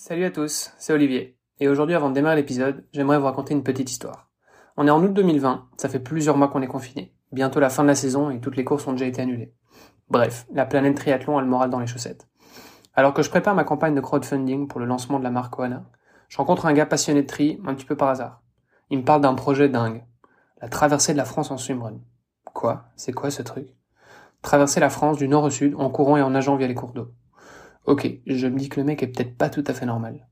Salut à tous, c'est Olivier. Et aujourd'hui, avant de démarrer l'épisode, j'aimerais vous raconter une petite histoire. On est en août 2020, ça fait plusieurs mois qu'on est confiné. Bientôt la fin de la saison et toutes les courses ont déjà été annulées. Bref, la planète triathlon a le moral dans les chaussettes. Alors que je prépare ma campagne de crowdfunding pour le lancement de la marque Oana, je rencontre un gars passionné de tri, un petit peu par hasard. Il me parle d'un projet dingue. La traversée de la France en swimrun. Quoi? C'est quoi ce truc? Traverser la France du nord au sud en courant et en nageant via les cours d'eau. Ok, je me dis que le mec est peut-être pas tout à fait normal.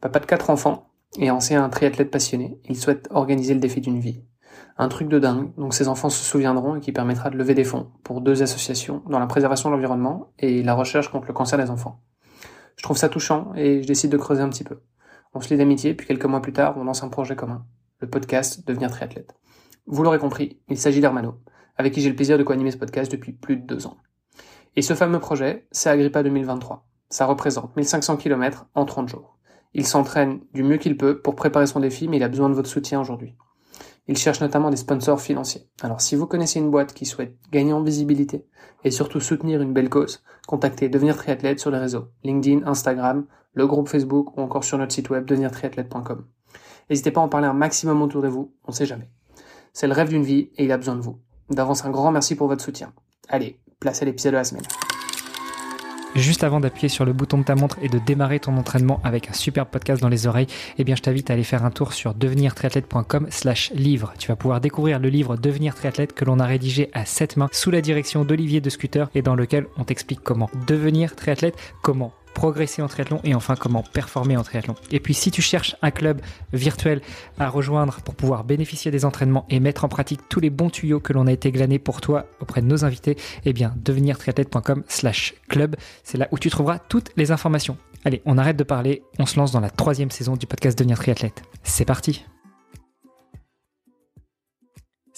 Papa de quatre enfants et ancien triathlète passionné, il souhaite organiser le défi d'une vie. Un truc de dingue dont ses enfants se souviendront et qui permettra de lever des fonds pour deux associations dans la préservation de l'environnement et la recherche contre le cancer des enfants. Je trouve ça touchant et je décide de creuser un petit peu. On se lie d'amitié, puis quelques mois plus tard, on lance un projet commun, le podcast Devenir triathlète. Vous l'aurez compris, il s'agit d'Hermano, avec qui j'ai le plaisir de co-animer ce podcast depuis plus de deux ans. Et ce fameux projet, c'est Agrippa 2023. Ça représente 1500 km en 30 jours. Il s'entraîne du mieux qu'il peut pour préparer son défi, mais il a besoin de votre soutien aujourd'hui. Il cherche notamment des sponsors financiers. Alors si vous connaissez une boîte qui souhaite gagner en visibilité et surtout soutenir une belle cause, contactez Devenir Triathlète sur les réseaux LinkedIn, Instagram, le groupe Facebook ou encore sur notre site web devenirtriathlète.com. N'hésitez pas à en parler un maximum autour de vous, on sait jamais. C'est le rêve d'une vie et il a besoin de vous. D'avance un grand merci pour votre soutien. Allez, place à l'épisode de la semaine. Juste avant d'appuyer sur le bouton de ta montre et de démarrer ton entraînement avec un super podcast dans les oreilles, eh bien je t'invite à aller faire un tour sur devenirtriathlète.com slash livre. Tu vas pouvoir découvrir le livre Devenir triathlète que l'on a rédigé à sept mains sous la direction d'Olivier de Scooter et dans lequel on t'explique comment devenir triathlète, comment progresser en triathlon et enfin comment performer en triathlon. Et puis si tu cherches un club virtuel à rejoindre pour pouvoir bénéficier des entraînements et mettre en pratique tous les bons tuyaux que l'on a été glanés pour toi auprès de nos invités, eh bien devenirtriathlète.com slash club, c'est là où tu trouveras toutes les informations. Allez, on arrête de parler, on se lance dans la troisième saison du podcast Devenir triathlète. C'est parti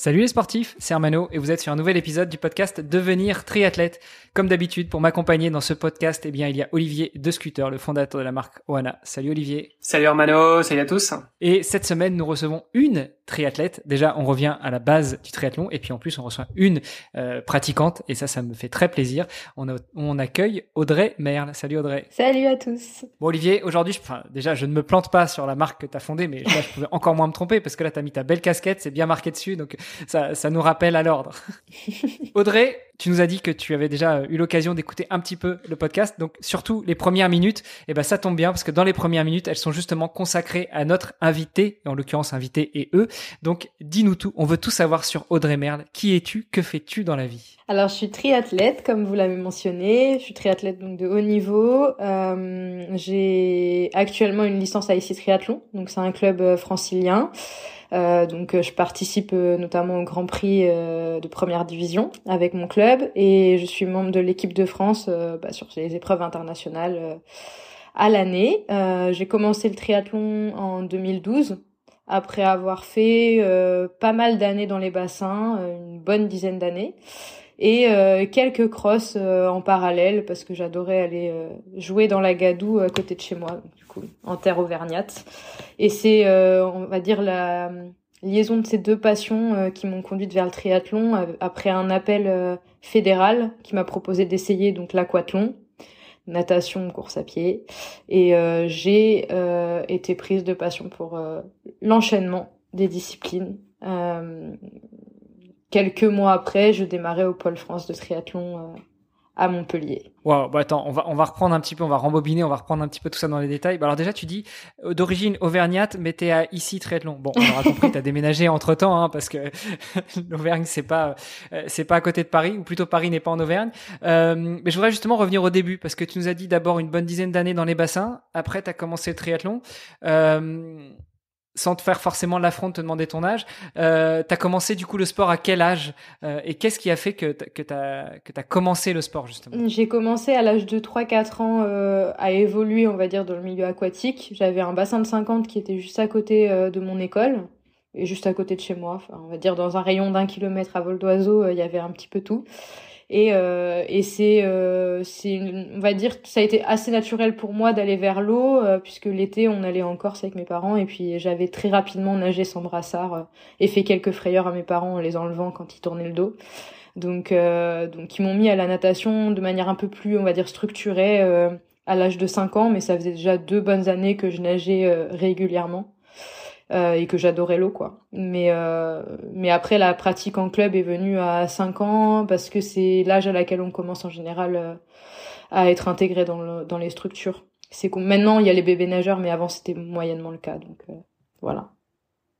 Salut les sportifs, c'est Armano et vous êtes sur un nouvel épisode du podcast Devenir triathlète. Comme d'habitude, pour m'accompagner dans ce podcast, eh bien, il y a Olivier de Scooter, le fondateur de la marque Oana. Salut Olivier. Salut Armano, salut à tous. Et cette semaine, nous recevons une triathlète. Déjà, on revient à la base du triathlon et puis en plus, on reçoit une euh, pratiquante et ça, ça me fait très plaisir. On, on accueille Audrey Merle. Salut Audrey. Salut à tous. Bon Olivier, aujourd'hui, enfin, déjà, je ne me plante pas sur la marque que tu as fondée, mais là, je pouvais encore moins me tromper parce que là, tu as mis ta belle casquette, c'est bien marqué dessus, donc ça, ça nous rappelle à l'ordre. Audrey, tu nous as dit que tu avais déjà eu l'occasion d'écouter un petit peu le podcast, donc surtout les premières minutes, et eh ben ça tombe bien parce que dans les premières minutes, elles sont justement consacrées à notre invité, en l'occurrence invité et eux. Donc dis-nous tout, on veut tout savoir sur Audrey Merle. Qui es-tu? Que fais-tu dans la vie? Alors je suis triathlète, comme vous l'avez mentionné. Je suis triathlète donc de haut niveau. Euh, j'ai actuellement une licence à ICI Triathlon, donc c'est un club euh, francilien. Euh, donc je participe euh, notamment au Grand Prix euh, de première division avec mon club et je suis membre de l'équipe de France bah, sur les épreuves internationales à l'année. J'ai commencé le triathlon en 2012 après avoir fait pas mal d'années dans les bassins, une bonne dizaine d'années et quelques crosses en parallèle parce que j'adorais aller jouer dans la Gadoue à côté de chez moi en terre auvergnate. Et c'est, euh, on va dire, la liaison de ces deux passions euh, qui m'ont conduite vers le triathlon euh, après un appel fédéral qui m'a proposé d'essayer donc l'aquathlon natation, course à pied. Et j'ai été prise de passion pour l'enchaînement des disciplines. quelques mois après, je démarrais au Pôle France de triathlon à Montpellier. Wow, bah attends, on va on va reprendre un petit peu, on va rembobiner, on va reprendre un petit peu tout ça dans les détails. Bah alors déjà, tu dis euh, d'origine auvergnate, mais t'es à ici triathlon. Bon, on aura compris, t'as déménagé entre temps, hein, parce que l'Auvergne c'est pas euh, c'est pas à côté de Paris, ou plutôt Paris n'est pas en Auvergne. Euh, mais je voudrais justement revenir au début, parce que tu nous as dit d'abord une bonne dizaine d'années dans les bassins. Après, t'as commencé le triathlon. Euh, sans te faire forcément l'affront de te demander ton âge, euh, tu as commencé du coup le sport à quel âge euh, et qu'est-ce qui a fait que tu as, commencé le sport justement? J'ai commencé à l'âge de 3-4 ans euh, à évoluer on va dire dans le milieu aquatique. J'avais un bassin de 50 qui était juste à côté de mon école et juste à côté de chez moi. On va dire dans un rayon d'un kilomètre à vol d'oiseau, il y avait un petit peu tout. Et, euh, et c'est, euh, c'est, on va dire, ça a été assez naturel pour moi d'aller vers l'eau, euh, puisque l'été on allait en Corse avec mes parents, et puis j'avais très rapidement nagé sans brassard euh, et fait quelques frayeurs à mes parents en les enlevant quand ils tournaient le dos. Donc, donc ils m'ont mis à la natation de manière un peu plus, on va dire, structurée à l'âge de 5 ans, mais ça faisait déjà deux bonnes années que je nageais régulièrement. Euh, et que j'adorais l'eau quoi. Mais euh, mais après la pratique en club est venue à 5 ans parce que c'est l'âge à laquelle on commence en général euh, à être intégré dans le, dans les structures. C'est maintenant il y a les bébés nageurs mais avant c'était moyennement le cas donc voilà.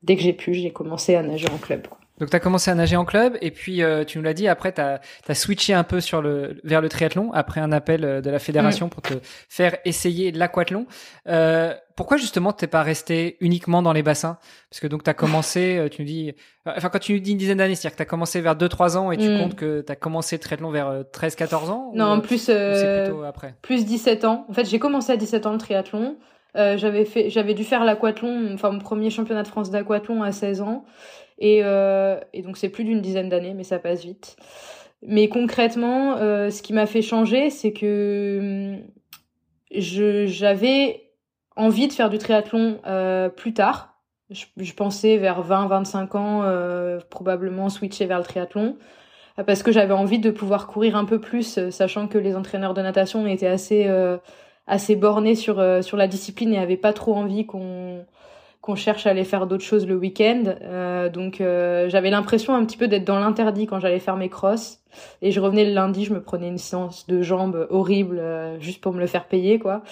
Dès que j'ai pu, j'ai commencé à nager en club. Quoi. Donc tu as commencé à nager en club et puis euh, tu nous l'as dit après tu as, switché un peu sur le vers le triathlon après un appel euh, de la fédération mm. pour te faire essayer l'aquathlon. Euh, pourquoi justement t'es pas resté uniquement dans les bassins? Parce que donc tu as commencé euh, tu nous dis enfin quand tu nous dis une dizaine d'années, c'est-à-dire que tu as commencé vers 2 3 ans et tu mm. comptes que tu as commencé le triathlon vers 13 14 ans Non, plus plutôt après? Plus 17 ans. En fait, j'ai commencé à 17 ans le triathlon. j'avais fait j'avais dû faire l'aquathlon enfin mon premier championnat de France d'aquathlon à 16 ans et, euh, et donc c'est plus d'une dizaine d'années, mais ça passe vite. Mais concrètement, euh, ce qui m'a fait changer, c'est que hum, j'avais envie de faire du triathlon euh, plus tard. Je, pensais vers 20-25 ans probablement switcher vers le triathlon parce que j'avais envie de pouvoir courir un peu plus, sachant que les entraîneurs de natation étaient assez assez bornés sur sur la discipline et avaient pas trop envie qu'on qu'on cherche à aller faire d'autres choses le week-end. Euh, donc euh, j'avais l'impression un petit peu d'être dans l'interdit quand j'allais faire mes crosses. Et je revenais le lundi, je me prenais une séance de jambes horrible euh, juste pour me le faire payer, quoi.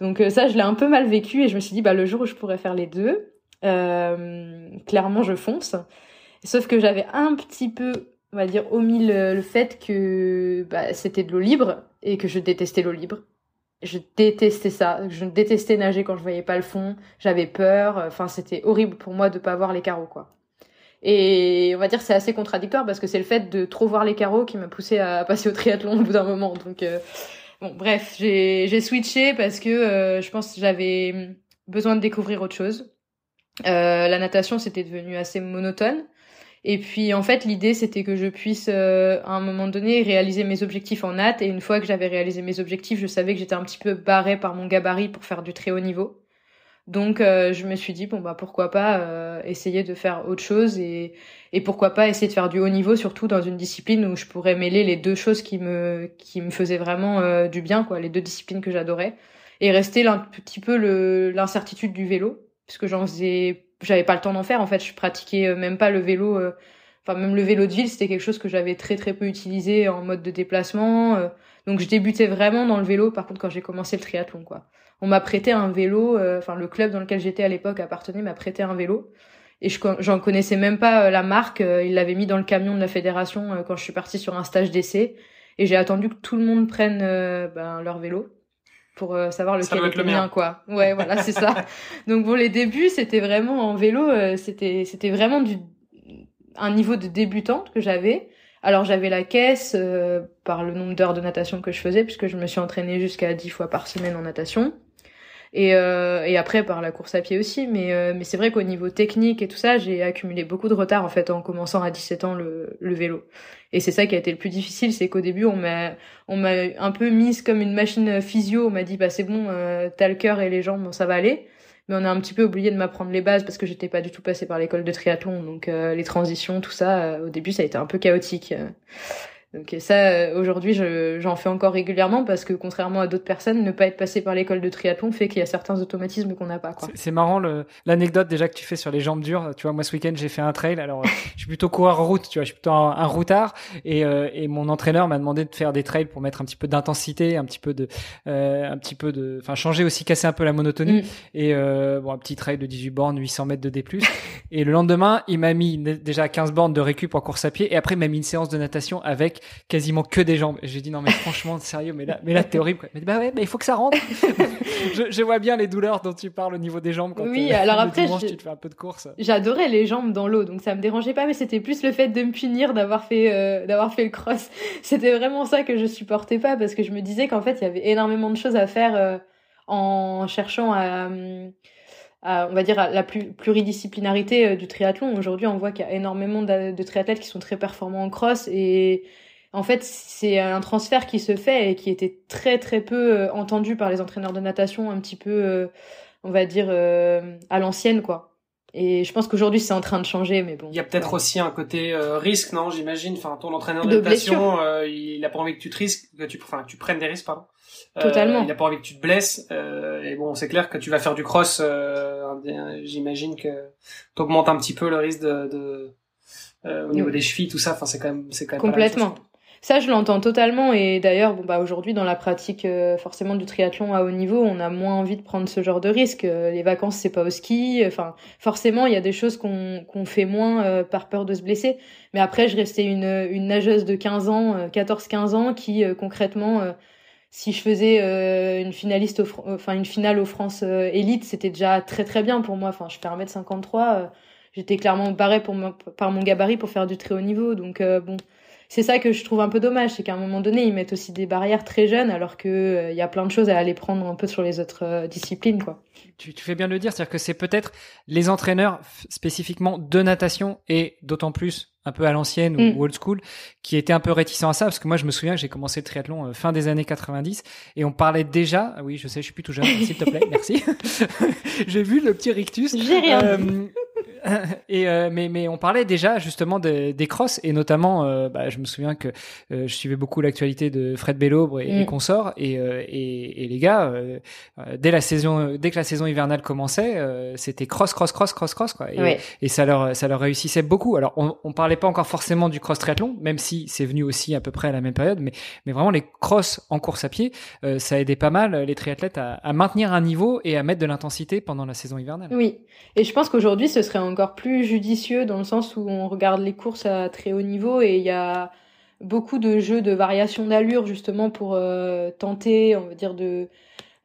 Donc ça, je l'ai un peu mal vécu et je me suis dit, bah le jour où je pourrais faire les deux, clairement, je fonce. Sauf que j'avais un petit peu, on va dire, omis le, le fait que bah, c'était de l'eau libre et que je détestais l'eau libre je détestais ça. Je détestais nager quand je voyais pas le fond. J'avais peur. Enfin, c'était horrible pour moi de pas voir les carreaux, quoi. Et on va dire c'est assez contradictoire parce que c'est le fait de trop voir les carreaux qui m'a poussé à passer au triathlon au bout d'un moment. Donc euh, bon, bref, j'ai j'ai switché parce que euh, je pense que j'avais besoin de découvrir autre chose. Euh, la natation c'était devenu assez monotone. Et puis en fait, l'idée c'était que je puisse euh, à un moment donné réaliser mes objectifs en natte. Et une fois que j'avais réalisé mes objectifs, je savais que j'étais un petit peu barré par mon gabarit pour faire du très haut niveau. Donc euh, je me suis dit bon bah pourquoi pas euh, essayer de faire autre chose et et pourquoi pas essayer de faire du haut niveau surtout dans une discipline où je pourrais mêler les deux choses qui me qui me faisaient vraiment du bien quoi les deux disciplines que j'adorais et rester un petit peu l'incertitude du vélo puisque j'en faisais j'avais pas le temps d'en faire en fait je pratiquais euh, même pas le vélo euh, enfin même le vélo de ville c'était quelque chose que j'avais très très peu utilisé en mode de déplacement euh. donc je débutais vraiment dans le vélo par contre quand j'ai commencé le triathlon quoi. On m'a prêté un vélo enfin le club dans lequel j'étais à l'époque appartenait m'a prêté un vélo. Et je j'en connaissais même pas la marque il l'avait mis dans le camion de la fédération quand je suis partie sur un stage d'essai. Et j'ai attendu que tout le monde prenne ben, leur vélo pour euh, savoir lequel était le mien quoi. Ouais, voilà, c'est ça. Donc bon, les débuts, c'était vraiment en vélo, euh, c'était c'était vraiment du un niveau de débutante que j'avais. Alors j'avais la caisse euh, par le nombre d'heures de natation que je faisais puisque je me suis entraînée jusqu'à 10 fois par semaine en natation. Et, euh, et après par la course à pied aussi. Mais, euh, mais c'est vrai qu'au niveau technique et tout ça, j'ai accumulé beaucoup de retard en fait en commençant à 17 ans le, le vélo. Et c'est ça qui a été le plus difficile, c'est qu'au début on m'a on m'a un peu mise comme une machine physio. On m'a dit bah c'est bon, euh, t'as le cœur et les jambes, bon, ça va aller. Mais on a un petit peu oublié de m'apprendre les bases parce que j'étais pas du tout passée par l'école de triathlon, donc euh, les transitions, tout ça. au début ça a été un peu chaotique. Donc ça, euh, aujourd'hui, j'en fais encore régulièrement parce que contrairement à d'autres personnes, ne pas être passé par l'école de triathlon fait qu'il y a certains automatismes qu'on n'a pas. C'est marrant l'anecdote déjà que tu fais sur les jambes dures. Tu vois, moi ce week-end j'ai fait un trail. Alors euh, je suis plutôt coureur route, tu vois, je suis plutôt un, routard et, euh, et mon entraîneur m'a demandé de faire des trails pour mettre un petit peu d'intensité, un petit peu de, euh, un petit peu de, enfin changer aussi, casser un peu la monotonie. Mm. Et euh, bon, un petit trail de 18 bornes, 800 mètres de D+. et le lendemain, il m'a mis déjà 15 bornes de récup en course à pied et après il m'a mis une séance de natation avec quasiment que des jambes. J'ai dit non mais franchement sérieux, mais là, mais là t'es horrible. Quoi. Mais bah ouais, mais il faut que ça rentre. je, je, vois bien les douleurs dont tu parles au niveau des jambes. Quand oui, alors après, tu te fais un peu de course. J'adorais les jambes dans l'eau, donc ça me dérangeait pas, mais c'était plus le fait de me punir d'avoir fait euh, d'avoir fait le cross. C'était vraiment ça que je supportais pas parce que je me disais qu'en fait il y avait énormément de choses à faire euh, en cherchant à on va dire, à la pluridisciplinarité euh, du triathlon. Aujourd'hui, on voit qu'il y a énormément de, triathlètes qui sont très performants en cross et en fait, c'est un transfert qui se fait et qui était très très peu euh, entendu par les entraîneurs de natation, un petit peu, euh, on va dire, à l'ancienne, quoi. Et je pense qu'aujourd'hui c'est en train de changer, mais bon. Il y a peut-être aussi un côté risque, non J'imagine? Enfin, ton entraîneur de natation, il a pas envie que tu te risques, que tu, enfin, tu prennes des risques, pardon. Totalement. il a pas envie que tu te blesses. et bon, c'est clair que tu vas faire du cross. J'imagine que t'augmentes un petit peu le risque de, de au niveau des chevilles, tout ça. Enfin, c'est quand même, c'est quand même complètement. Ça, je l'entends totalement. Et d'ailleurs, bon, bah, aujourd'hui, dans la pratique euh, forcément du triathlon à haut niveau, on a moins envie de prendre ce genre de risque. Euh, les vacances, c'est pas au ski. Enfin, forcément, il y a des choses qu'on qu'on fait moins euh, par peur de se blesser. Mais après, je restais une, une nageuse de 15 ans, 14-15 ans, qui concrètement si je faisais une finaliste enfin une finale aux France élite c'était déjà très très bien pour moi enfin je fais 1m53 j'étais clairement barré pour par mon gabarit pour faire du très haut niveau donc bon c'est ça que je trouve un peu dommage, c'est qu'à un moment donné, ils mettent aussi des barrières très jeunes, alors que il euh, y a plein de choses à aller prendre un peu sur les autres euh, disciplines, quoi. Tu, tu, fais bien de le dire, c'est-à-dire que c'est peut-être les entraîneurs spécifiquement de natation et d'autant plus un peu à l'ancienne ou mm. old school qui étaient un peu réticents à ça parce que moi je me souviens que j'ai commencé le triathlon euh, fin des années 90 et on parlait déjà oui je sais je suis plus tout jeune s'il te plaît merci j'ai vu le petit rictus j'ai rien et euh, mais mais on parlait déjà justement des crosses et notamment euh, bah, je me souviens que euh, je suivais beaucoup l'actualité de Fred Bellobre et, mm. consorts et, et, et les gars dès la saison dès que la saison hivernale commençait c'était cross cross cross cross cross quoi. Et, et, ça leur ça leur réussissait beaucoup. Alors on, on parlait pas encore forcément du cross triathlon même si c'est venu aussi à peu près à la même période mais mais vraiment les cross en course à pied ça aidait pas mal les triathlètes à, à maintenir un niveau et à mettre de l'intensité pendant la saison hivernale. Oui. Et je pense qu'aujourd'hui ce serait encore plus judicieux dans le sens où on regarde les courses à très haut niveau et il y a beaucoup de jeux de variation d'allure justement pour euh, tenter, on va dire, de,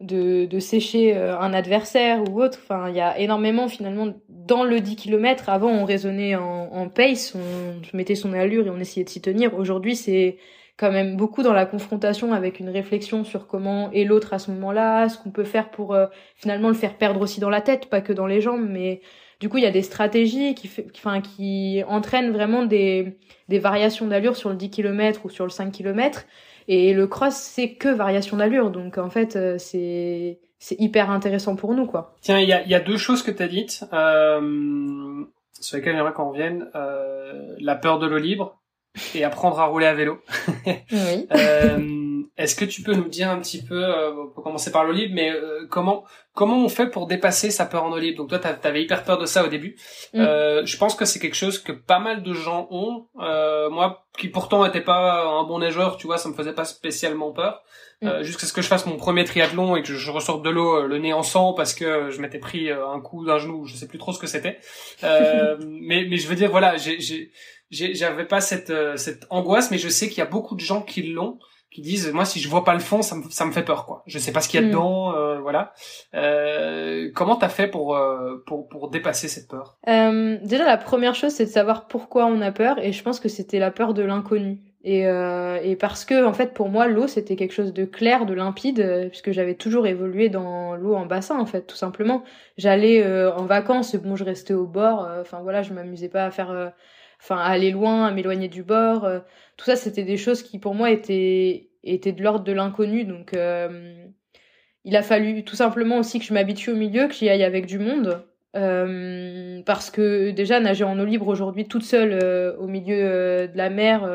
de, sécher euh, un adversaire ou autre. Enfin, il y a énormément finalement dans le 10 km. Avant, on raisonnait en, en pace, on mettait son allure et on essayait de s'y tenir. Aujourd'hui, c'est quand même beaucoup dans la confrontation avec une réflexion sur comment est l'autre à ce moment-là, ce qu'on peut faire pour euh, finalement le faire perdre aussi dans la tête, pas que dans les jambes, mais du coup, il y a des stratégies qui, fait, enfin, qui entraînent vraiment des, des variations d'allure sur le 10 km ou sur le 5 km. Et le cross, c'est que variation d'allure. Donc, en fait, euh, c'est, c'est hyper intéressant pour nous, quoi. Tiens, il y a, y a deux choses que tu as dites, euh, sur lesquelles j'aimerais qu'on revienne. Euh, la peur de l'eau libre et apprendre à rouler à vélo. oui. euh, est-ce que tu peux nous dire un petit peu, euh, on peut commencer par l'eau libre, mais euh, comment comment on fait pour dépasser sa peur en eau libre Donc toi, t'avais hyper peur de ça au début. Mm. Euh, je pense que c'est quelque chose que pas mal de gens ont. Euh, moi, qui pourtant n'étais pas un bon nageur, tu vois, ça me faisait pas spécialement peur. Mm. Jusqu'à ce que je fasse mon premier triathlon et que je ressorte de l'eau le nez en sang parce que je m'étais pris un coup d'un genou, je sais plus trop ce que c'était. mais mais je veux dire voilà, j'ai j'avais pas cette cette angoisse, mais je sais qu'il y a beaucoup de gens qui l'ont qui disent moi si je vois pas le fond ça me, ça me fait peur quoi. Je sais pas ce qu'il y a mm. dedans euh, voilà. Euh, comment t'as fait pour, euh, pour pour dépasser cette peur? Euh, déjà la première chose c'est de savoir pourquoi on a peur et je pense que c'était la peur de l'inconnu. Et, euh, et parce que en fait pour moi l'eau c'était quelque chose de clair de limpide puisque j'avais toujours évolué dans l'eau en bassin en fait tout simplement. J'allais en vacances bon je restais au bord enfin voilà je m'amusais pas à faire enfin à aller loin à m'éloigner du bord tout ça, c'était des choses qui pour moi étaient, étaient de l'ordre de l'inconnu. Donc, euh, il a fallu tout simplement aussi que je m'habitue au milieu, que j'y aille avec du monde. Euh, parce que déjà, nager en eau libre aujourd'hui toute seule euh, au milieu de la mer,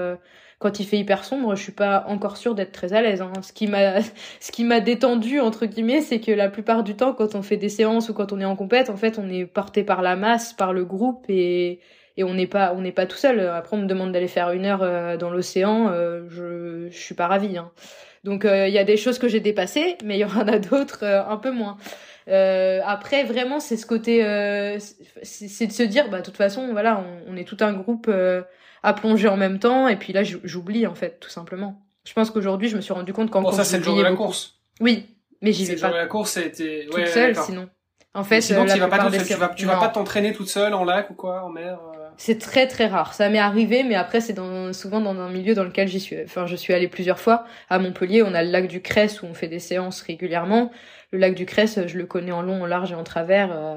quand il fait hyper sombre, je suis pas encore sûre d'être très à l'aise. Hein. Ce qui m'a, ce qui m'a détendu entre guillemets, c'est que la plupart du temps, quand on fait des séances ou quand on est en compète, en fait, on est porté par la masse, par le groupe et et on n'est pas on n'est pas tout seul. Après on me demande d'aller faire une heure euh, dans l'océan, euh, je je suis pas ravie. Hein. Donc euh, il y a des choses que j'ai dépassées, mais il y en a d'autres un peu moins. après vraiment c'est ce côté c'est de se dire bah de toute façon voilà on, est tout un groupe à plonger en même temps et puis là j'oublie en fait tout simplement. Je pense qu'aujourd'hui je me suis rendu compte qu'en bon, ça c'est le jour de la course. Oui, mais j'y vais pas. Le jour de la course c'était ouais, toute seule sinon. En fait, sinon, tu vas pas, tu vas, tu vas pas t'entraîner toute seule en lac ou quoi, en mer c'est très très rare. Ça m'est arrivé, mais après c'est dans, souvent dans un milieu dans lequel j'y suis. Enfin, je suis allée plusieurs fois à Montpellier. On a le lac du Cresse où on fait des séances régulièrement. Le lac du Cresse, je le connais en long, en large et en travers. Euh,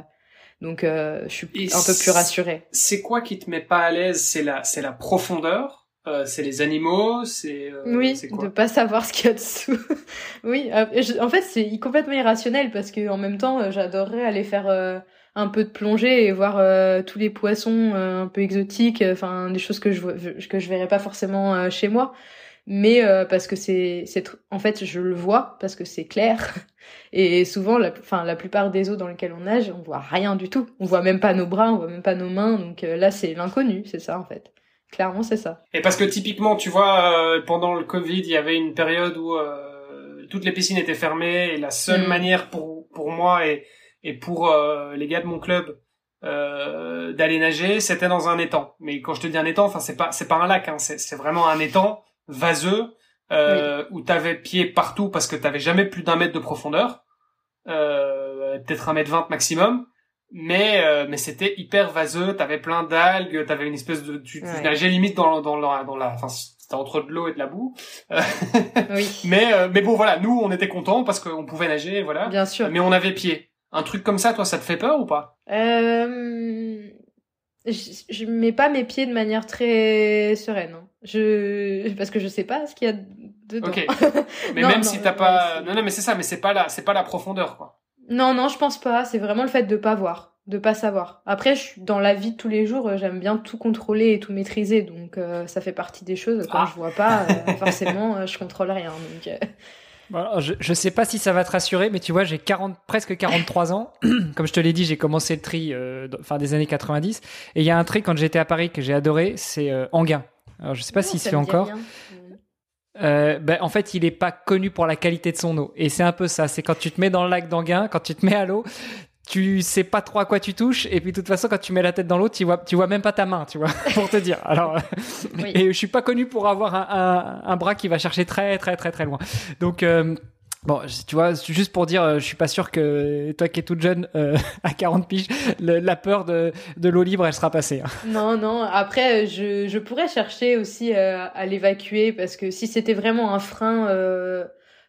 donc euh, je suis un peu plus rassurée. C'est quoi qui te met pas à l'aise? C'est la c'est la profondeur euh, c'est les animaux, c'est euh, oui, c'est quoi? de pas savoir ce qu'il y a dessous. oui, euh, je- en fait c'est complètement irrationnel parce que en même temps j'adorerais aller faire euh, un peu de plongée et voir euh, tous les poissons euh, un peu exotiques, euh, enfin des choses que je que je verrais pas forcément euh, chez moi. Mais euh, parce que c'est c'est en fait je le vois parce que c'est clair. Et souvent la enfin la plupart des eaux dans lesquelles on nage on voit rien du tout. On voit même pas nos bras on voit même pas nos mains. Donc euh, là c'est l'inconnu c'est ça en fait. Clairement c'est ça. Et parce que typiquement, tu vois, euh, pendant le Covid, il y avait une période où euh, toutes les piscines étaient fermées et la seule Mm. manière pour pour moi et et pour euh, les gars de mon club euh, d'aller nager, c'était dans un étang. Mais quand je te dis un étang, enfin c'est pas c'est pas un lac, hein, c'est c'est vraiment un étang vaseux euh, où t'avais pied partout parce que t'avais jamais plus d'un mètre de profondeur, euh, peut-être un mètre vingt maximum. Mais euh, mais c'était hyper vaseux, t'avais plein d'algues, t'avais une espèce de tu, nageais limite dans dans la dans la enfin c'était entre de l'eau et de la boue. Oui mais mais bon voilà, nous on était contents parce qu'on pouvait nager voilà. bien sûr Mais on avait pied. Un truc comme ça, toi, ça te fait peur ou pas? Euh, je, je mets pas mes pieds de manière très sereine. hein. Je parce que je sais pas ce qu'il y a dedans. Ok. Mais Non, même non, si t'as pas, non non mais c'est ça, mais c'est pas la, c'est pas la profondeur quoi. non non, je pense pas. C'est vraiment le fait de pas voir, de pas savoir. Après, je suis dans la vie de tous les jours, euh, j'aime bien tout contrôler et tout maîtriser, donc euh, ça fait partie des choses. Quand Ah. je vois pas, euh, forcément, je contrôle rien. Donc euh, Bon, je, je sais pas si ça va te rassurer, mais tu vois, j'ai 40, presque 43 ans. Comme je te l'ai dit, j'ai commencé le tri euh, fin des années 90. Et il y a un tri quand j'étais à Paris que j'ai adoré, c'est euh, Anguin. Alors je sais pas s'il se fait encore. Euh, ben, en fait, il est pas connu pour la qualité de son eau. Et c'est un peu ça. C'est quand tu te mets dans le lac d'Anguin, quand tu te mets à l'eau, tu sais pas trop à quoi tu touches. Et puis, de toute façon, quand tu mets la tête dans l'eau, tu vois, tu vois même pas ta main, tu vois, pour te dire. Alors, Oui. et je suis pas connu pour avoir un, un, un bras qui va chercher très, très, très, très loin. Donc, euh, Bon, tu vois, juste pour dire, euh, je suis pas sûr que toi qui es toute jeune, euh, à 40 piges, le- la peur de, de l'eau libre, elle sera passée. hein. Non, non. Après, euh, je, je pourrais chercher aussi euh, à l'évacuer parce que si c'était vraiment un frein euh,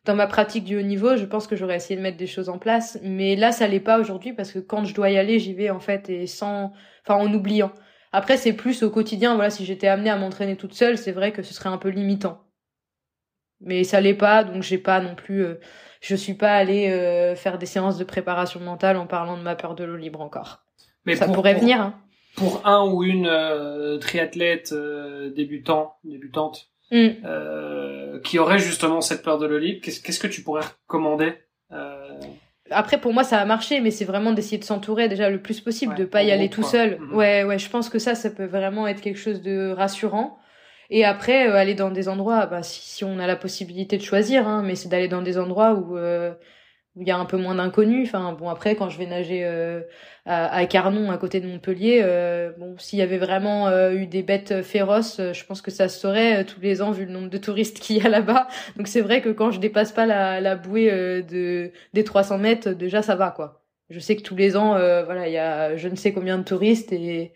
dans ma pratique du haut niveau, je pense que j'aurais essayé de mettre des choses en place. Mais là, ça l'est pas aujourd'hui parce que quand je dois y aller, j'y vais en fait et sans, enfin, en oubliant. Après, c'est plus au quotidien. Voilà, si j'étais amenée à m'entraîner toute seule, c'est vrai que ce serait un peu limitant. Mais ça l'est pas, donc j'ai pas non plus. euh, je suis pas allée euh, faire des séances de préparation mentale en parlant de ma peur de l'eau libre encore. Mais ça pour- pourrait pour- venir. Hein. Pour un ou une euh, triathlète euh, débutant, débutante, Mm. euh, qui aurait justement cette peur de l'eau libre, qu'est-ce que tu pourrais recommander euh, Après, pour moi, ça a marché, mais c'est vraiment d'essayer de s'entourer déjà le plus possible, Ouais, de pas y aller tout quoi. seul. Mhm. Ouais, ouais, je pense que ça, ça peut vraiment être quelque chose de rassurant. Et après, euh, aller dans des endroits, bah, si, si on a la possibilité de choisir, hein, mais c'est d'aller dans des endroits où euh, il y a un peu moins d'inconnus. Enfin, bon, après, quand je vais nager euh, à, à Carnon, à côté de Montpellier, euh, bon, s'il y avait vraiment euh, eu des bêtes féroces, euh, je pense que ça se saurait tous les ans vu le nombre de touristes qu'il y a là-bas. Donc c'est vrai que quand je dépasse pas la, bouée de des 300 mètres, déjà ça va quoi. Je sais que tous les ans, voilà, il y a je ne sais combien de touristes et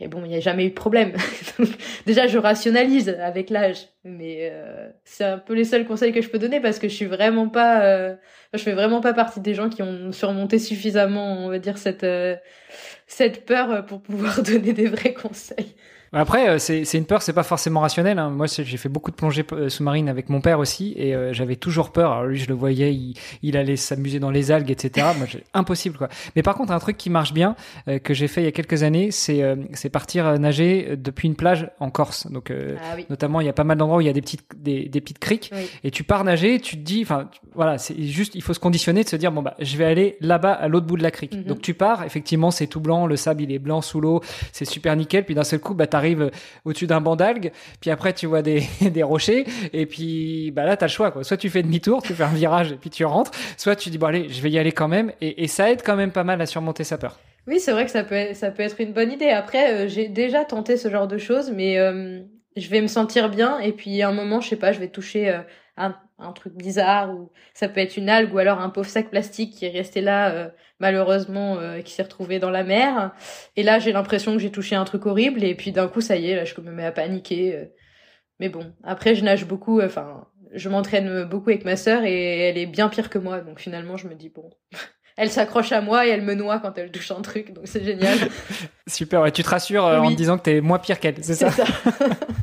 et bon, il n'y a jamais eu de problème. Déjà, je rationalise avec l'âge, mais euh, c'est un peu les seuls conseils que je peux donner parce que je suis vraiment pas, euh, je fais vraiment pas partie des gens qui ont surmonté suffisamment, on va dire cette euh, cette peur pour pouvoir donner des vrais conseils. Après, euh, c'est une peur, c'est pas forcément rationnel. hein. Moi, j'ai fait beaucoup de plongées euh, sous-marines avec mon père aussi, et euh, j'avais toujours peur. Alors lui, je le voyais, il, il allait s'amuser dans les algues, etc. Moi, impossible quoi. Mais par contre, un truc qui marche bien, euh, que j'ai fait il y a quelques années, c'est euh, partir euh, nager depuis une plage en Corse. Donc, euh, Ah oui. notamment, il y a pas mal d'endroits où il y a des petites des, des petites criques, Oui. et tu pars nager, tu te dis, enfin, voilà, c'est juste, il faut se conditionner de se dire, bon bah, je vais aller là-bas à l'autre bout de la crique. Mhm. Donc tu pars, effectivement, c'est tout blanc, le sable il est blanc sous l'eau, c'est super nickel. Puis d'un seul coup, bah t'arrives au-dessus d'un banc d'algues, puis après tu vois des, rochers, et puis bah là t'as le choix quoi. Soit tu fais demi-tour, tu fais un virage et puis tu rentres, soit tu dis bon allez, je vais y aller quand même, et, ça aide quand même pas mal à surmonter sa peur. Oui, c'est vrai que ça peut être, ça peut être une bonne idée. Après, euh, j'ai déjà tenté ce genre de choses, mais euh, je vais me sentir bien et puis à un moment, je sais pas, je vais toucher euh, un, un truc bizarre ou ça peut être une algue ou alors un pauvre sac plastique qui est resté là euh, malheureusement euh, qui s'est retrouvé dans la mer. Et là, j'ai l'impression que j'ai touché un truc horrible et puis d'un coup, ça y est, là, je me mets à paniquer. euh. Mais bon, après, je nage beaucoup. euh, Enfin, je m'entraîne beaucoup avec ma sœur et elle est bien pire que moi, donc finalement, je me dis bon. Elle s'accroche à moi et elle me noie quand elle touche un truc, donc c'est génial. Super, et tu te rassures en te disant que t'es moins pire qu'elle, c'est ça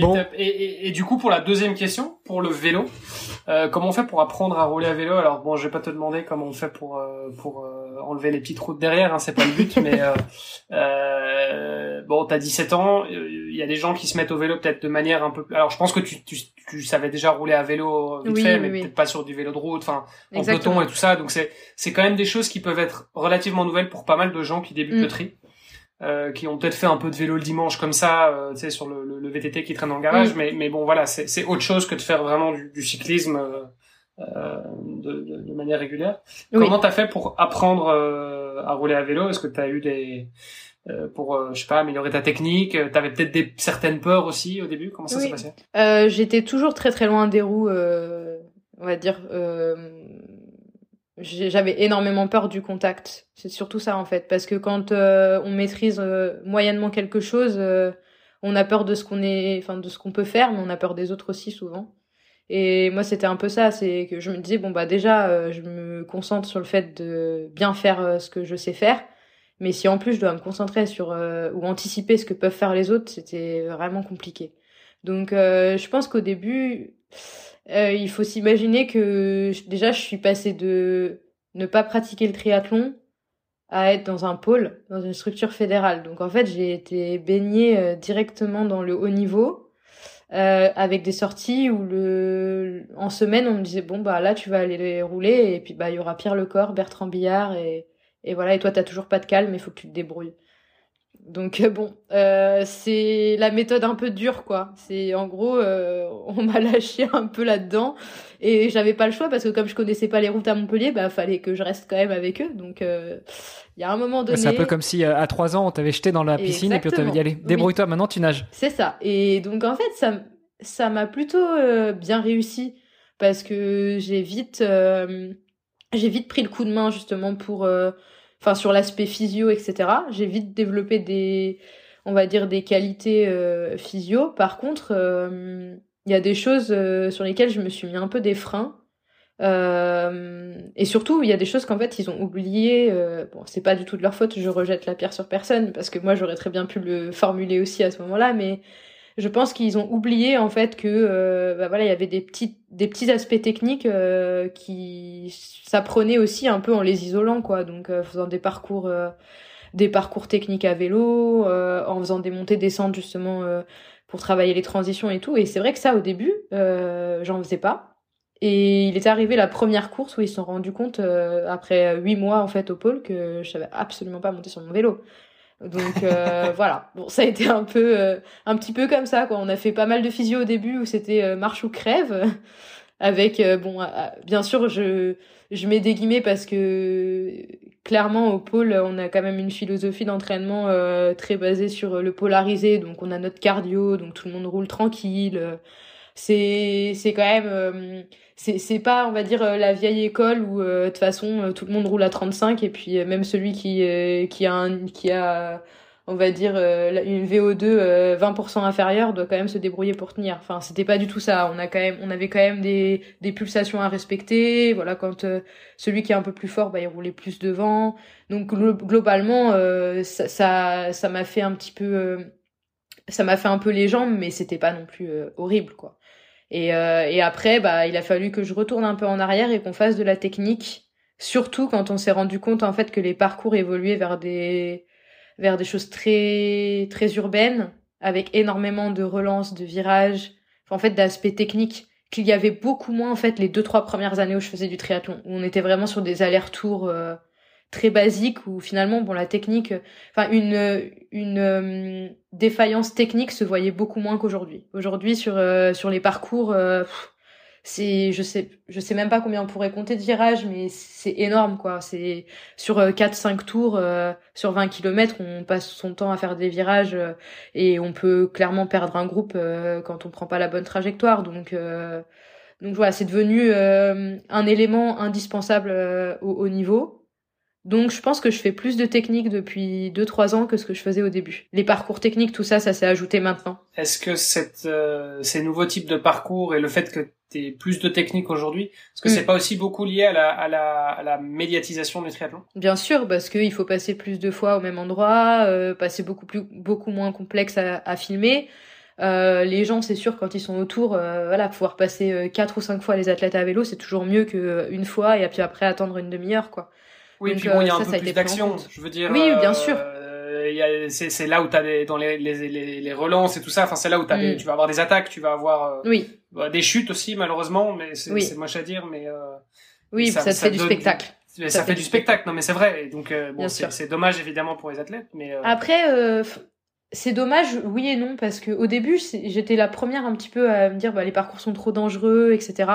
bon. et, et, du coup, pour la deuxième question, pour le vélo, euh, comment on fait pour apprendre à rouler à vélo? Alors bon, je vais pas te demander comment on fait pour euh, pour euh, enlever les petites routes derrière, hein, c'est pas le but, mais euh, euh, bon, t'as 17 ans, il y a des gens qui se mettent au vélo peut-être de manière un peu. Alors, je pense que tu, tu, tu savais déjà rouler à vélo vite fait, mais peut-être pas sur du vélo de route, enfin en peloton et tout ça. Donc c'est c'est quand même des choses qui peuvent être relativement nouvelles pour pas mal de gens qui débutent le mm. tri. Euh, qui ont peut-être fait un peu de vélo le dimanche comme ça, euh, tu sais, sur le, le, VTT qui traîne dans le garage, mm. mais, mais bon, voilà, c'est autre chose que de faire vraiment du, du cyclisme euh, euh de, de, de, manière régulière. Oui. Comment t'as fait pour apprendre euh, à rouler à vélo? Est-ce que t'as eu des pour je sais pas améliorer ta technique? T'avais peut-être des certaines peurs aussi au début? Comment ça s'est passé? J'étais toujours très très loin des roues, on va dire j'avais énormément peur du contact. C'est surtout ça en fait, parce que quand euh, on maîtrise euh, moyennement quelque chose, euh, on a peur de ce qu'on est, enfin de ce qu'on peut faire, mais on a peur des autres aussi souvent. Et moi c'était un peu ça, c'est que je me disais bon bah déjà je me concentre sur le fait de bien faire ce que je sais faire, mais si en plus je dois me concentrer sur ou anticiper ce que peuvent faire les autres, c'était vraiment compliqué. Donc je pense qu'au début euh, il faut s'imaginer que déjà je suis passée de ne pas pratiquer le triathlon à être dans un pôle, dans une structure fédérale. Donc en fait, j'ai été baignée euh, directement dans le haut niveau, euh, avec des sorties où le en semaine on me disait bon bah là tu vas aller les rouler et puis bah il y aura Pierre Lecor, Bertrand Billard et et voilà et toi t'as toujours pas de calme, il faut que tu te débrouilles. Donc euh, bon, euh, c'est la méthode un peu dure quoi. C'est en gros, euh, on m'a lâché un peu là-dedans et j'avais pas le choix parce que comme je connaissais pas les routes à Montpellier, bah fallait que je reste quand même avec eux. Donc il y a un moment donné. C'est un peu comme si à trois ans on t'avait jeté dans la piscine et puis on t'avait dit allez débrouille-toi maintenant tu nages. C'est ça. Et donc en fait ça ça m'a plutôt bien réussi parce que j'ai vite j'ai vite pris le coup de main justement pour sur l'aspect physio, etc. J'ai vite développé des, on va dire des qualités euh, physio. Par contre, euh, il y a des choses euh, sur lesquelles je me suis mis un peu des freins. Et surtout, il y a des choses qu'en fait ils ont oublié. bon, c'est pas du tout de leur faute. Je rejette la pierre sur personne parce que moi j'aurais très bien pu le formuler aussi à ce moment-là, mais je pense qu'ils ont oublié en fait que euh, bah voilà il y avait des petits des petits aspects techniques euh, qui s'apprenaient aussi un peu en les isolant quoi. Donc euh, faisant des parcours euh, des parcours techniques à vélo en faisant des montées descentes justement pour travailler les transitions et tout. Et c'est vrai que ça au début j'en faisais pas. Et il est arrivé la première course où ils se sont rendus compte après huit mois en fait au pôle que je savais absolument pas monter sur mon vélo donc euh, voilà, bon ça a été un peu euh, un petit peu comme ça quoi. On a fait pas mal de physio au début où c'était euh, marche ou crève. Avec bon bien sûr je je mets des guillemets parce que clairement au pôle on a quand même une philosophie d'entraînement très basée sur le polarisé. Donc on a notre cardio donc tout le monde roule tranquille. C'est c'est quand même euh, c'est pas on va dire euh, la vieille école où euh, de toute façon tout le monde roule à 35 et puis même celui qui qui a un, qui a on va dire une VO2 20% inférieure doit quand même se débrouiller pour tenir. Enfin, c'était pas du tout ça. On a quand même on avait quand même des des pulsations à respecter. Voilà, quand celui qui est un peu plus fort, bah il roulait plus devant. Donc globalement ça ça m'a fait un petit peu ça m'a fait un peu les jambes mais c'était pas non plus horrible quoi. Et, euh, et après, bah, il a fallu que je retourne un peu en arrière et qu'on fasse de la technique, surtout quand on s'est rendu compte en fait que les parcours évoluaient vers des vers des choses très très urbaines, avec énormément de relances, de virages, en fait d'aspects techniques qu'il y avait beaucoup moins en fait les deux trois premières années où je faisais du triathlon, où on était vraiment sur des allers-retours euh, très basique où finalement bon la technique enfin une une euh, défaillance technique se voyait beaucoup moins qu'aujourd'hui. Aujourd'hui sur euh, sur les parcours euh, c'est je sais je sais même pas combien on pourrait compter de virages mais c'est énorme quoi. C'est sur 4 5 tours sur 20 km on passe son temps à faire des virages et on peut clairement perdre un groupe quand on prend pas la bonne trajectoire. Donc donc voilà c'est devenu un élément indispensable au haut niveau donc je pense que je fais plus de techniques depuis 2-3 ans que ce que je faisais au début. Les parcours techniques, tout ça, ça s'est ajouté maintenant. Est-ce que cette, euh, ces nouveaux types de parcours et le fait que tu plus de techniques aujourd'hui, est-ce que c'est mm. pas aussi beaucoup lié à la, à la, à la médiatisation du triathlon? Bien sûr, parce qu'il faut passer plus de fois au même endroit, euh, passer beaucoup plus beaucoup moins complexe à, à filmer. Euh, les gens, c'est sûr, quand ils sont autour, euh, voilà, pouvoir passer quatre ou cinq fois les athlètes à vélo, c'est toujours mieux que une fois et puis après attendre une demi-heure, quoi. Oui, puis bon, il y a un peu plus d'action. Je veux dire. Oui, bien sûr. c'est là où t'as des dans les, les, les, les, relances et tout ça. Enfin, c'est là où t'as mm. tu vas avoir des attaques, tu vas avoir oui. Bah, des chutes aussi malheureusement, mais c'est oui. moche à dire, mais oui, ça, ça, te fait du spectacle. Ça, fait, du spectacle, non mais c'est vrai. donc euh, bon, c'est dommage évidemment pour les athlètes, mais euh, après euh, c'est dommage, oui et non, parce que au début j'étais la première un petit peu à me dire bah les parcours sont trop dangereux, etc.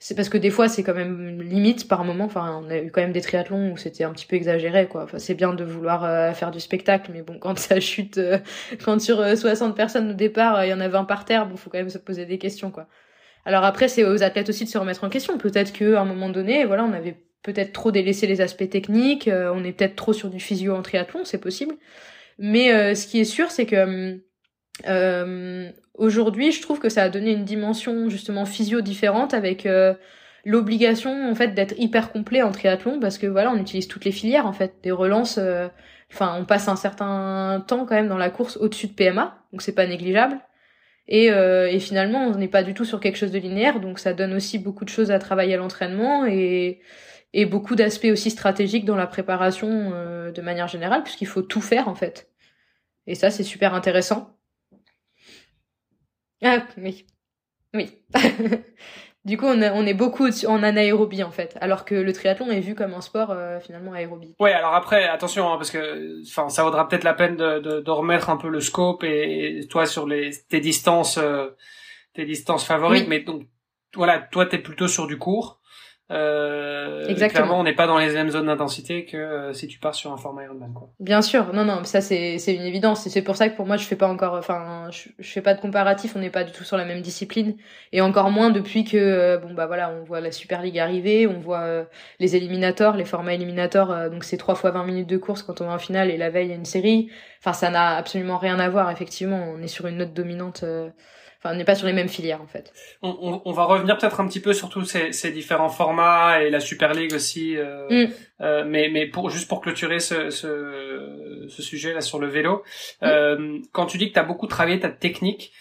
C'est parce que des fois c'est quand même limite par moment. Enfin, on a eu quand même des triathlons où c'était un petit peu exagéré, quoi. Enfin, c'est bien de vouloir faire du spectacle, mais bon, quand ça chute, quand sur 60 personnes au départ, il y en a 20 par terre, bon, faut quand même se poser des questions, quoi. Alors après, c'est aux athlètes aussi de se remettre en question. Peut-être qu'à un moment donné, voilà, on avait peut-être trop délaissé les aspects techniques, euh, on est peut-être trop sur du physio en triathlon, c'est possible. Mais euh, ce qui est sûr, c'est que euh, aujourd'hui, je trouve que ça a donné une dimension justement physio différente avec l'obligation en fait d'être hyper complet en triathlon parce que voilà, on utilise toutes les filières en fait, des relances. Enfin, on passe un certain temps quand même dans la course au-dessus de PMA, donc c'est pas négligeable. Et, et, finalement, on n'est pas du tout sur quelque chose de linéaire, donc ça donne aussi beaucoup de choses à travailler à l'entraînement et et beaucoup d'aspects aussi stratégiques dans la préparation euh, de manière générale, puisqu'il faut tout faire en fait. Et ça, c'est super intéressant. Ah oui, oui. du coup, on, on, est beaucoup en anaérobie en fait, alors que le triathlon est vu comme un sport euh, finalement aérobie. Ouais, alors après, attention, hein, parce que enfin, ça vaudra peut-être la peine de, de, de, remettre un peu le scope et, toi sur les tes distances, euh, tes distances favorites. Mais donc, voilà, toi, t'es plutôt sur du court. Euh, Exactement. Clairement, on n'est pas dans les mêmes zones d'intensité que euh, si tu pars sur un format Ironman, quoi. Bien sûr, non, non, ça c'est c'est une évidence. Et c'est pour ça que pour moi, je fais pas encore, enfin, je, fais pas de comparatif. On n'est pas du tout sur la même discipline, et encore moins depuis que euh, bon bah voilà, on voit la Super League arriver, on voit euh, les éliminateurs, les formats éliminateurs. donc c'est trois fois 20 minutes de course quand on va en finale, et la veille il y a une série. Enfin, ça n'a absolument rien à voir. Effectivement, on est sur une note dominante enfin, on n'est pas sur les mêmes filières en fait. On, on, on va revenir peut-être un petit peu sur tous ces, ces, différents formats et la Super League aussi, euh, mm. euh, mais, mais pour juste pour clôturer ce, ce, ce sujet là sur le vélo, mm. euh, quand tu dis que tu as beaucoup travaillé ta technique,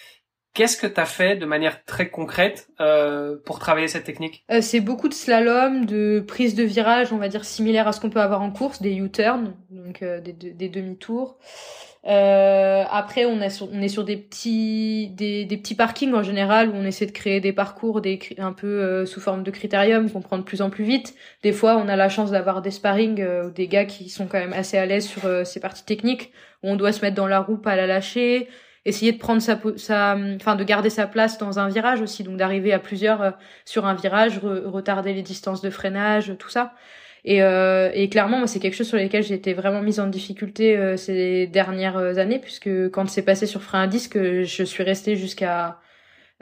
Qu'est-ce que tu as fait de manière très concrète euh, pour travailler cette technique? Euh, C'est beaucoup de slalom, de prise de virage, on va dire similaire à ce qu'on peut avoir en course, des U-turns, donc euh, des, des demi-tours. Euh, après, on, est sur des petits, des, petits parkings en général où on essaie de créer des parcours un peu euh, sous forme de critérium qu'on prend de plus en plus vite. Des fois, on a la chance d'avoir des sparring euh, des gars qui sont quand même assez à l'aise sur ces parties techniques où on doit se mettre dans la roue, pas la lâcher, essayer de prendre sa, sa, enfin de garder sa place dans un virage aussi, donc d'arriver à plusieurs sur un virage, retarder les distances de freinage, tout ça. Et, euh, et clairement, moi, c'est quelque chose sur lequel j'ai été vraiment mise en difficulté euh, ces dernières années, puisque quand c'est passé sur frein à disque, je suis restée jusqu'à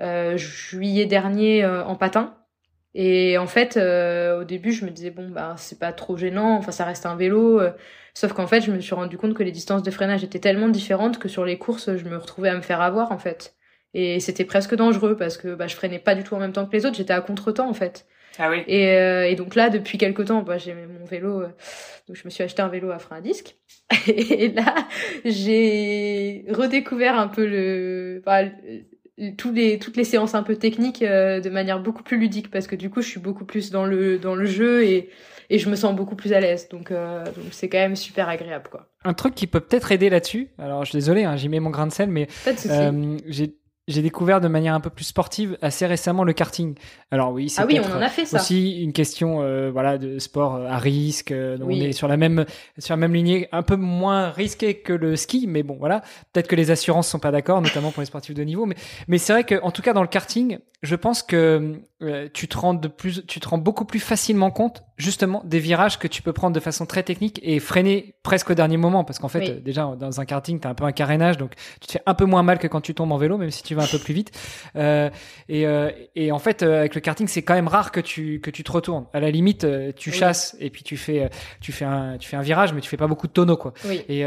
euh, juillet dernier en patin. Et en fait, au début, je me disais bon, bah c'est pas trop gênant, enfin ça reste un vélo. sauf qu'en fait, je me suis rendu compte que les distances de freinage étaient tellement différentes que sur les courses, je me retrouvais à me faire avoir en fait. Et c'était presque dangereux parce que bah, je freinais pas du tout en même temps que les autres, j'étais à contre-temps en fait. Ah oui. Et, euh, et donc là, depuis quelques temps, bah, j'ai mon vélo, euh, donc je me suis acheté un vélo à frein à disque. et là, j'ai redécouvert un peu le, bah, tous les, toutes les séances un peu techniques euh, de manière beaucoup plus ludique parce que du coup, je suis beaucoup plus dans le, dans le jeu et, et je me sens beaucoup plus à l'aise. Donc, donc c'est quand même super agréable, quoi. Un truc qui peut peut-être aider là-dessus. Alors, je suis désolé, hein, j'y mets mon grain de sel, mais j'ai j'ai découvert de manière un peu plus sportive assez récemment le karting. Alors oui, c'est ah oui, on en a fait ça. aussi une question euh, voilà de sport euh, à risque. Euh, on est sur la même sur la même lignée, un peu moins risqué que le ski, mais bon voilà. Peut-être que les assurances sont pas d'accord, notamment pour les sportifs de niveau. Mais mais c'est vrai que en tout cas dans le karting, je pense que tu te rends de plus, tu te rends beaucoup plus facilement compte justement des virages que tu peux prendre de façon très technique et freiner presque au dernier moment. Parce qu'en fait déjà dans un karting t'as un peu un carénage donc tu te fais un peu moins mal que quand tu tombes en vélo même si tu vas un peu plus vite. Euh, et, euh, et en fait euh, avec le karting c'est quand même rare que tu que tu te retournes. À la limite euh, tu chasses et puis tu fais tu fais un tu fais un virage mais tu fais pas beaucoup de tonneaux quoi. Et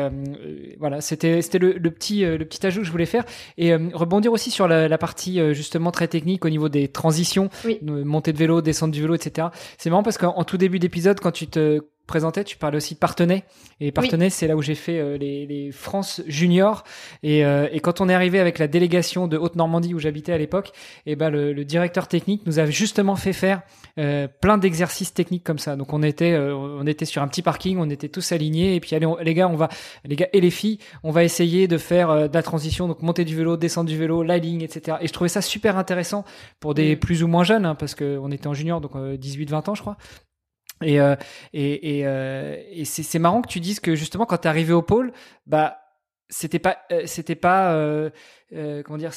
voilà c'était c'était le, le, petit le petit ajout que je voulais faire. Et rebondir aussi sur la, la, partie justement très technique au niveau des transitions montée de vélo descente du vélo etc c'est marrant parce qu'en tout début d'épisode, quand tu te présentais, tu parlais aussi de Partenay. Et Partenay, c'est là où j'ai fait euh, les, les, France Junior. Et, euh, et, quand on est arrivé avec la délégation de Haute-Normandie où j'habitais à l'époque, et eh ben le, le, directeur technique nous a justement fait faire euh, plein d'exercices techniques comme ça. Donc on était on était sur un petit parking, on était tous alignés. Et puis allez, les gars, on va les gars et les filles, on va essayer de faire de la transition, donc monter du vélo, descendre du vélo, la ligne, etc. Et je trouvais ça super intéressant pour des plus ou moins jeunes, hein, parce qu'on était en junior, donc 18-20 ans, je crois. Et, euh, et, et, euh, et c'est marrant que tu dises que justement quand t'es arrivé au pôle, bah c'était pas euh, c'était pas euh, euh, comment dire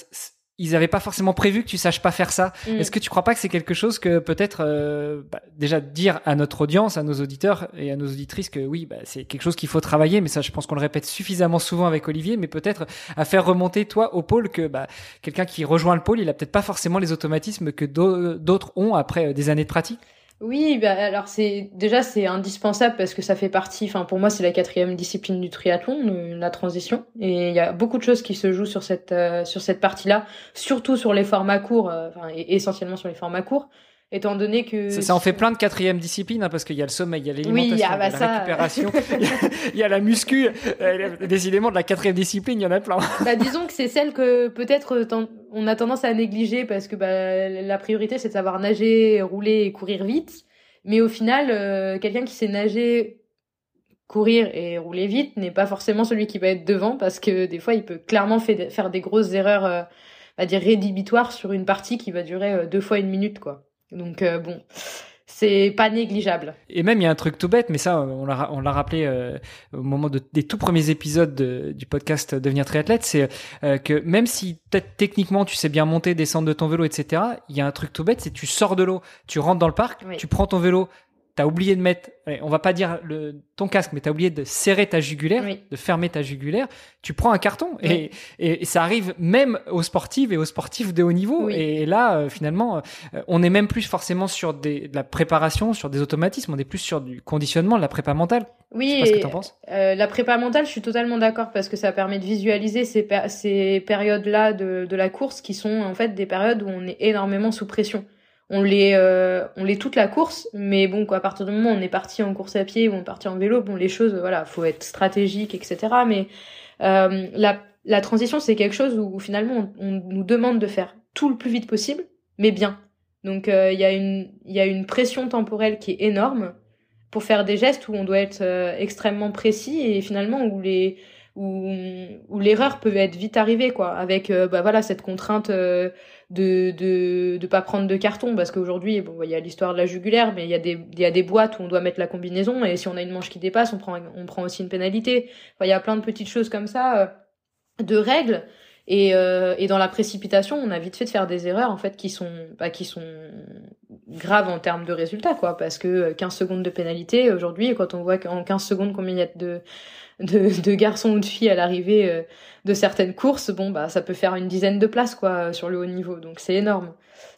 ils avaient pas forcément prévu que tu saches pas faire ça. Mm. Est-ce que tu crois pas que c'est quelque chose que peut-être euh, bah, déjà dire à notre audience, à nos auditeurs et à nos auditrices que oui, bah, c'est quelque chose qu'il faut travailler, mais ça je pense qu'on le répète suffisamment souvent avec Olivier, mais peut-être à faire remonter toi au pôle que bah, quelqu'un qui rejoint le pôle, il a peut-être pas forcément les automatismes que d'autres ont après des années de pratique? Oui, bah alors c'est déjà c'est indispensable parce que ça fait partie. Enfin pour moi c'est la quatrième discipline du triathlon, la transition. Et il y a beaucoup de choses qui se jouent sur cette euh, sur cette partie-là, surtout sur les formats courts, euh, enfin et essentiellement sur les formats courts étant donné que ça, en fait plein de quatrième discipline hein, parce qu'il y a le sommeil, il y a l'alimentation, oui, ah bah il y a la récupération, il, y a, la muscu. Euh, décidément de la quatrième discipline, il y en a plein. bah disons que c'est celle que peut-être on a tendance à négliger parce que bah, la priorité c'est de savoir nager, rouler et courir vite. Mais au final, euh, quelqu'un qui sait nager, courir et rouler vite n'est pas forcément celui qui va être devant parce que des fois il peut clairement faire des grosses erreurs, euh, à dire rédhibitoires sur une partie qui va durer deux fois une minute quoi. Donc euh, bon, c'est pas négligeable. Et même il y a un truc tout bête, mais ça on l'a on l'a rappelé euh, au moment de, des tout premiers épisodes du podcast Devenir triathlète, c'est euh, que même si peut-être techniquement tu sais bien monter, descendre de ton vélo, etc. Il y a un truc tout bête, c'est tu sors de l'eau, tu rentres dans le parc, tu prends ton vélo, t'as oublié de mettre, on va pas dire le, ton casque, mais t'as oublié de serrer ta jugulaire, de fermer ta jugulaire, tu prends un carton et, et, ça arrive même aux sportifs et aux sportifs de haut niveau. Et là, euh, finalement, euh, on est même plus forcément sur des, de la préparation, sur des automatismes, on est plus sur du conditionnement, de la prépa mentale. Oui, ce que penses. Euh, la prépa mentale, je suis totalement d'accord parce que ça permet de visualiser ces, ces périodes-là de, de la course qui sont en fait des périodes où on est énormément sous pression on les euh, toute la course mais bon quoi à partir du moment où on est parti en course à pied ou on est parti en vélo bon les choses voilà faut être stratégique etc mais euh, la transition c'est quelque chose où, finalement on, nous demande de faire tout le plus vite possible mais bien. Donc euh, il y a une il y a une pression temporelle qui est énorme pour faire des gestes où on doit être extrêmement précis et finalement où les où, où l'erreur peut être vite arrivée quoi avec bah cette contrainte de de de pas prendre de carton parce qu'aujourd'hui bon il y a l'histoire de la jugulaire mais il y a des il y a des boîtes où on doit mettre la combinaison et si on a une manche qui dépasse on prend on prend aussi une pénalité. Enfin il y a plein de petites choses comme ça euh, de règles et euh, et dans la précipitation on a vite fait de faire des erreurs en fait qui sont bah, qui sont graves en termes de résultats quoi parce que 15 secondes de pénalité aujourd'hui quand on voit qu'en 15 secondes combien il y a de de, de garçons ou de filles à l'arrivée euh, de certaines courses, bon bah ça peut faire une dizaine de places quoi sur le haut niveau, donc c'est énorme.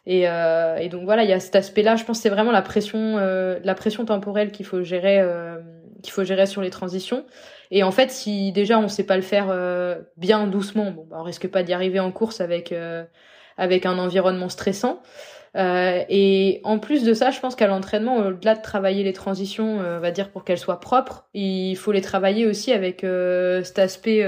Et, euh, et donc voilà, il y a cet aspect-là. Je pense c'est vraiment la pression, euh, la pression temporelle qu'il faut gérer, euh, qu'il faut gérer sur les transitions. Et en fait, si déjà on sait pas le faire bien doucement, bon, bah, on risque pas d'y arriver en course avec avec un environnement stressant. Euh, et en plus de ça, je pense qu'à l'entraînement, au-delà de travailler les transitions, euh, on va dire pour qu'elles soient propres, il faut les travailler aussi avec euh, cet aspect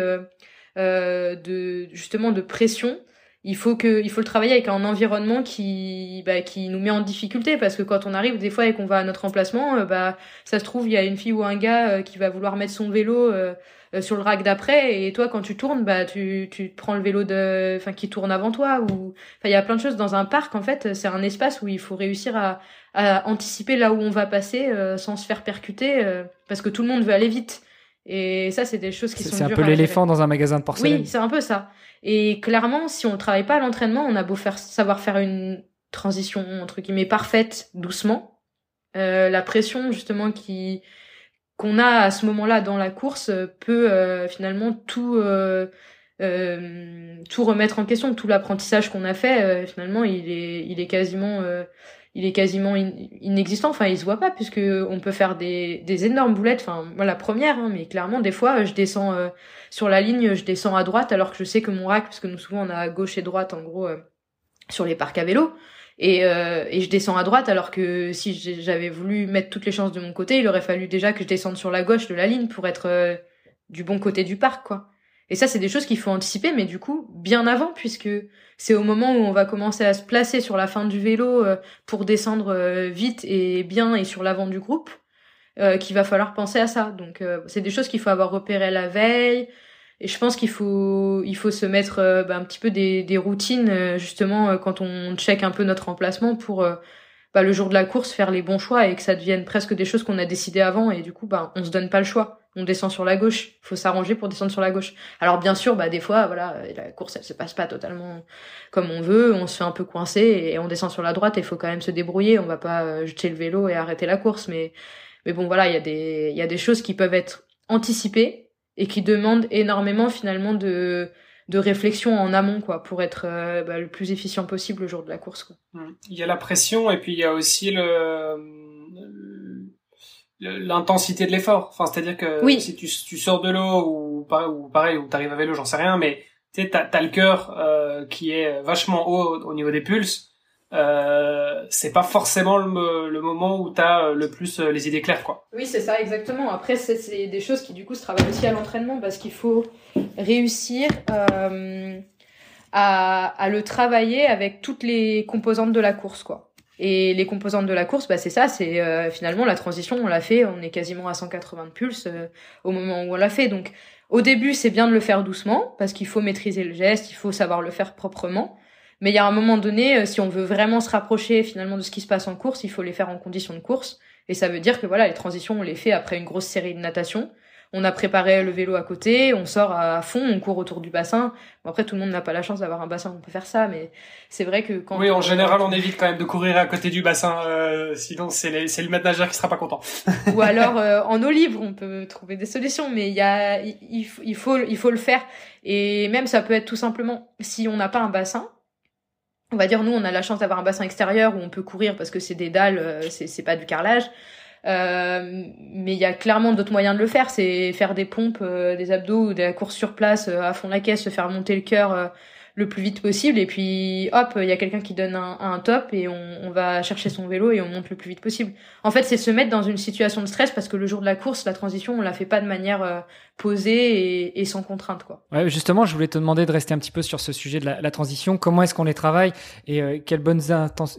de justement de pression. Il faut que, il faut le travailler avec un environnement qui, bah, qui nous met en difficulté parce que quand on arrive des fois et qu'on va à notre emplacement, bah, ça se trouve il y a une fille ou un gars qui va vouloir mettre son vélo euh, sur le rack d'après et toi quand tu tournes bah tu tu prends le vélo de enfin qui tourne avant toi ou enfin il y a plein de choses dans un parc en fait c'est un espace où il faut réussir à, à anticiper là où on va passer euh, sans se faire percuter euh, parce que tout le monde veut aller vite. Et ça c'est des choses qui sont c'est un peu l'éléphant dans un magasin de porcelaine. oui c'est un peu ça. Et clairement si on travaille pas à l'entraînement on a beau faire savoir faire une transition entre guillemets parfaite doucement la pression justement qui qu'on a à ce moment-là dans la course euh, peut euh, finalement tout euh, tout remettre en question. Tout l'apprentissage qu'on a fait finalement il est il est quasiment il est quasiment inexistant. Enfin il se voit pas puisque on peut faire des des énormes boulettes. Enfin moi la première hein, mais clairement des fois je descends sur la ligne je descends à droite alors que je sais que mon rack parce que nous souvent on a à gauche et droite en gros sur les parcs à vélo Et, et je descends à droite alors que si j'avais voulu mettre toutes les chances de mon côté, il aurait fallu déjà que je descende sur la gauche de la ligne pour être du bon côté du parc, quoi. Et ça, c'est des choses qu'il faut anticiper, mais du coup, bien avant, puisque c'est au moment où on va commencer à se placer sur la fin du vélo euh, pour descendre euh, vite et bien et sur l'avant du groupe, euh, qu'il va falloir penser à ça. Donc, c'est des choses qu'il faut avoir repérées la veille. Et je pense qu'il faut, il faut se mettre bah, un petit peu des, des routines, justement, quand on check un peu notre emplacement pour bah, le jour de la course faire les bons choix et que ça devienne presque des choses qu'on a décidées avant et du coup bah on se donne pas le choix on descend sur la gauche. Faut s'arranger pour descendre sur la gauche. Alors bien sûr, bah des fois, voilà, la course elle se passe pas totalement comme on veut, on se fait un peu coincer et on descend sur la droite. Il faut quand même se débrouiller. On va pas euh, jeter le vélo et arrêter la course, mais mais bon voilà, il y a des il y a des choses qui peuvent être anticipées et qui demandent énormément finalement de de réflexion en amont quoi pour être euh, bah, le plus efficient possible le jour de la course quoi. Mmh. Il y a la pression et puis il y a aussi le l'intensité de l'effort. Enfin, c'est-à-dire que si tu, tu, sors de l'eau ou, ou pareil, ou t'arrives à vélo, j'en sais rien, mais tu sais, t'as as le cœur euh, qui est vachement haut au niveau des pulses. Euh, c'est pas forcément le, moment où t'as le plus euh, les idées claires, quoi. Oui, c'est ça, exactement. Après, c'est des choses qui du coup se travaillent aussi à l'entraînement parce qu'il faut réussir euh, à, le travailler avec toutes les composantes de la course, quoi. Et les composantes de la course, bah c'est ça, c'est euh, finalement la transition, on l'a fait, on est quasiment à 180 de pulse euh, au moment où on l'a fait. Donc au début, c'est bien de le faire doucement parce qu'il faut maîtriser le geste, il faut savoir le faire proprement. Mais il y a un moment donné, euh, si on veut vraiment se rapprocher finalement de ce qui se passe en course, il faut les faire en conditions de course. Et ça veut dire que voilà, les transitions, on les fait après une grosse série de natation on a préparé le vélo à côté, on sort à fond, on court autour du bassin. Bon, après, tout le monde n'a pas la chance d'avoir un bassin, on peut faire ça, mais c'est vrai que quand... Oui, en général, on évite quand même de courir à côté du bassin, euh, sinon c'est le maître nageur qui sera pas content. Ou alors euh, en eau libre, on peut trouver des solutions, mais il y a, il, faut, il faut le faire. Et même ça peut être tout simplement, si on n'a pas un bassin, on va dire nous on a la chance d'avoir un bassin extérieur où on peut courir parce que c'est des dalles, euh, c'est pas du carrelage. Euh, mais il y a clairement d'autres moyens de le faire, c'est faire des pompes, euh, des abdos ou de la course sur place à fond la caisse, se faire monter le cœur le plus vite possible. Et puis hop il y a quelqu'un qui donne un, un top et on, on, va chercher son vélo et on monte le plus vite possible. En fait c'est se mettre dans une situation de stress parce que le jour de la course la transition on la fait pas de manière euh, posée et, et, sans contrainte quoi. Ouais, justement je voulais te demander de rester un petit peu sur ce sujet de la, la transition. Comment est-ce qu'on les travaille et euh, quelles bonnes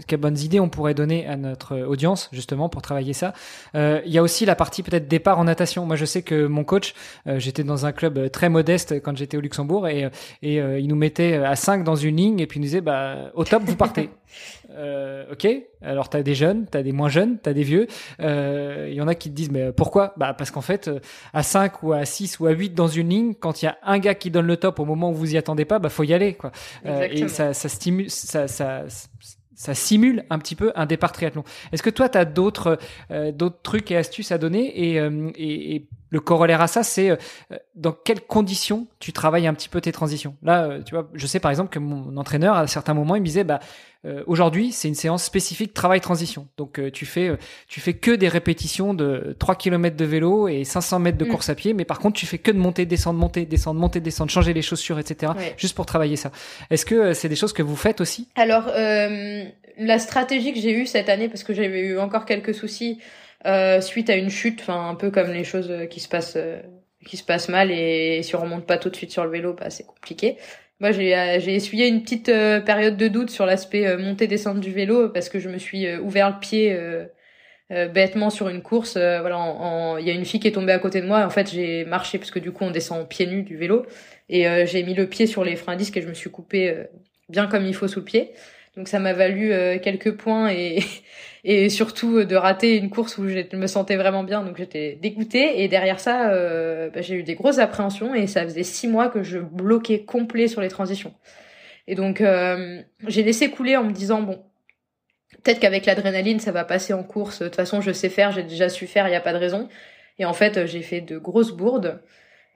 quelles bonnes idées on pourrait donner à notre audience justement pour travailler ça? Euh, il y a aussi la partie peut-être départ en natation. Moi je sais que mon coach euh, j'étais dans un club très modeste quand j'étais au Luxembourg et, et il nous mettait à 5 dans une ligne et puis il nous disait bah au top vous partez. euh, ok, alors t'as des jeunes, t'as des moins jeunes, t'as des vieux. Il euh, y en a qui te disent mais pourquoi? Bah parce qu'en fait euh, à 5 ou à 6 ou à 8 dans une ligne, quand il y a un gars qui donne le top au moment où vous y attendez pas, bah faut y aller quoi. Euh, et ça, ça stimule, ça, ça, ça simule un petit peu un départ triathlon. Est-ce que toi, tu as d'autres euh, d'autres trucs et astuces à donner? Et, et, et le corollaire à ça, c'est euh, dans quelles conditions tu travailles un petit peu tes transitions? Là, euh, tu vois, je sais par exemple que mon entraîneur, à certains moments, il me disait, bah, euh, aujourd'hui, c'est une séance spécifique travail-transition. Donc, tu fais, tu fais que des répétitions de 3 km de vélo et 500 mètres de mm. course à pied, mais par contre, tu fais que de monter, descendre, monter, descendre, monter, descendre, changer les chaussures, etc. Juste pour travailler ça. Est-ce que c'est des choses que vous faites aussi? Alors, la stratégie que j'ai eue cette année, parce que j'avais eu encore quelques soucis, euh, suite à une chute, enfin un peu comme les choses qui se passent euh, qui se passent mal et si on remonte pas tout de suite sur le vélo, bah c'est compliqué. Moi j'ai euh, essuyé une petite période de doute sur l'aspect montée descente du vélo parce que je me suis ouvert le pied bêtement sur une course. voilà, il y a une fille qui est tombée à côté de moi. En fait, j'ai marché parce que du coup on descend pieds nus du vélo et j'ai mis le pied sur les freins à disque et je me suis coupé bien comme il faut sous le pied. Donc ça m'a valu quelques points et surtout euh, de rater une course où je me sentais vraiment bien, donc j'étais dégoûtée. Et derrière ça, euh, bah, j'ai eu des grosses appréhensions et ça faisait six mois que je bloquais complet sur les transitions. Et donc euh, j'ai laissé couler en me disant bon, peut-être qu'avec l'adrénaline ça va passer en course. De toute façon, je sais faire, j'ai déjà su faire, il n'y a pas de raison. Et en fait, j'ai fait de grosses bourdes,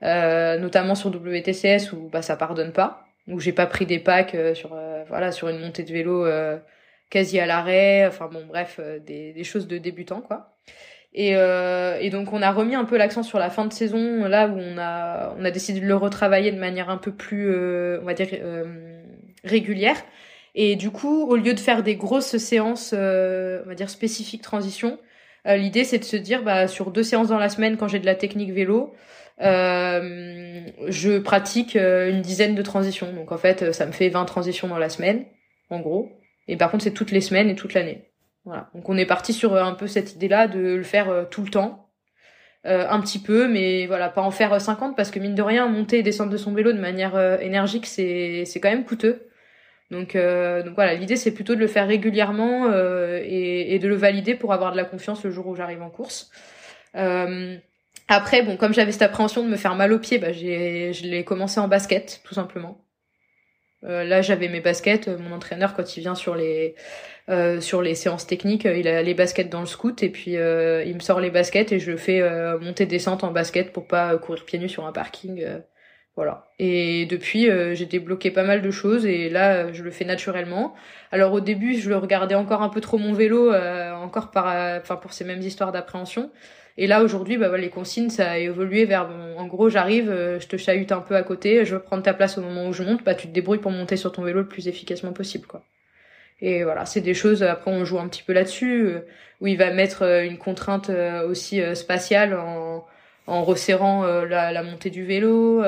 notamment sur WTCS où bah ça pardonne pas, où j'ai pas pris des packs sur voilà sur une montée de vélo quasi à l'arrêt, enfin bon bref, euh, des, des choses de débutants quoi. Et, euh, et donc on a remis un peu l'accent sur la fin de saison, là où on a on a décidé de le retravailler de manière un peu plus, euh, on va dire, euh, régulière. Et du coup, au lieu de faire des grosses séances, on va dire spécifiques transition, l'idée c'est de se dire, bah, sur deux séances dans la semaine, quand j'ai de la technique vélo, je pratique une dizaine de transitions. Donc en fait, ça me fait 20 transitions dans la semaine, en gros. Et par contre, c'est toutes les semaines et toute l'année. Voilà. Donc on est parti sur un peu cette idée-là de le faire tout le temps euh, un petit peu, mais voilà, pas en faire 50 parce que mine de rien, monter et descendre de son vélo de manière euh, énergique, c'est quand même coûteux. Donc euh, donc voilà, l'idée c'est plutôt de le faire régulièrement et, et, de le valider pour avoir de la confiance le jour où j'arrive en course. Après, bon, comme j'avais cette appréhension de me faire mal aux pieds, bah je l'ai commencé en basket tout simplement. là, j'avais mes baskets. Mon entraîneur, quand il vient sur les euh, sur les séances techniques, il a les baskets dans le scout et puis euh, il me sort les baskets et je fais euh, monter descente en basket pour pas courir pieds nus sur un parking. voilà. Et depuis, j'ai débloqué pas mal de choses et là, je le fais naturellement. Alors au début, je le regardais encore un peu trop mon vélo, encore par, enfin pour ces mêmes histoires d'appréhension. Et là aujourd'hui, bah, les consignes, ça a évolué vers en gros, j'arrive, je te chahute un peu à côté, je veux prendre ta place au moment où je monte, bah tu te débrouilles pour monter sur ton vélo le plus efficacement possible, quoi. Et voilà, c'est des choses, après on joue un petit peu là-dessus, euh, où il va mettre euh, une contrainte euh, aussi spatiale en, en resserrant la, la, montée du vélo.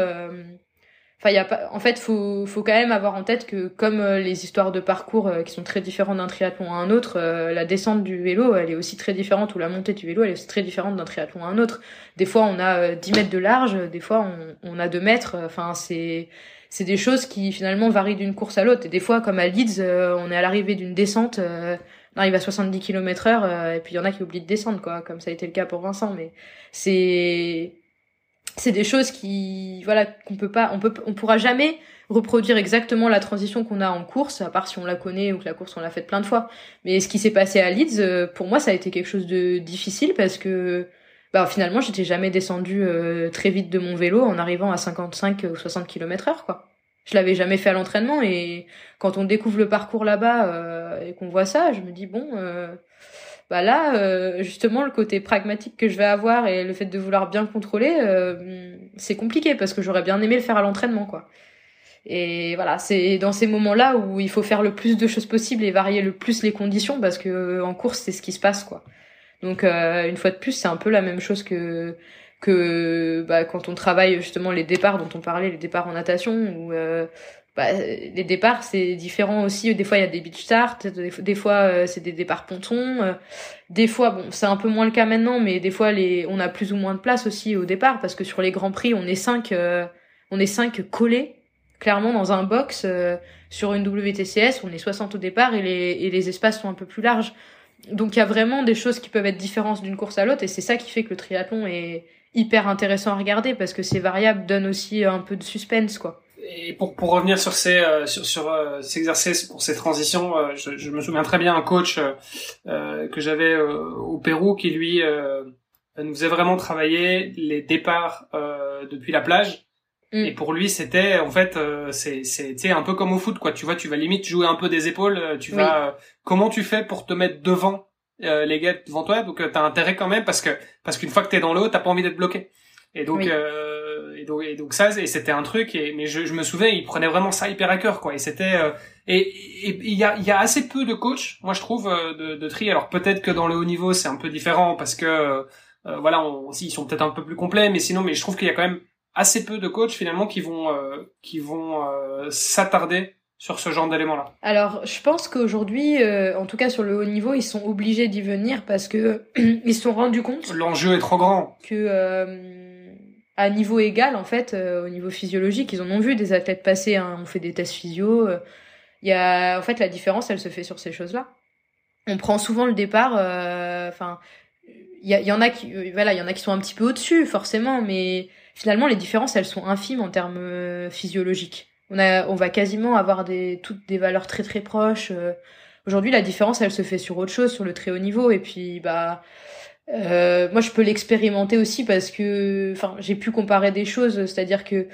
En fait, faut, faut quand même avoir en tête que comme les histoires de parcours qui sont très différentes d'un triathlon à un autre, la descente du vélo, elle est aussi très différente, ou la montée du vélo, elle est aussi très différente d'un triathlon à un autre. Des fois, on a 10 mètres de large, des fois, on, a 2 mètres. Enfin, c'est des choses qui finalement varient d'une course à l'autre. Et des fois, comme à Leeds, euh, on est à l'arrivée d'une descente, euh, on arrive à 70 km heure, euh, et puis il y en a qui oublient de descendre, quoi, comme ça a été le cas pour Vincent. Mais c'est c'est des choses qui voilà qu'on peut pas on peut on pourra jamais reproduire exactement la transition qu'on a en course à part si on la connaît ou que la course on l'a faite plein de fois mais ce qui s'est passé à Leeds pour moi ça a été quelque chose de difficile parce que bah finalement j'étais jamais descendu euh, très vite de mon vélo en arrivant à 55 ou 60 km heure quoi. Je l'avais jamais fait à l'entraînement et quand on découvre le parcours là-bas euh, et qu'on voit ça, je me dis bon euh, bah là justement le côté pragmatique que je vais avoir et le fait de vouloir bien contrôler c'est compliqué parce que j'aurais bien aimé le faire à l'entraînement quoi. Et voilà, c'est dans ces moments-là où il faut faire le plus de choses possibles et varier le plus les conditions parce que en course c'est ce qui se passe quoi. Donc euh, une fois de plus, c'est un peu la même chose que que bah, quand on travaille justement les départs dont on parlait, les départs en natation ou euh, bah, les départs c'est différent aussi. Des fois il y a des beach starts, des, fois euh, c'est des départs pontons. des fois bon c'est un peu moins le cas maintenant, mais des fois les on a plus ou moins de place aussi au départ parce que sur les grands prix on est cinq on est cinq collés clairement dans un box sur une WTCS on est 60 au départ et les et les espaces sont un peu plus larges donc il y a vraiment des choses qui peuvent être différentes d'une course à l'autre et c'est ça qui fait que le triathlon est hyper intéressant à regarder parce que ces variables donnent aussi un peu de suspense quoi. Et pour, pour revenir sur ces euh, sur, sur euh, ces exercices pour ces transitions, euh, je, je, me souviens très bien un coach que j'avais au Pérou qui lui nous faisait vraiment travailler les départs depuis la plage Mm. Et pour lui, c'était en fait, euh, c'est c'est un peu comme au foot quoi. Tu vois, tu vas limite jouer un peu des épaules. Euh, tu vas, euh, comment tu fais pour te mettre devant les gars devant toi? Donc t'as intérêt quand même parce que parce qu'une fois que t'es dans l'eau, t'as pas envie d'être bloqué. Et donc, et donc et donc ça et c'était un truc. Et mais je, je me souviens, il prenait vraiment ça hyper à cœur quoi. Et c'était et il y a il y a assez peu de coachs, moi je trouve de, de tri. Alors peut-être que dans le haut niveau c'est un peu différent parce que voilà, on, ils sont peut-être un peu plus complets, mais sinon, mais je trouve qu'il y a quand même assez peu de coachs finalement qui vont euh, qui vont euh, s'attarder sur ce genre d'éléments-là. Alors, je pense qu'aujourd'hui, euh, en tout cas sur le haut niveau, ils sont obligés d'y venir parce que ils se sont rendus compte. L'enjeu est trop grand. Que à niveau égal, en fait, au niveau physiologique, ils en ont vu des athlètes passer. Hein, on fait des tests physio. Il y a, en fait, la différence, elle se fait sur ces choses-là. On prend souvent le départ. Enfin, il y, y, en a qui, voilà, il y en a qui sont un petit peu au-dessus, forcément, mais finalement les différences elles sont infimes en termes euh, physiologiques. On a, on va quasiment avoir des toutes des valeurs très très proches. Euh. Aujourd'hui, la différence elle se fait sur autre chose, sur le très haut niveau, et puis bah euh, moi je peux l'expérimenter aussi parce que, enfin, j'ai pu comparer des choses, c'est-à-dire que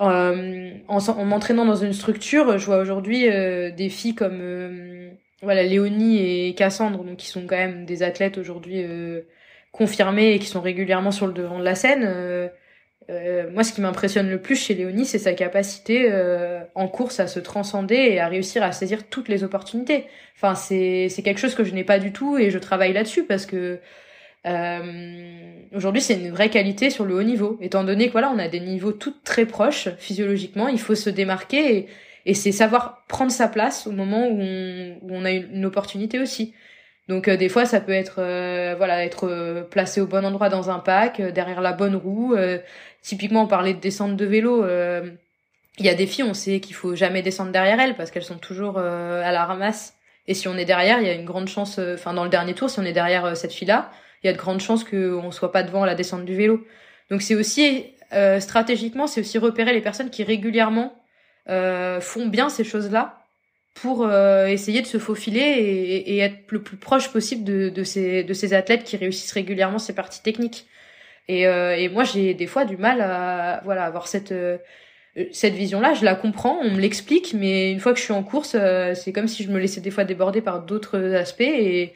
euh, en, en m'entraînant dans une structure, je vois aujourd'hui des filles comme voilà Léonie et Cassandre, donc qui sont quand même des athlètes aujourd'hui confirmés et qui sont régulièrement sur le devant de la scène Euh, moi, ce qui m'impressionne le plus chez Léonie, c'est sa capacité euh, en course à se transcender et à réussir à saisir toutes les opportunités. Enfin, c'est c'est quelque chose que je n'ai pas du tout et je travaille là-dessus parce que euh, aujourd'hui, c'est une vraie qualité sur le haut niveau. Étant donné que voilà, on a des niveaux toutes très proches physiologiquement, il faut se démarquer et, et c'est savoir prendre sa place au moment où on, où on a une opportunité aussi. Donc euh, des fois ça peut être euh, voilà être euh, placé au bon endroit dans un pack, derrière la bonne roue. typiquement on parlait de descente de vélo. Il y a des filles, on sait qu'il faut jamais descendre derrière elles parce qu'elles sont toujours à la ramasse. Et si on est derrière, il y a une grande chance. Enfin dans le dernier tour, si on est derrière cette fille-là, il y a de grandes chances qu'on soit pas devant la descente du vélo. Donc c'est aussi stratégiquement, c'est aussi repérer les personnes qui régulièrement font bien ces choses-là pour euh, essayer de se faufiler et, être le plus proche possible de, ces, de ces athlètes qui réussissent régulièrement ces parties techniques. Et, euh, et moi, j'ai des fois du mal à voilà avoir cette euh, cette vision-là. Je la comprends, on me l'explique, mais une fois que je suis en course, c'est comme si je me laissais des fois déborder par d'autres aspects et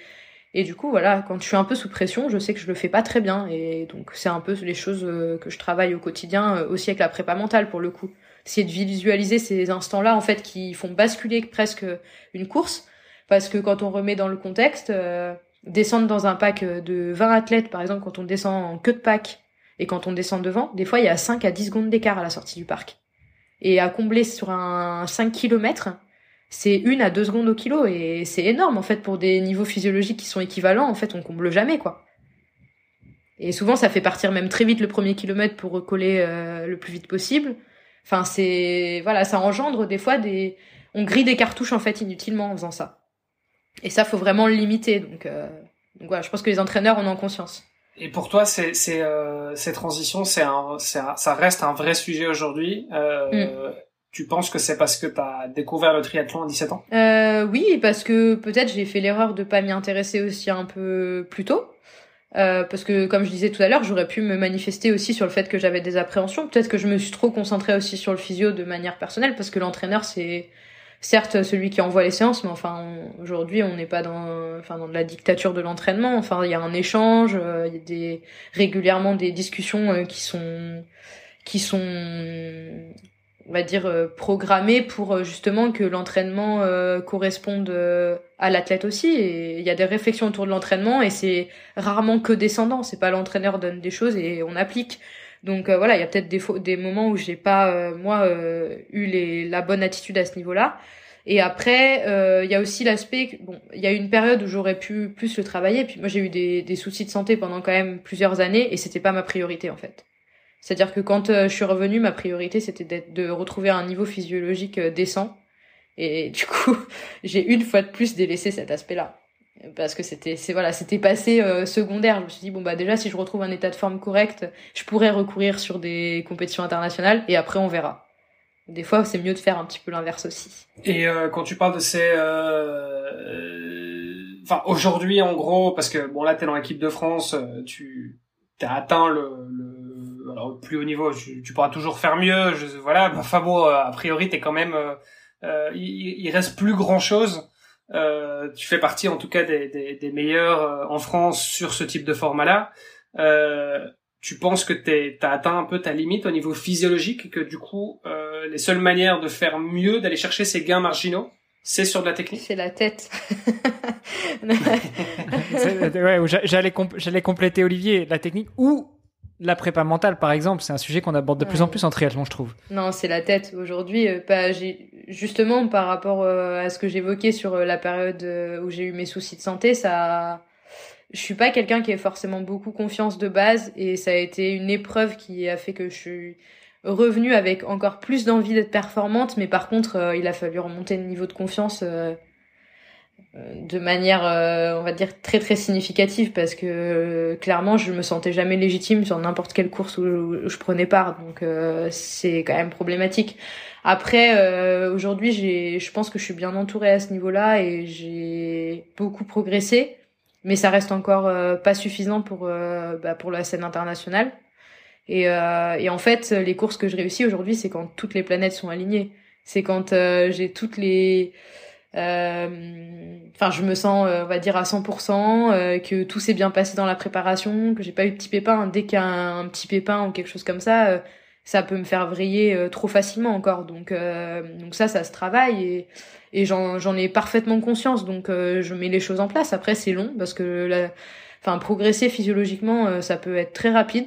et du coup, voilà, quand je suis un peu sous pression, je sais que je le fais pas très bien. Et donc, c'est un peu les choses que je travaille au quotidien, aussi avec la prépa mentale pour le coup. Essayer de visualiser ces instants-là en fait qui font basculer presque une course. Parce que quand on remet dans le contexte euh, descendre dans un pack de 20 athlètes par exemple quand on descend en queue de pack et quand on descend devant des fois il y a 5 à 10 secondes d'écart à la sortie du parc. Et à combler sur un 5 km c'est une à deux secondes au kilo et c'est énorme en fait pour des niveaux physiologiques qui sont équivalents en fait on comble jamais quoi et souvent ça fait partir même très vite le premier kilomètre pour recoller euh, le plus vite possible Enfin, c'est voilà, ça engendre des fois des, on grille des cartouches en fait inutilement en faisant ça. Et ça, faut vraiment le limiter. Donc, euh... donc voilà, je pense que les entraîneurs en ont conscience. Et pour toi, c'est, c'est, euh, ces transitions, c'est un, ça reste un vrai sujet aujourd'hui. Euh, mm. Tu penses que c'est parce que tu as découvert le triathlon à 17 ans? Euh, Oui, parce que peut-être j'ai fait l'erreur de pas m'y intéresser aussi un peu plus tôt. Euh, parce que comme je disais tout à l'heure, j'aurais pu me manifester aussi sur le fait que j'avais des appréhensions. Peut-être que je me suis trop concentrée aussi sur le physio de manière personnelle, parce que l'entraîneur c'est certes celui qui envoie les séances, mais enfin aujourd'hui on n'est pas dans, enfin dans la dictature de l'entraînement. Enfin il y a un échange, euh, il y a des régulièrement des discussions euh, qui sont qui sont on va dire euh, programmé pour euh, justement que l'entraînement euh, corresponde à l'athlète aussi. Et il y a des réflexions autour de l'entraînement et c'est rarement que descendant. C'est pas l'entraîneur donne des choses et on applique. Donc voilà il y a peut-être des des moments où j'ai pas moi eu les la bonne attitude à ce niveau-là. Et après il y a aussi l'aspect bon il y a eu une période où j'aurais pu plus le travailler. Puis moi j'ai eu des des soucis de santé pendant quand même plusieurs années et c'était pas ma priorité en fait c'est-à-dire que quand euh, je suis revenue, ma priorité c'était de retrouver un niveau physiologique euh, décent. Et du coup, j'ai une fois de plus délaissé cet aspect-là. Parce que c'était c'est voilà c'était passé euh, secondaire. Je me suis dit bon bah déjà si je retrouve un état de forme correct je pourrais recourir sur des compétitions internationales et après on verra. Des fois c'est mieux de faire un petit peu l'inverse aussi. Et quand tu parles de ces enfin aujourd'hui en gros parce que bon là t'es dans l'équipe de France tu as atteint le alors au plus haut niveau, tu, pourras toujours faire mieux. Je, voilà, enfin bon, euh, a priori, t'es quand même, euh, euh, il, il, reste plus grand chose. Euh, tu fais partie en tout cas des, des, des meilleurs en France sur ce type de format-là. tu penses que t'as atteint un peu ta limite au niveau physiologique et que du coup, les seules manières de faire mieux, d'aller chercher ces gains marginaux, c'est sur de la technique? C'est la tête. ouais, j'allais j'allais compléter Olivier la technique ou la prépa mentale, par exemple, c'est un sujet qu'on aborde de plus en plus en triathlon, je trouve. Non, c'est la tête. Aujourd'hui, euh, pas justement par rapport euh, à ce que j'évoquais sur euh, la période où j'ai eu mes soucis de santé, ça, je suis pas quelqu'un qui ait forcément beaucoup confiance de base, et ça a été une épreuve qui a fait que je suis revenue avec encore plus d'envie d'être performante, mais par contre, il a fallu remonter le niveau de confiance de manière euh, on va dire très très significative parce que euh, clairement je me sentais jamais légitime sur n'importe quelle course où, je prenais part. Donc euh, c'est quand même problématique. Après aujourd'hui j'ai je pense que je suis bien entourée à ce niveau-là et j'ai beaucoup progressé mais ça reste encore pas suffisant pour bah, pour la scène internationale. Et, et en fait les courses que je réussis aujourd'hui c'est quand toutes les planètes sont alignées. C'est quand j'ai toutes les Enfin, je me sens, on va dire, à 100%, que tout s'est bien passé dans la préparation, que j'ai pas eu de petit pépin. Dès qu'il y a un, petit pépin ou quelque chose comme ça, ça peut me faire vriller trop facilement encore. Donc, donc ça, ça se travaille et, et j'en ai parfaitement conscience. Donc, je mets les choses en place. Après, c'est long parce que la, enfin progresser physiologiquement euh, ça peut être très rapide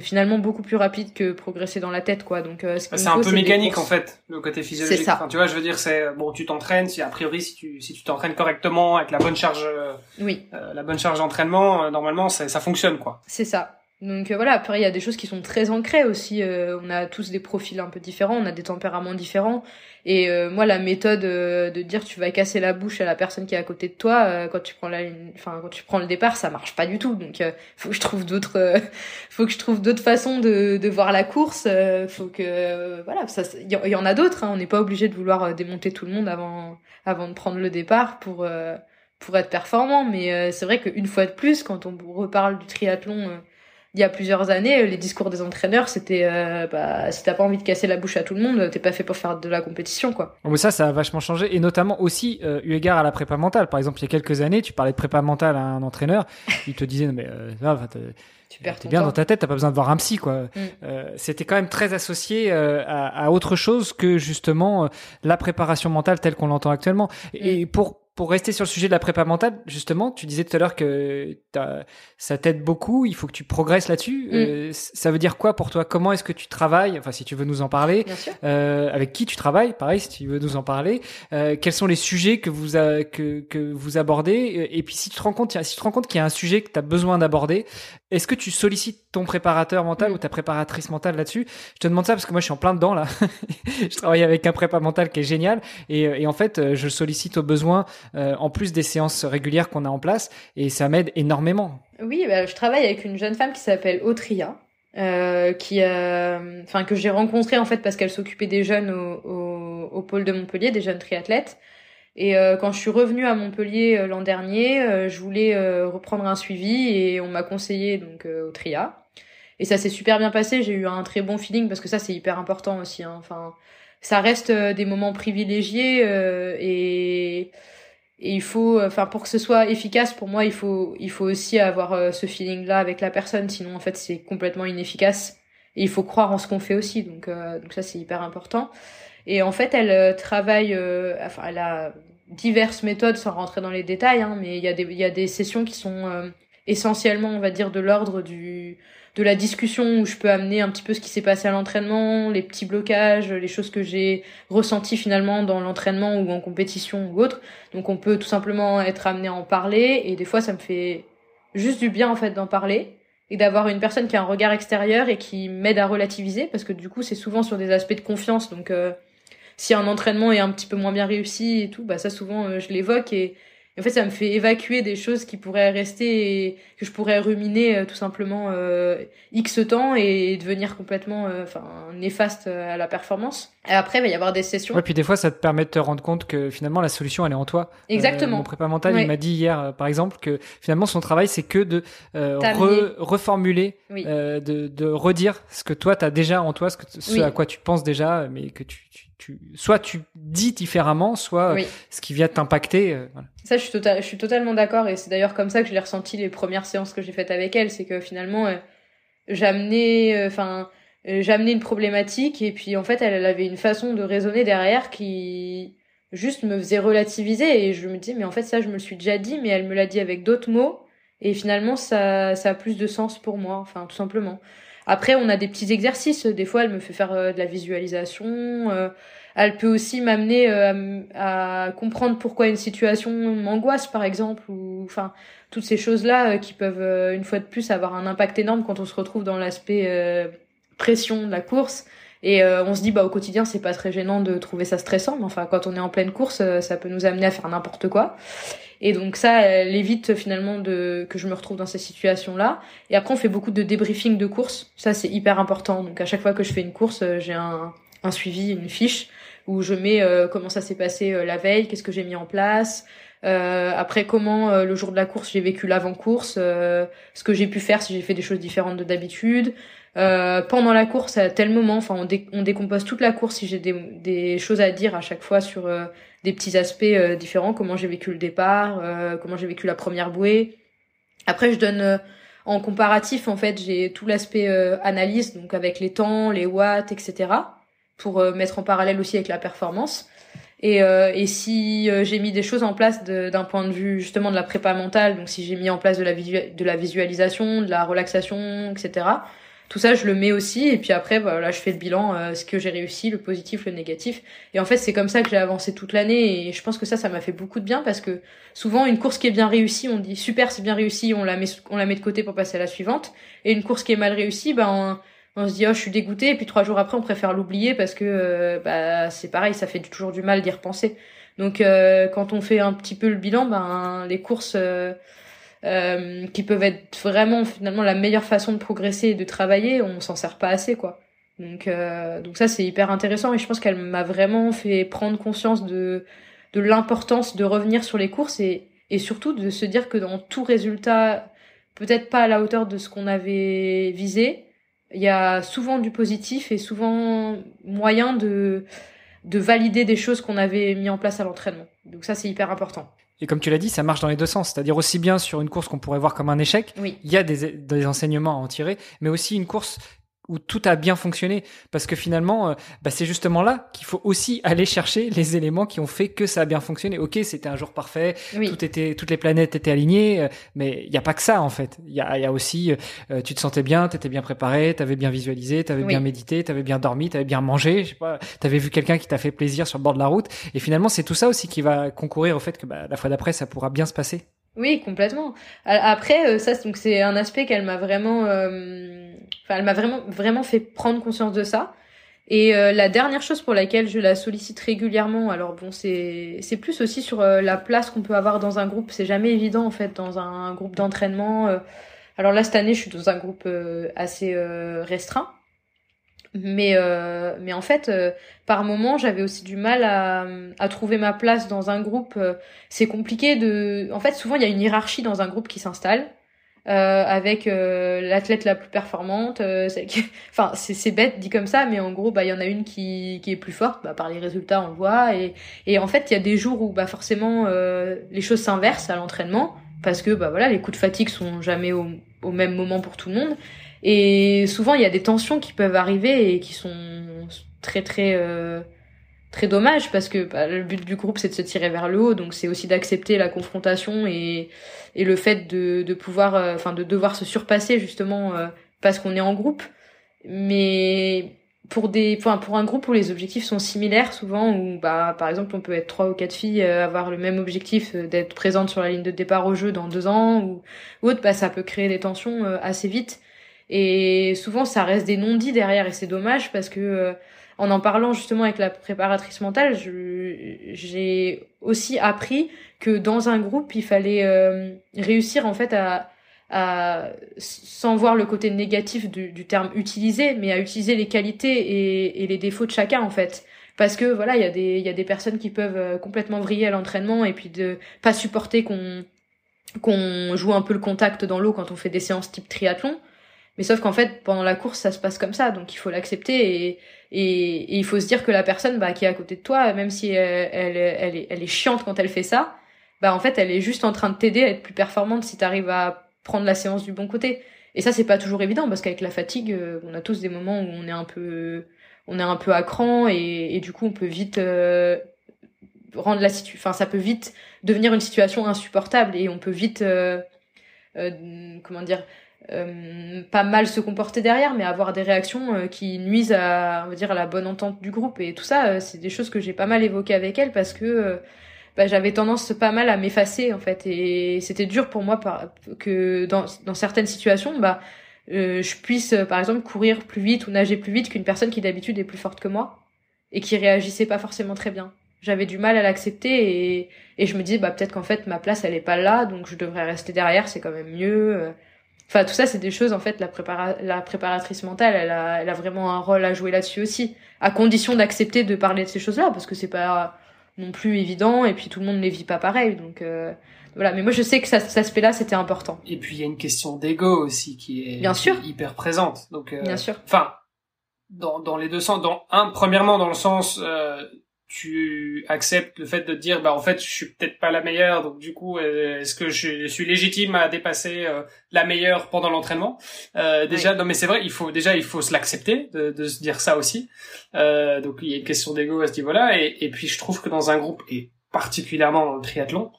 finalement beaucoup plus rapide que progresser dans la tête quoi donc euh, c'est un peu mécanique en fait le côté physiologique ça. Enfin, tu vois je veux dire c'est bon tu t'entraînes si a priori si tu si tu t'entraînes correctement avec la bonne charge euh, oui la bonne charge d'entraînement normalement ça, ça fonctionne quoi c'est ça donc voilà, après il y a des choses qui sont très ancrées aussi. on a tous des profils un peu différents, on a des tempéraments différents. Et euh, moi, la méthode euh, de dire tu vas casser la bouche à la personne qui est à côté de toi euh, quand tu prends la, enfin quand tu prends le départ, ça marche pas du tout. Donc, faut que je trouve d'autres, faut que je trouve d'autres façons de, de voir la course. faut que, voilà, ça, il y, en a d'autres. Hein. On n'est pas obligé de vouloir démonter tout le monde avant, avant de prendre le départ pour pour être performant. Mais c'est vrai qu'une fois de plus, quand on reparle du triathlon il y a plusieurs années, les discours des entraîneurs, c'était euh, bah, si t'as pas envie de casser la bouche à tout le monde, t'es pas fait pour faire de la compétition, quoi. mais ça, ça a vachement changé, et notamment aussi euh, eu égard à la prépa mentale. Par exemple, il y a quelques années, tu parlais de prépa mentale à un entraîneur, il te disait, mais euh, tu perds bien dans ta tête, t'as pas besoin de voir un psy, quoi. Mm. Euh, c'était quand même très associé euh, à, à, autre chose que justement euh, la préparation mentale telle qu'on l'entend actuellement. Et mm. pour pour rester sur le sujet de la prépa mentale, justement, tu disais tout à l'heure que ça t'aide beaucoup, il faut que tu progresses là-dessus. Mm. Euh, ça veut dire quoi pour toi? Comment est-ce que tu travailles? Enfin, si tu veux nous en parler, euh, avec qui tu travailles? Pareil, si tu veux nous en parler. Euh, quels sont les sujets que vous a, que, que vous abordez? Et puis, si tu te rends compte, si tu te rends compte qu'il y a un sujet que tu as besoin d'aborder, est-ce que tu sollicites ton préparateur mental mm. ou ta préparatrice mentale là-dessus? Je te demande ça parce que moi, je suis en plein dedans là. je travaille avec un prépa mental qui est génial et, et en fait, je sollicite au besoin en plus des séances régulières qu'on a en place, et ça m'aide énormément. Oui, bah, je travaille avec une jeune femme qui s'appelle Autria. Euh, qui enfin que j'ai rencontrée en fait parce qu'elle s'occupait des jeunes au, pôle de Montpellier, des jeunes triathlètes. Et euh, quand je suis revenue à Montpellier l'an dernier, je voulais reprendre un suivi et on m'a conseillé donc au. Et ça s'est super bien passé. J'ai eu un très bon feeling parce que ça c'est hyper important aussi. Hein. Enfin, ça reste des moments privilégiés et et il faut enfin pour que ce soit efficace pour moi il faut il faut aussi avoir euh, ce feeling là avec la personne. Sinon en fait c'est complètement inefficace. Et il faut croire en ce qu'on fait aussi. Donc euh, donc ça c'est hyper important. Et en fait elle euh, travaille enfin elle a diverses méthodes sans rentrer dans les détails hein, mais il y a des il y a des sessions qui sont essentiellement on va dire de l'ordre du de la discussion où je peux amener un petit peu ce qui s'est passé à l'entraînement, les petits blocages, les choses que j'ai ressenties finalement dans l'entraînement ou en compétition ou autre. Donc on peut tout simplement être amené à en parler et des fois ça me fait juste du bien en fait d'en parler et d'avoir une personne qui a un regard extérieur et qui m'aide à relativiser parce que du coup c'est souvent sur des aspects de confiance donc euh, si un entraînement est un petit peu moins bien réussi et tout bah ça souvent euh, je l'évoque et en fait, ça me fait évacuer des choses qui pourraient rester et que je pourrais ruminer euh, tout simplement euh, X temps et devenir complètement euh, enfin néfaste à la performance. Et après, il va y avoir des sessions. Ouais, puis des fois, ça te permet de te rendre compte que finalement, la solution, elle est en toi. Exactement. mon prépa mental, il m'a dit hier, par exemple, que finalement, son travail, c'est que de reformuler, de, de redire ce que toi, tu as déjà en toi, ce, que, ce à quoi tu penses déjà, mais que tu, tu tu, soit tu dis différemment, soit ce qui vient t'impacter. Euh, ça, je suis, tota-, je suis totalement d'accord, et c'est d'ailleurs comme ça que je l'ai ressenti les premières séances que j'ai faites avec elle, c'est que finalement, euh, j'amenais, euh, enfin, j'amenais une problématique, et puis en fait, elle, elle, avait une façon de raisonner derrière qui juste me faisait relativiser, et je me disais, mais en fait, ça, je me le suis déjà dit, mais elle me l'a dit avec d'autres mots, et finalement, ça, ça a plus de sens pour moi, enfin, tout simplement. Après, on a des petits exercices. Des fois, elle me fait faire euh, de la visualisation. Euh, elle peut aussi m'amener euh, à, comprendre pourquoi une situation m'angoisse, par exemple, ou enfin toutes ces choses-là qui peuvent une fois de plus avoir un impact énorme quand on se retrouve dans l'aspect pression de la course. Et on se dit bah au quotidien c'est pas très gênant de trouver ça stressant, mais enfin quand on est en pleine course, ça peut nous amener à faire n'importe quoi. Et donc ça, elle évite finalement de que je me retrouve dans ces situations-là. Et après, on fait beaucoup de débriefing de course. Ça, c'est hyper important. Donc à chaque fois que je fais une course, euh, j'ai un, un suivi, une fiche où je mets euh, comment ça s'est passé euh, la veille, qu'est-ce que j'ai mis en place. Euh, après, comment le jour de la course j'ai vécu l'avant-course, ce que j'ai pu faire si j'ai fait des choses différentes de d'habitude. Pendant la course, à tel moment, enfin, on, décompose toute la course si j'ai des, des, choses à dire à chaque fois sur des petits aspects différents, comment j'ai vécu le départ, comment j'ai vécu la première bouée. Après, je donne en comparatif, en fait, j'ai tout l'aspect analyse, donc avec les temps, les watts, etc., pour mettre en parallèle aussi avec la performance. Et, euh, et si euh, j'ai mis des choses en place d'un point de vue justement de la prépa mentale, donc si j'ai mis en place de la, de la visualisation, de la relaxation, etc. Tout ça, je le mets aussi. Et puis après, bah, là, je fais le bilan, euh, ce que j'ai réussi, le positif, le négatif. Et en fait, c'est comme ça que j'ai avancé toute l'année. Et je pense que ça, ça m'a fait beaucoup de bien parce que souvent, une course qui est bien réussie, on dit super, c'est bien réussi, on la met, on la met de côté pour passer à la suivante. Et une course qui est mal réussie, ben on se dit oh je suis dégoûté et puis trois jours après on préfère l'oublier parce que euh, bah c'est pareil ça fait toujours du mal d'y repenser donc euh, quand on fait un petit peu le bilan ben les courses qui peuvent être vraiment finalement la meilleure façon de progresser et de travailler on s'en sert pas assez quoi donc donc ça c'est hyper intéressant et je pense qu'elle m'a vraiment fait prendre conscience de de l'importance de revenir sur les courses et et surtout de se dire que dans tout résultat peut-être pas à la hauteur de ce qu'on avait visé il y a souvent du positif et souvent moyen de, de valider des choses qu'on avait mis en place à l'entraînement. Donc ça, c'est hyper important. Et comme tu l'as dit, ça marche dans les deux sens. C'est-à-dire aussi bien sur une course qu'on pourrait voir comme un échec, oui. il y a des, des enseignements à en tirer, mais aussi une course où tout a bien fonctionné. Parce que finalement euh, bah, c'est justement là qu'il faut aussi aller chercher les éléments qui ont fait que ça a bien fonctionné. Ok c'était un jour parfait tout était toutes les planètes étaient alignées euh, mais il n'y a pas que ça en fait. Il y a, y a aussi euh, tu te sentais bien t'étais bien préparé t'avais bien visualisé t'avais avais bien médité t'avais bien dormi t'avais bien mangé je sais pas t'avais vu quelqu'un qui t'a fait plaisir sur le bord de la route. Et finalement c'est tout ça aussi qui va concourir au fait que bah, la fois d'après ça pourra bien se passer. Oui, complètement. Après, ça, donc c'est un aspect qu'elle m'a vraiment, Enfin, elle m'a vraiment vraiment fait prendre conscience de ça. Et euh, la dernière chose pour laquelle je la sollicite régulièrement, alors bon, c'est c'est plus aussi sur euh, la place qu'on peut avoir dans un groupe. C'est jamais évident en fait dans un, groupe d'entraînement. Euh. alors là cette année, je suis dans un groupe assez restreint, mais mais en fait, par moment, j'avais aussi du mal à à trouver ma place dans un groupe. c'est compliqué de. En fait, souvent il y a une hiérarchie dans un groupe qui s'installe. Euh, avec euh, l'athlète la plus performante. Euh, enfin, c'est bête dit comme ça, mais en gros, bah il y en a une qui, qui est plus forte. Bah, par les résultats, on le voit. Et, et en fait, il y a des jours où bah forcément les choses s'inversent à l'entraînement parce que bah voilà, les coups de fatigue sont jamais au, au même moment pour tout le monde. Et souvent, il y a des tensions qui peuvent arriver et qui sont très très très dommage parce que bah, le but du groupe c'est de se tirer vers le haut. Donc c'est aussi d'accepter la confrontation et et le fait de de pouvoir euh, enfin de devoir se surpasser justement euh, parce qu'on est en groupe. Mais pour des enfin pour un groupe où les objectifs sont similaires souvent où bah par exemple on peut être trois ou quatre filles euh, avoir le même objectif d'être présente sur la ligne de départ au jeu dans deux ans ou, ou autre bah ça peut créer des tensions assez vite. Et souvent ça reste des non-dits derrière. Et c'est dommage parce que en en parlant justement avec la préparatrice mentale, j'ai aussi appris que dans un groupe, il fallait euh, réussir en fait à, sans voir le côté négatif du, terme utilisé, mais à utiliser les qualités et, et, les défauts de chacun en fait. Parce que voilà, il y a des il y a des personnes qui peuvent euh, complètement vriller à l'entraînement et puis de pas supporter qu'on qu'on joue un peu le contact dans l'eau quand on fait des séances type triathlon. Mais sauf qu'en fait, pendant la course, ça se passe comme ça, donc il faut l'accepter et, il faut se dire que la personne bah, qui est à côté de toi, même si elle, elle, elle, est, elle est chiante quand elle fait ça, bah en fait, elle est juste en train de t'aider à être plus performante si tu arrives à prendre la séance du bon côté. Et ça, c'est pas toujours évident parce qu'avec la fatigue, euh, on a tous des moments où on est un peu, on est un peu à cran et, du coup, on peut vite euh, rendre la situation, enfin, ça peut vite devenir une situation insupportable et on peut vite, euh, comment dire, euh, pas mal se comporter derrière, mais avoir des réactions euh, qui nuisent à, on va dire, à la bonne entente du groupe. Et tout ça, euh, c'est des choses que j'ai pas mal évoquées avec elle parce que bah, j'avais tendance pas mal à m'effacer en fait. Et c'était dur pour moi que dans, dans certaines situations, bah, je puisse par exemple courir plus vite ou nager plus vite qu'une personne qui d'habitude est plus forte que moi et qui réagissait pas forcément très bien. J'avais du mal à l'accepter et, et je me disais bah peut-être qu'en fait ma place elle est pas là donc je devrais rester derrière c'est quand même mieux Enfin, tout ça, c'est des choses, en fait, la, la préparatrice mentale, elle a, elle a vraiment un rôle à jouer là-dessus aussi, à condition d'accepter de parler de ces choses-là, parce que c'est pas non plus évident, et puis tout le monde ne les vit pas pareil, donc euh, voilà. Mais moi, je sais que ça, cet aspect-là, c'était important. Et puis, il y a une question d'ego aussi qui est, Bien sûr. hyper présente. Donc, euh, Bien sûr. Enfin, dans, dans les deux sens, dans un, premièrement, dans le sens, euh, tu acceptes le fait de te dire bah en fait je suis peut-être pas la meilleure donc du coup euh, est-ce que je suis légitime à dépasser euh, la meilleure pendant l'entraînement? Euh, déjà non mais c'est vrai il faut déjà il faut se l'accepter de, de, se dire ça aussi. Euh, donc il y a une question d'ego à ce niveau-là. Et, et puis je trouve que dans un groupe et particulièrement dans le triathlon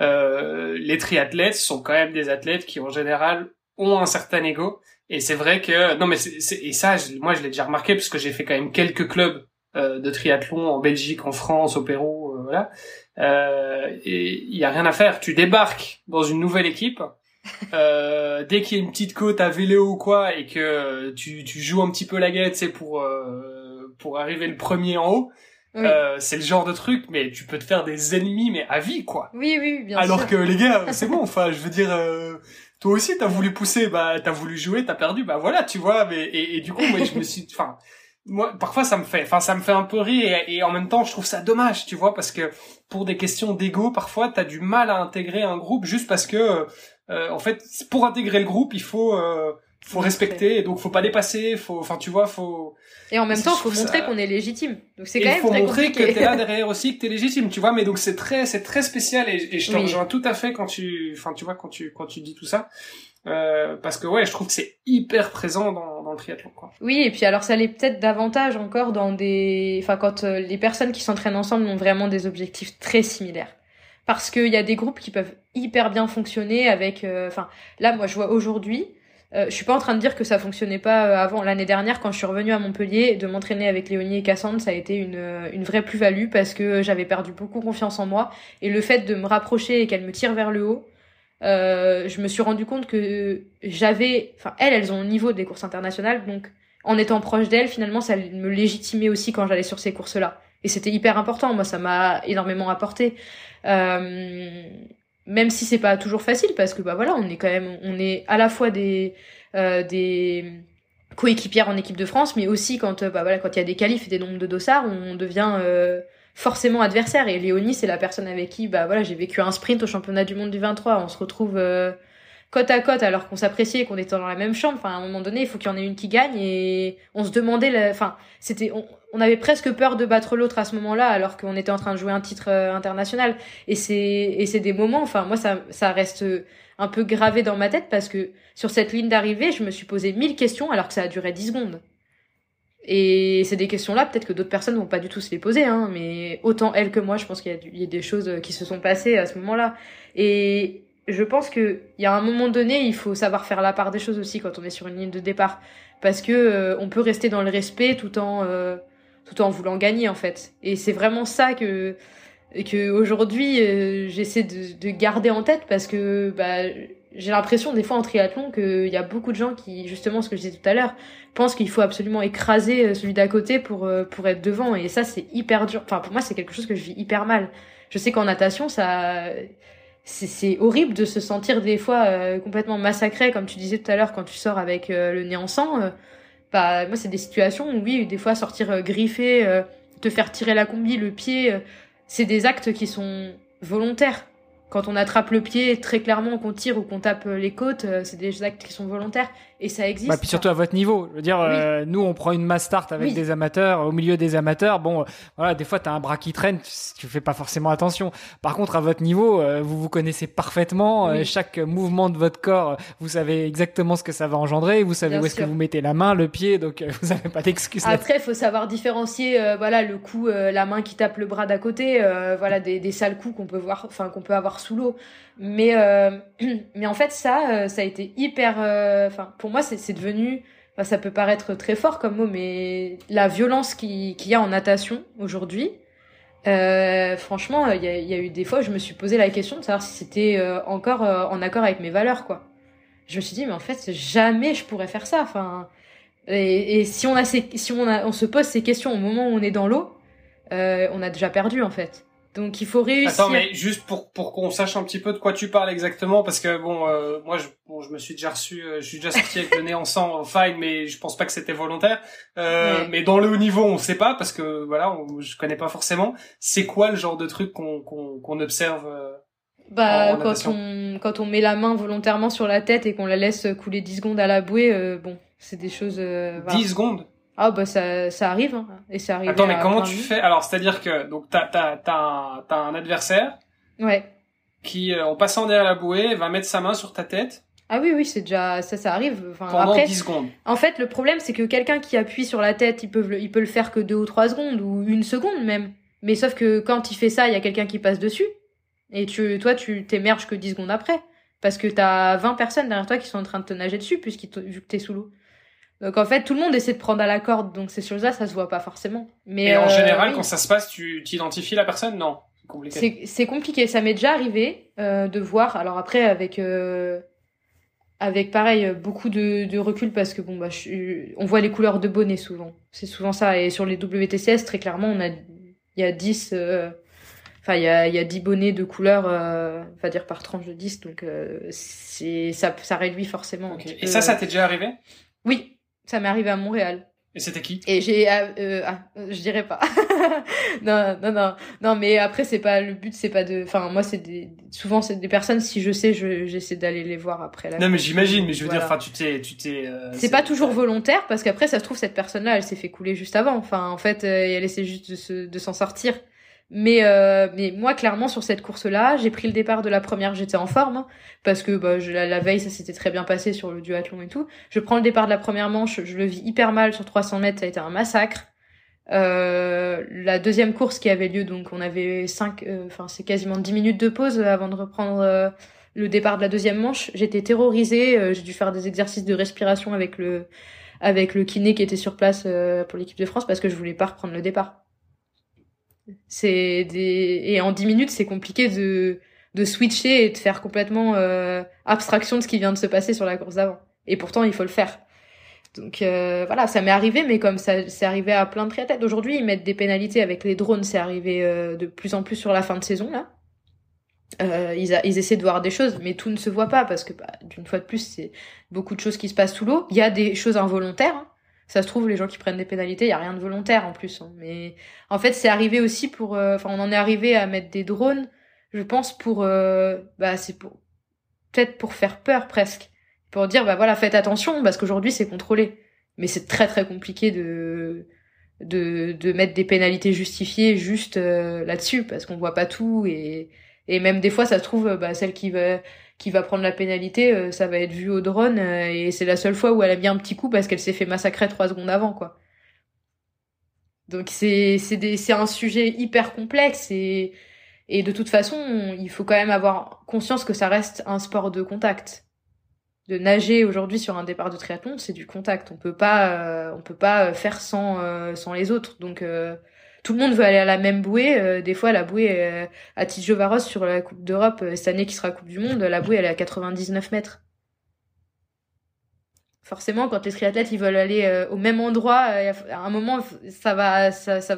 euh, les triathlètes sont quand même des athlètes qui en général ont un certain ego. Et c'est vrai que non mais c'est, et ça moi je l'ai déjà remarqué parce que j'ai fait quand même quelques clubs de triathlon en Belgique, en France, au Pérou, euh, voilà. Euh, et il y a rien à faire. Tu débarques dans une nouvelle équipe. Euh, dès qu'il y a une petite côte à vélo ou quoi et que tu, tu joues un petit peu la guette, c'est pour pour arriver le premier en haut. c'est le genre de truc, mais tu peux te faire des ennemis, mais à vie, quoi. Oui, oui, bien Alors que les gars, c'est bon. Enfin, je veux dire, toi aussi, t'as voulu pousser, bah, t'as voulu jouer, t'as perdu, bah voilà, tu vois. Mais et, et du coup, moi, je me suis, enfin, moi parfois ça me fait enfin ça me fait un peu rire et, en même temps je trouve ça dommage tu vois parce que pour des questions d'ego parfois t'as du mal à intégrer un groupe juste parce que euh, en fait pour intégrer le groupe il faut euh, faut respecter donc faut pas dépasser faut enfin tu vois faut et en même temps faut montrer qu'on est légitime. Donc c'est quand même faut montrer que t'es là derrière aussi que t'es légitime tu vois mais donc c'est très c'est très spécial et, et je te rejoins tout à fait quand tu enfin tu vois quand tu quand tu dis tout ça euh, parce que ouais, je trouve que c'est hyper présent dans, le triathlon. Oui, et puis alors ça l'est peut-être davantage encore dans des, enfin quand euh, les personnes qui s'entraînent ensemble ont vraiment des objectifs très similaires. Parce qu'il y a des groupes qui peuvent hyper bien fonctionner avec, euh, enfin là moi je vois aujourd'hui, je suis pas en train de dire que ça fonctionnait pas avant. L'année dernière, quand je suis revenue à Montpellier, de m'entraîner avec Léonie et Cassandre, ça a été une, une vraie plus-value parce que j'avais perdu beaucoup confiance en moi. Et le fait de me rapprocher et qu'elle me tire vers le haut, euh, je me suis rendu compte que j'avais, enfin elles, elles ont le niveau des courses internationales, donc en étant proche d'elles, finalement, ça me légitimait aussi quand j'allais sur ces courses-là. Et c'était hyper important. Moi, ça m'a énormément apporté. Euh, même si c'est pas toujours facile, parce que bah voilà, on est quand même, on est à la fois des euh, des coéquipières en équipe de France, mais aussi quand bah voilà, quand il y a des qualifs et des nombres de dossards, on devient euh, forcément adversaire. Et Léonie, c'est la personne avec qui, bah voilà, j'ai vécu un sprint au championnat du monde du 23. On se retrouve euh, côte à côte alors qu'on s'appréciait et qu'on était dans la même chambre. Enfin, à un moment donné, il faut qu'il y en ait une qui gagne. Et on se demandait, enfin, c'était, on, avait presque peur de battre l'autre à ce moment-là, alors qu'on était en train de jouer un titre euh, international. Et c'est, et c'est des moments. Enfin, moi, ça, ça reste un peu gravé dans ma tête parce que sur cette ligne d'arrivée, je me suis posé mille questions alors que ça a duré 10 secondes. Et c'est des questions-là, peut-être que d'autres personnes vont pas du tout se les poser, hein, mais autant elle que moi, je pense qu'il y, a des choses qui se sont passées à ce moment-là. Et je pense que il y a un moment donné, il faut savoir faire la part des choses aussi quand on est sur une ligne de départ, parce que euh, on peut rester dans le respect tout en euh, tout en voulant gagner en fait. Et c'est vraiment ça que que aujourd'hui euh, j'essaie de, de, garder en tête parce que bah j'ai l'impression des fois en triathlon qu'il y a beaucoup de gens qui, justement ce que je disais tout à l'heure, pensent qu'il faut absolument écraser euh, celui d'à côté pour, euh, pour être devant. Et ça, c'est hyper dur. Enfin, pour moi, c'est quelque chose que je vis hyper mal. Je sais qu'en natation, ça, c'est horrible de se sentir des fois euh, complètement massacré, comme tu disais tout à l'heure, quand tu sors avec le nez en sang. bah, moi, c'est des situations où, oui, des fois, sortir griffé, te faire tirer la combi, le pied, c'est des actes qui sont volontaires quand on attrape le pied très clairement qu'on tire ou qu'on tape les côtes euh, c'est des actes qui sont volontaires et ça existe bah, puis surtout à votre niveau. Je veux dire euh, nous on prend une mass start avec des amateurs au milieu des amateurs. Bon euh, voilà des fois tu as un bras qui traîne tu, fais pas forcément attention. Par contre à votre niveau vous vous connaissez parfaitement chaque mouvement de votre corps vous savez exactement ce que ça va engendrer vous savez où est-ce que vous mettez la main le pied donc vous avez pas d'excuses. Après il faut savoir différencier voilà le coup la main qui tape le bras d'à côté voilà des, des sales coups qu'on peut voir enfin qu'on peut avoir sous l'eau. Mais, euh, mais en fait, ça, euh, ça a été hyper. Euh, enfin, pour moi, c'est devenu. ça peut paraître très fort comme mot, mais la violence qu'il y a en natation aujourd'hui, franchement, il y a, eu des fois, je me suis posé la question de savoir si c'était encore en accord avec mes valeurs, quoi. Je me suis dit, mais en fait, jamais je pourrais faire ça. Enfin, et, et si on a ces, si on a, on se pose ces questions au moment où on est dans l'eau, on a déjà perdu en fait. Donc il faut réussir. Attends, mais juste pour pour qu'on sache un petit peu de quoi tu parles exactement, parce que bon, euh, moi je bon, je me suis déjà reçu, euh, je suis déjà sorti avec le nez en sang, fine, mais je pense pas que c'était volontaire. Euh, Mais dans le haut niveau, on sait pas parce que voilà, on, je connais pas forcément. C'est quoi le genre de truc qu'on qu'on observe euh, Bah quand on quand on met la main volontairement sur la tête et qu'on la laisse couler 10 secondes à la bouée, bon, c'est des choses. 10 secondes? Ah bah ça, ça arrive hein. et ça arrive. Attends, mais comment tu fais? Alors, c'est-à-dire que donc t'as t'as t'as un, t'as un adversaire. Ouais. Qui en passant derrière la bouée va mettre sa main sur ta tête. Ah oui oui c'est déjà ça ça arrive. Enfin, Pendant après, 10 secondes. En fait le problème c'est que quelqu'un qui appuie sur la tête il peut le, il peut le faire que deux ou trois secondes ou une seconde même. Mais sauf que quand il fait ça il y a quelqu'un qui passe dessus et tu toi tu t'émerges que 10 secondes après parce que t'as 20 personnes derrière toi qui sont en train de te nager dessus puisqu'il vu que t'es sous l'eau. Donc en fait, tout le monde essaie de prendre à la corde, donc ces choses-là, ça se voit pas forcément. Mais Et en euh, général, oui. quand ça se passe, tu t'identifies la personne? Non, c'est compliqué. c'est compliqué. Ça m'est déjà arrivé euh, de voir. Alors après, avec euh, avec pareil beaucoup de, de recul parce que bon bah je on voit les couleurs de bonnet souvent. C'est souvent ça. Et sur les WTCS, très clairement, on a il y a 10 euh, Enfin, il y a, il y a 10 bonnets de couleurs, euh, on va dire par tranche de 10, donc c'est ça, ça réduit forcément. Et ça, ça t'est déjà arrivé? Oui, ça m'est arrivé à Montréal. Et c'était qui? Et j'ai, ah, euh, ah, je dirais pas. non, non, non, non, mais après c'est pas le but, c'est pas de. Enfin, moi c'est des, souvent c'est des personnes. Si je sais, je, j'essaie d'aller les voir après. La Non, mais j'imagine, mais je veux Voilà. dire, enfin, tu t'es, tu t'es. euh, c'est pas toujours volontaire parce qu'après ça se trouve cette personne-là, elle s'est fait couler juste avant. Enfin, en fait, euh, elle essaie juste de, se, de s'en sortir. Mais euh, mais moi clairement sur cette course-là, j'ai pris le départ de la première, j'étais en forme hein, parce que bah, je, la, la veille ça s'était très bien passé sur le duathlon et tout. Je prends le départ de la première manche, je le vis hyper mal sur 300 mètres, ça a été un massacre. Euh, la deuxième course qui avait lieu, donc on avait cinq, euh, enfin c'est quasiment 10 minutes de pause avant de reprendre euh, le départ de la deuxième manche. J'étais terrorisée, euh, j'ai dû faire des exercices de respiration avec le avec le kiné qui était sur place pour l'équipe de France parce que je voulais pas reprendre le départ. C'est des et en 10 minutes c'est compliqué de de switcher et de faire complètement euh, abstraction de ce qui vient de se passer sur la course d'avant. Et pourtant il faut le faire. Donc euh, voilà, ça m'est arrivé, mais comme ça c'est arrivé à plein de triathlètes. Aujourd'hui, ils mettent des pénalités avec les drones, c'est arrivé euh, de plus en plus sur la fin de saison là. Euh, ils, ils essaient de voir des choses, mais tout ne se voit pas parce que bah, d'une fois de plus, c'est beaucoup de choses qui se passent sous l'eau. Il y a des choses involontaires. hein. Ça se trouve, les gens qui prennent des pénalités, il a rien de volontaire en plus. hein. Mais en fait, c'est arrivé aussi pour. euh, Enfin, on en est arrivé à mettre des drones. Je pense pour. euh, bah, c'est pour peut-être pour faire peur presque pour dire bah voilà faites attention parce qu'aujourd'hui c'est contrôlé mais c'est très très compliqué de de de mettre des pénalités justifiées juste euh, là-dessus parce qu'on voit pas tout et et même des fois ça se trouve bah celle qui va qui va prendre la pénalité euh, ça va être vu au drone euh, et c'est la seule fois où elle a mis un petit coup parce qu'elle s'est fait massacrer trois secondes avant quoi donc c'est c'est un sujet hyper complexe et et de toute façon il faut quand même avoir conscience que ça reste un sport de contact de nager aujourd'hui sur un départ de triathlon, c'est du contact. On peut pas, euh, on peut pas faire sans sans les autres. Donc tout le monde veut aller à la même bouée. Euh, des fois, la bouée euh, à Tijovaros sur la Coupe d'Europe euh, cette année qui sera Coupe du Monde, la bouée elle est à 99 mètres. Forcément, quand les triathlètes ils veulent aller au même endroit, à un moment ça va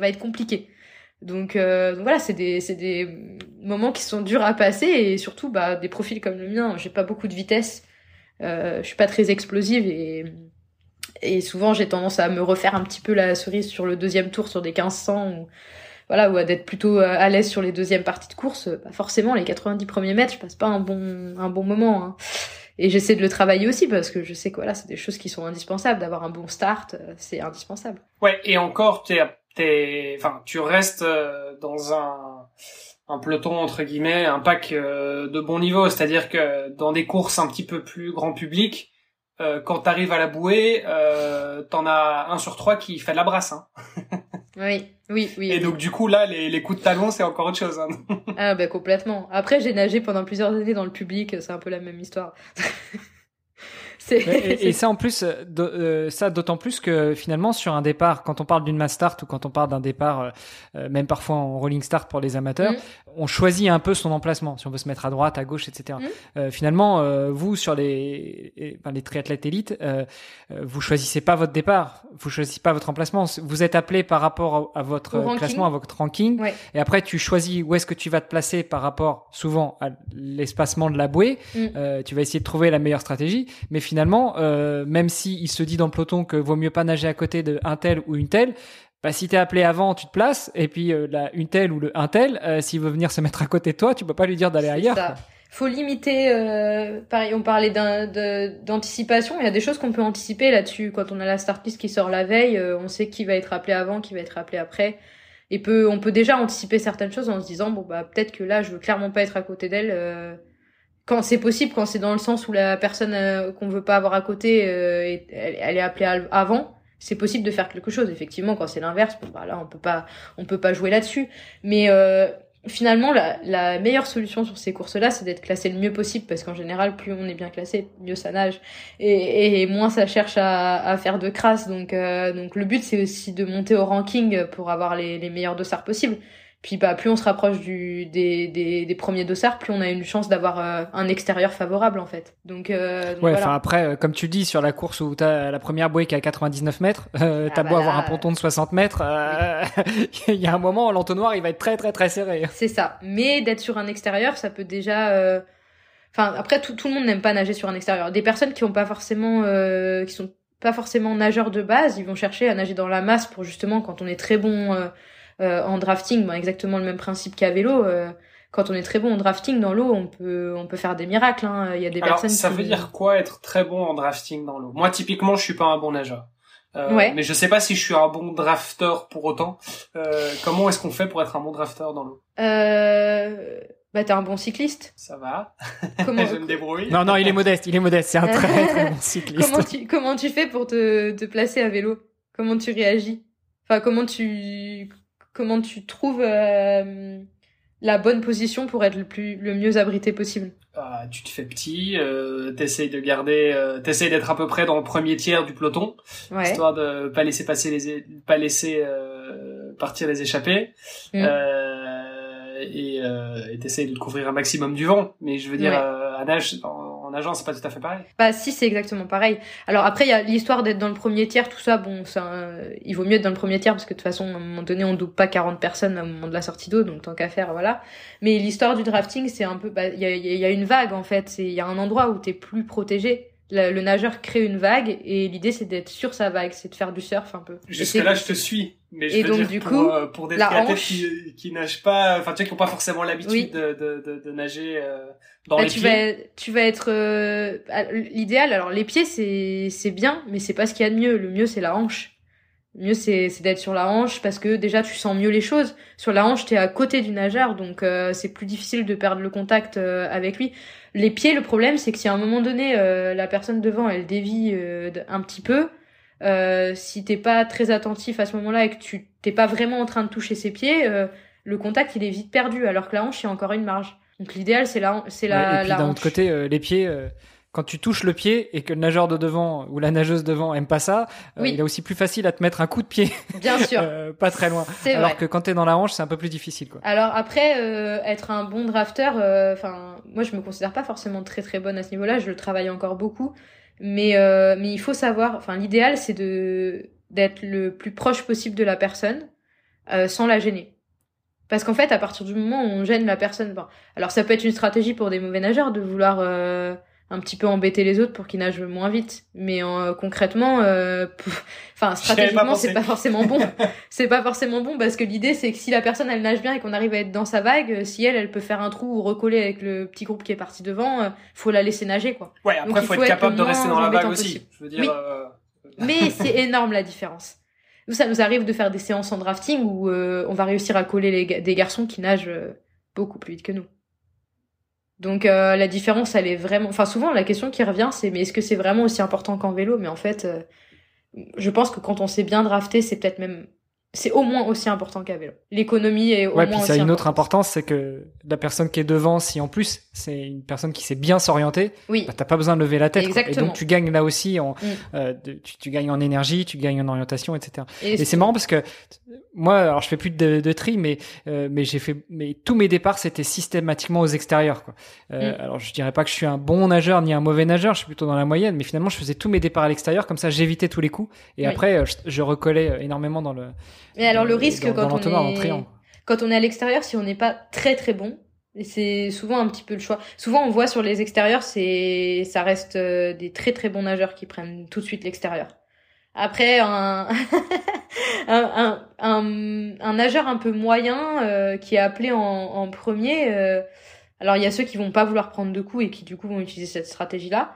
être compliqué. Donc, voilà, c'est des moments qui sont durs à passer et surtout bah des profils comme le mien. J'ai pas beaucoup de vitesse. Je suis pas très explosive et, et souvent j'ai tendance à me refaire un petit peu la cerise sur le deuxième tour sur des 1500 ou voilà ou à d'être plutôt euh, à l'aise sur les deuxièmes parties de course. Bah forcément les 90 premiers mètres, je passe pas un bon un bon moment. Hein. Et j'essaie de le travailler aussi parce que je sais que voilà, c'est des choses qui sont indispensables. D'avoir un bon start, euh, c'est indispensable. Ouais, et encore, t'es, t'es, enfin, tu restes dans un, un peloton entre guillemets, un pack de bon niveau. C'est-à-dire que dans des courses un petit peu plus grand public, euh, quand t'arrives à la bouée, euh, t'en as un sur trois qui fait de la brasse. Hein. Oui, oui, oui. Et donc du coup là, les, les coups de talon, c'est encore autre chose. Hein. Ah bah complètement. Après j'ai nagé pendant plusieurs années dans le public, c'est un peu la même histoire. Et, et ça en plus, euh, euh, ça d'autant plus que finalement sur un départ, quand on parle d'une mass start ou quand on parle d'un départ, euh, même parfois en rolling start pour les amateurs, Mm. on choisit un peu son emplacement, si on veut se mettre à droite, à gauche, etc. Mm. Euh, finalement, vous sur les, enfin, les triathlètes élites, vous choisissez pas votre départ, vous choisissez pas votre emplacement. Vous êtes appelé par rapport à, à votre classement, à votre ranking, Ouais. et après tu choisis où est-ce que tu vas te placer par rapport souvent à l'espacement de la bouée. Mm. Tu vas essayer de trouver la meilleure stratégie, mais finalement, euh, même si il se dit dans le peloton que vaut mieux pas nager à côté de un tel ou une telle, bah si t'es appelé avant, tu te places, et puis euh, la une telle ou le un tel, euh, s'il veut venir se mettre à côté de toi, tu peux pas lui dire d'aller ailleurs. ça. faut limiter. Euh, pareil, on parlait d'anticipation. Il y a des choses qu'on peut anticiper là-dessus. Quand on a la start list qui sort la veille, euh, on sait qui va être appelé avant, qui va être appelé après. Et peut, on peut déjà anticiper certaines choses en se disant bon bah peut-être que là je veux clairement pas être à côté d'elle. Euh, quand c'est possible, quand c'est dans le sens où la personne euh, qu'on veut pas avoir à côté, elle, elle, est appelée avant c'est possible de faire quelque chose. Effectivement, quand c'est l'inverse, bon, bah là, on peut pas, on peut pas jouer là-dessus. Mais euh, finalement, la, la, meilleure solution sur ces courses-là, c'est d'être classé le mieux possible, parce qu'en général, plus on est bien classé, mieux ça nage, et, et moins ça cherche à, à faire de crasse. Donc, euh, donc le but, c'est aussi de monter au ranking pour avoir les, les meilleurs dossards possibles. Puis bah plus on se rapproche du des, des, des premiers dossards, plus on a une chance d'avoir euh, un extérieur favorable en fait. Donc, euh, ouais, enfin après, euh, comme tu dis sur la course où t'as la première bouée qui est à 99 mètres, euh, ah t'as beau bah avoir un ponton de 60 mètres, il y a un moment l'entonnoir il va être très très très serré. C'est ça. Mais d'être sur un extérieur, ça peut déjà. Enfin après tout tout le monde n'aime pas nager sur un extérieur. Des personnes qui ont pas forcément qui sont pas forcément nageurs de base, ils vont chercher à nager dans la masse pour justement quand on est très bon euh, en drafting, bon, exactement le même principe qu'à vélo. Euh, quand on est très bon en drafting dans l'eau, on peut on peut faire des miracles. Hein. Il y a des Alors, personnes. Ça veut dire quoi être très bon en drafting dans l'eau? Moi, typiquement, je suis pas un bon nageur. Euh, ouais. Mais je sais pas si je suis un bon drafter pour autant. Euh, comment est-ce qu'on fait pour être un bon drafter dans l'eau? Euh... Bah t'es un bon cycliste. Ça va. Comment je me débrouille. Non non, il est modeste, il est modeste. C'est un très très bon cycliste. comment tu comment tu fais pour te te placer à vélo? Comment tu réagis? Enfin comment tu comment tu trouves euh, la bonne position pour être le plus le mieux abrité possible ah, tu te fais petit, euh, t'essayes de garder, euh, t'essayes d'être à peu près dans le premier tiers du peloton, histoire de pas laisser passer les, pas laisser euh, partir les échappées, mm. euh, et t'essayes de te couvrir un maximum du vent. Mais je veux dire, à nage, en c'est pas tout à fait pareil. Bah si, c'est exactement pareil. Alors après, il y a l'histoire d'être dans le premier tiers, tout ça. Bon, ça, il vaut mieux être dans le premier tiers parce que de toute façon, à un moment donné, on double pas 40 personnes au moment de la sortie d'eau, donc tant qu'à faire, voilà. Mais l'histoire du drafting, c'est un peu, bah, il y, a, y a une vague en fait. Il y a un endroit où t'es plus protégé. Le, nageur crée une vague et l'idée c'est d'être sur sa vague, c'est de faire du surf un peu. Jusque là, je te suis. Mais je et veux donc dire, du pour, coup, euh, pour des triathlètes qui, qui nagent pas, enfin tu sais, qui ont pas forcément l'habitude de, de, de, de, nager euh, dans bah, les tu pieds. Vas, tu vas être euh, l'idéal. Alors les pieds c'est c'est bien, mais c'est pas ce qu'il y a de mieux. Le mieux c'est la hanche. Mieux c'est d'être sur la hanche parce que déjà tu sens mieux les choses. Sur la hanche t'es à côté du nageur, donc c'est plus difficile de perdre le contact avec lui. Les pieds, le problème c'est que si à un moment donné la personne devant elle dévie un petit peu euh, si t'es pas très attentif à ce moment-là et que tu t'es pas vraiment en train de toucher ses pieds, euh, le contact il est vite perdu, alors que la hanche il y a encore une marge. Donc l'idéal c'est la c'est la. et puis d'un autre côté, euh, les pieds. Quand tu touches le pied et que le nageur de devant ou la nageuse devant aime pas ça, il est aussi plus facile à te mettre un coup de pied. Bien sûr. pas très loin. Alors que quand t'es dans la hanche, c'est un peu plus difficile. Quoi. Alors après, être un bon drafter, enfin, moi je me considère pas forcément très très bonne à ce niveau-là. Je le travaille encore beaucoup. Mais, euh, mais il faut savoir, enfin, l'idéal, c'est de d'être le plus proche possible de la personne euh, sans la gêner. Parce qu'en fait, à partir du moment où on gêne la personne, bon, alors ça peut être une stratégie pour des mauvais nageurs de vouloir euh, un petit peu embêter les autres pour qu'ils nagent moins vite. Mais euh, concrètement, euh, enfin stratégiquement, c'est pas forcément bon. c'est pas forcément bon parce que l'idée c'est que si la personne elle nage bien et qu'on arrive à être dans sa vague, si elle elle peut faire un trou ou recoller avec le petit groupe qui est parti devant, euh, faut la laisser nager quoi. Ouais, après il faut, être, capable de rester dans la vague aussi. Je veux dire. Oui. Mais c'est énorme la différence. Nous, ça nous arrive de faire des séances en drafting où on va réussir à coller les, des garçons qui nagent beaucoup plus vite que nous. Donc euh, la différence, elle est vraiment. Enfin, souvent la question qui revient, c'est mais est-ce que c'est vraiment aussi important qu'en vélo? Mais en fait, euh, je pense que quand on s'est bien drafté, c'est peut-être même c'est au moins aussi important qu'à vélo. L'économie est au ouais, moins puis ça a une autre importance, c'est que la personne qui est devant, si en plus c'est une personne qui sait bien s'orienter, oui. bah, t'as pas besoin de lever la tête. Et donc tu gagnes là aussi, en, mm. euh, tu, tu, gagnes en énergie, tu gagnes en orientation, etc. Et, c'est marrant parce que moi, alors je fais plus de, de tri, mais euh, mais j'ai fait, mais tous mes départs c'était systématiquement aux extérieurs. Quoi. Euh, mm. Alors je dirais pas que je suis un bon nageur ni un mauvais nageur, je suis plutôt dans la moyenne, mais finalement je faisais tous mes départs à l'extérieur, comme ça j'évitais tous les coups, et après je, je recollais énormément dans le mais alors le risque quand, on est... quand on est à l'extérieur, si on n'est pas très très bon, c'est souvent un petit peu le choix. Souvent on voit sur les extérieurs, c'est ça reste euh, des très très bons nageurs qui prennent tout de suite l'extérieur. Après un... un, un, un, nageur un peu moyen euh, qui est appelé en, en premier, euh, Alors il y a ceux qui vont pas vouloir prendre de coups et qui du coup vont utiliser cette stratégie-là,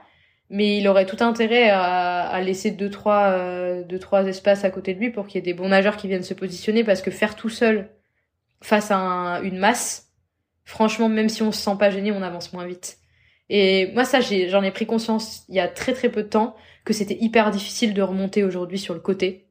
mais il aurait tout intérêt à, à laisser deux trois euh, deux trois espaces à côté de lui pour qu'il y ait des bons nageurs qui viennent se positionner parce que faire tout seul face à un- une masse, franchement même si on se sent pas gêné, on avance moins vite. Et moi ça j'en ai pris conscience il y a très très peu de temps que c'était hyper difficile de remonter aujourd'hui sur le côté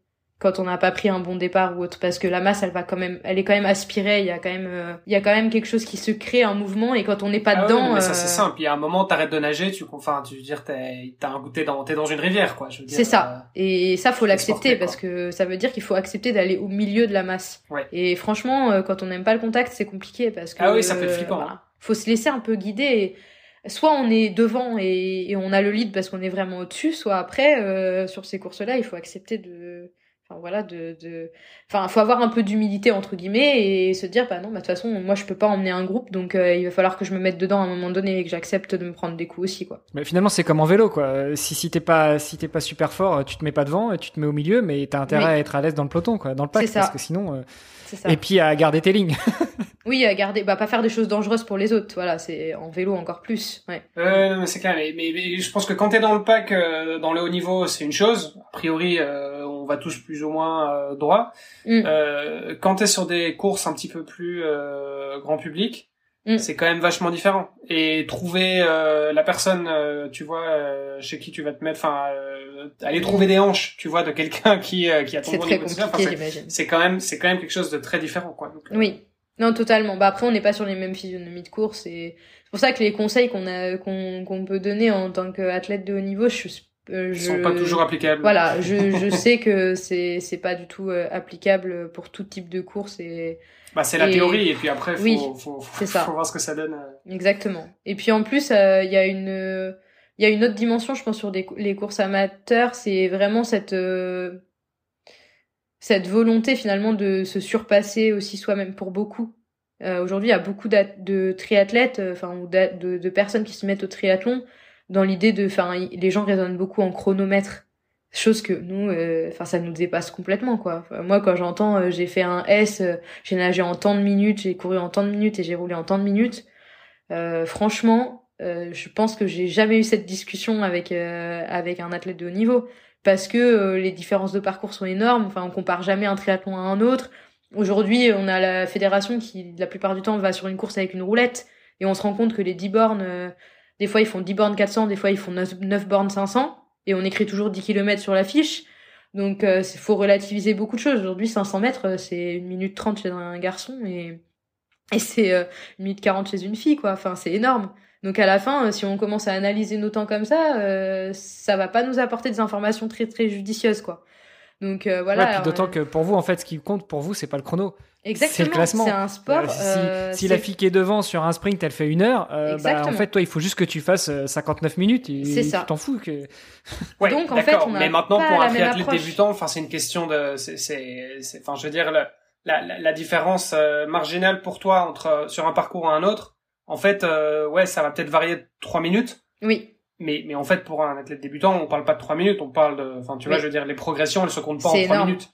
quand on n'a pas pris un bon départ ou autre parce que la masse elle va quand même elle est quand même aspirée il y a quand même euh, il y a quand même quelque chose qui se crée un mouvement et quand on n'est pas Ah dedans mais ça euh, c'est simple. Il y a un moment, t'arrêtes de nager, tu, enfin, tu veux dire, t'es, t'as un goûter dans, t'es dans une rivière, quoi. C'est ça et ça faut faut l'accepter parce que ça veut dire qu'il faut accepter d'aller au milieu de la masse Ouais. et franchement euh, quand on n'aime pas le contact c'est compliqué parce que Ah oui, ça peut être euh, flippant, voilà. faut se laisser un peu guider et soit on est devant et, et on a le lead parce qu'on est vraiment au-dessus soit après euh, sur ces courses là il faut accepter de enfin voilà de de enfin faut avoir un peu d'humilité entre guillemets et se dire bah non bah de toute façon moi je peux pas emmener un groupe donc euh, il va falloir que je me mette dedans à un moment donné et que j'accepte de me prendre des coups aussi quoi Mais finalement, c'est comme en vélo, quoi. Si, si t'es pas, si t'es pas super fort, tu te mets pas devant, et tu te mets au milieu, mais t'as intérêt Oui. à être à l'aise dans le peloton, quoi, dans le pack, parce que sinon, euh, ça et puis à garder tes lignes. oui à garder bah pas faire des choses dangereuses pour les autres voilà c'est en vélo encore plus ouais Euh, non, mais c'est clair. Mais, mais, mais je pense que quand t'es dans le pack, euh, dans le haut niveau, c'est une chose. A priori, euh, on va tous plus ou moins euh, droit. Mm. Euh, quand t'es sur des courses un petit peu plus euh, grand public, Mm. c'est quand même vachement différent. Et trouver euh, la personne, euh, tu vois, euh, chez qui tu vas te mettre, enfin, euh, aller trouver des hanches, tu vois, de quelqu'un qui euh, qui a ton c'est bon très niveau, c'est- j'imagine c'est quand même c'est quand même quelque chose de très différent, quoi. Donc, euh, Oui. Non, totalement. Bah après, on n'est pas sur les mêmes physionomies de course et c'est pour ça que les conseils qu'on a, qu'on qu'on peut donner en tant qu'athlète de haut niveau, je, euh, ils je sont pas toujours applicables. voilà, je, je sais que c'est c'est pas du tout euh, applicable pour tout type de course et Bah, c'est la Et- théorie, et puis après, faut, Oui, faut, faut, c'est ça. faut voir ce que ça donne. euh. exactement. Et puis en plus, euh, il y a une euh, il y a une autre dimension, je pense, sur des, les courses amateurs, c'est vraiment cette euh, cette volonté finalement de se surpasser aussi soi-même pour beaucoup. Euh, Aujourd'hui, il y a beaucoup de triathlètes, enfin ou de, de personnes qui se mettent au triathlon dans l'idée de, enfin, les gens raisonnent beaucoup en chronomètre, chose que nous, euh, enfin, ça nous dépasse complètement quoi. Moi, quand j'entends, euh, j'ai fait un S, euh, j'ai nagé en tant de minutes, j'ai couru en tant de minutes et j'ai roulé en tant de minutes. Franchement, je pense que j'ai jamais eu cette discussion avec avec un athlète de haut niveau parce que les différences de parcours sont énormes. Enfin, on compare jamais un triathlon à un autre. Aujourd'hui, on a la fédération qui, la plupart du temps, va sur une course avec une roulette et on se rend compte que les 10 bornes, des fois ils font 10 bornes 400, des fois ils font 9, 9 bornes 500 et on écrit toujours 10 km sur la fiche. Donc, il faut relativiser beaucoup de choses. Aujourd'hui, 500 mètres, euh, c'est une minute 30 chez un garçon et et c'est euh, une minute 40 chez une fille, quoi. Enfin, c'est énorme. Donc à la fin, euh, si on commence à analyser nos temps comme ça, euh, ça va pas nous apporter des informations très très judicieuses, quoi. Donc euh, voilà. Ouais, alors, d'autant euh, que pour vous, en fait, ce qui compte pour vous, c'est pas le chrono. exactement, c'est le classement. C'est un sport. Euh, si euh, si la fille qui est devant sur un sprint, elle fait une heure, euh, bah, en fait, toi, il faut juste que tu fasses euh, 59 minutes. C'est tu ça. t'en fous que. Ouais, Donc, en fait, on a mais maintenant, pas pour un triathlète débutant, enfin, c'est une question de, c'est, c'est, c'est- enfin, je veux dire, la, la, différence euh, marginale pour toi entre euh, sur un parcours à un autre, en fait, euh, ouais, ça va peut-être varier de trois minutes. Oui, Mais, mais en fait, pour un athlète débutant, on parle pas de trois minutes, on parle de, enfin, tu vois, Oui. je veux dire, les progressions, elles se comptent pas en C'est trois énorme. minutes.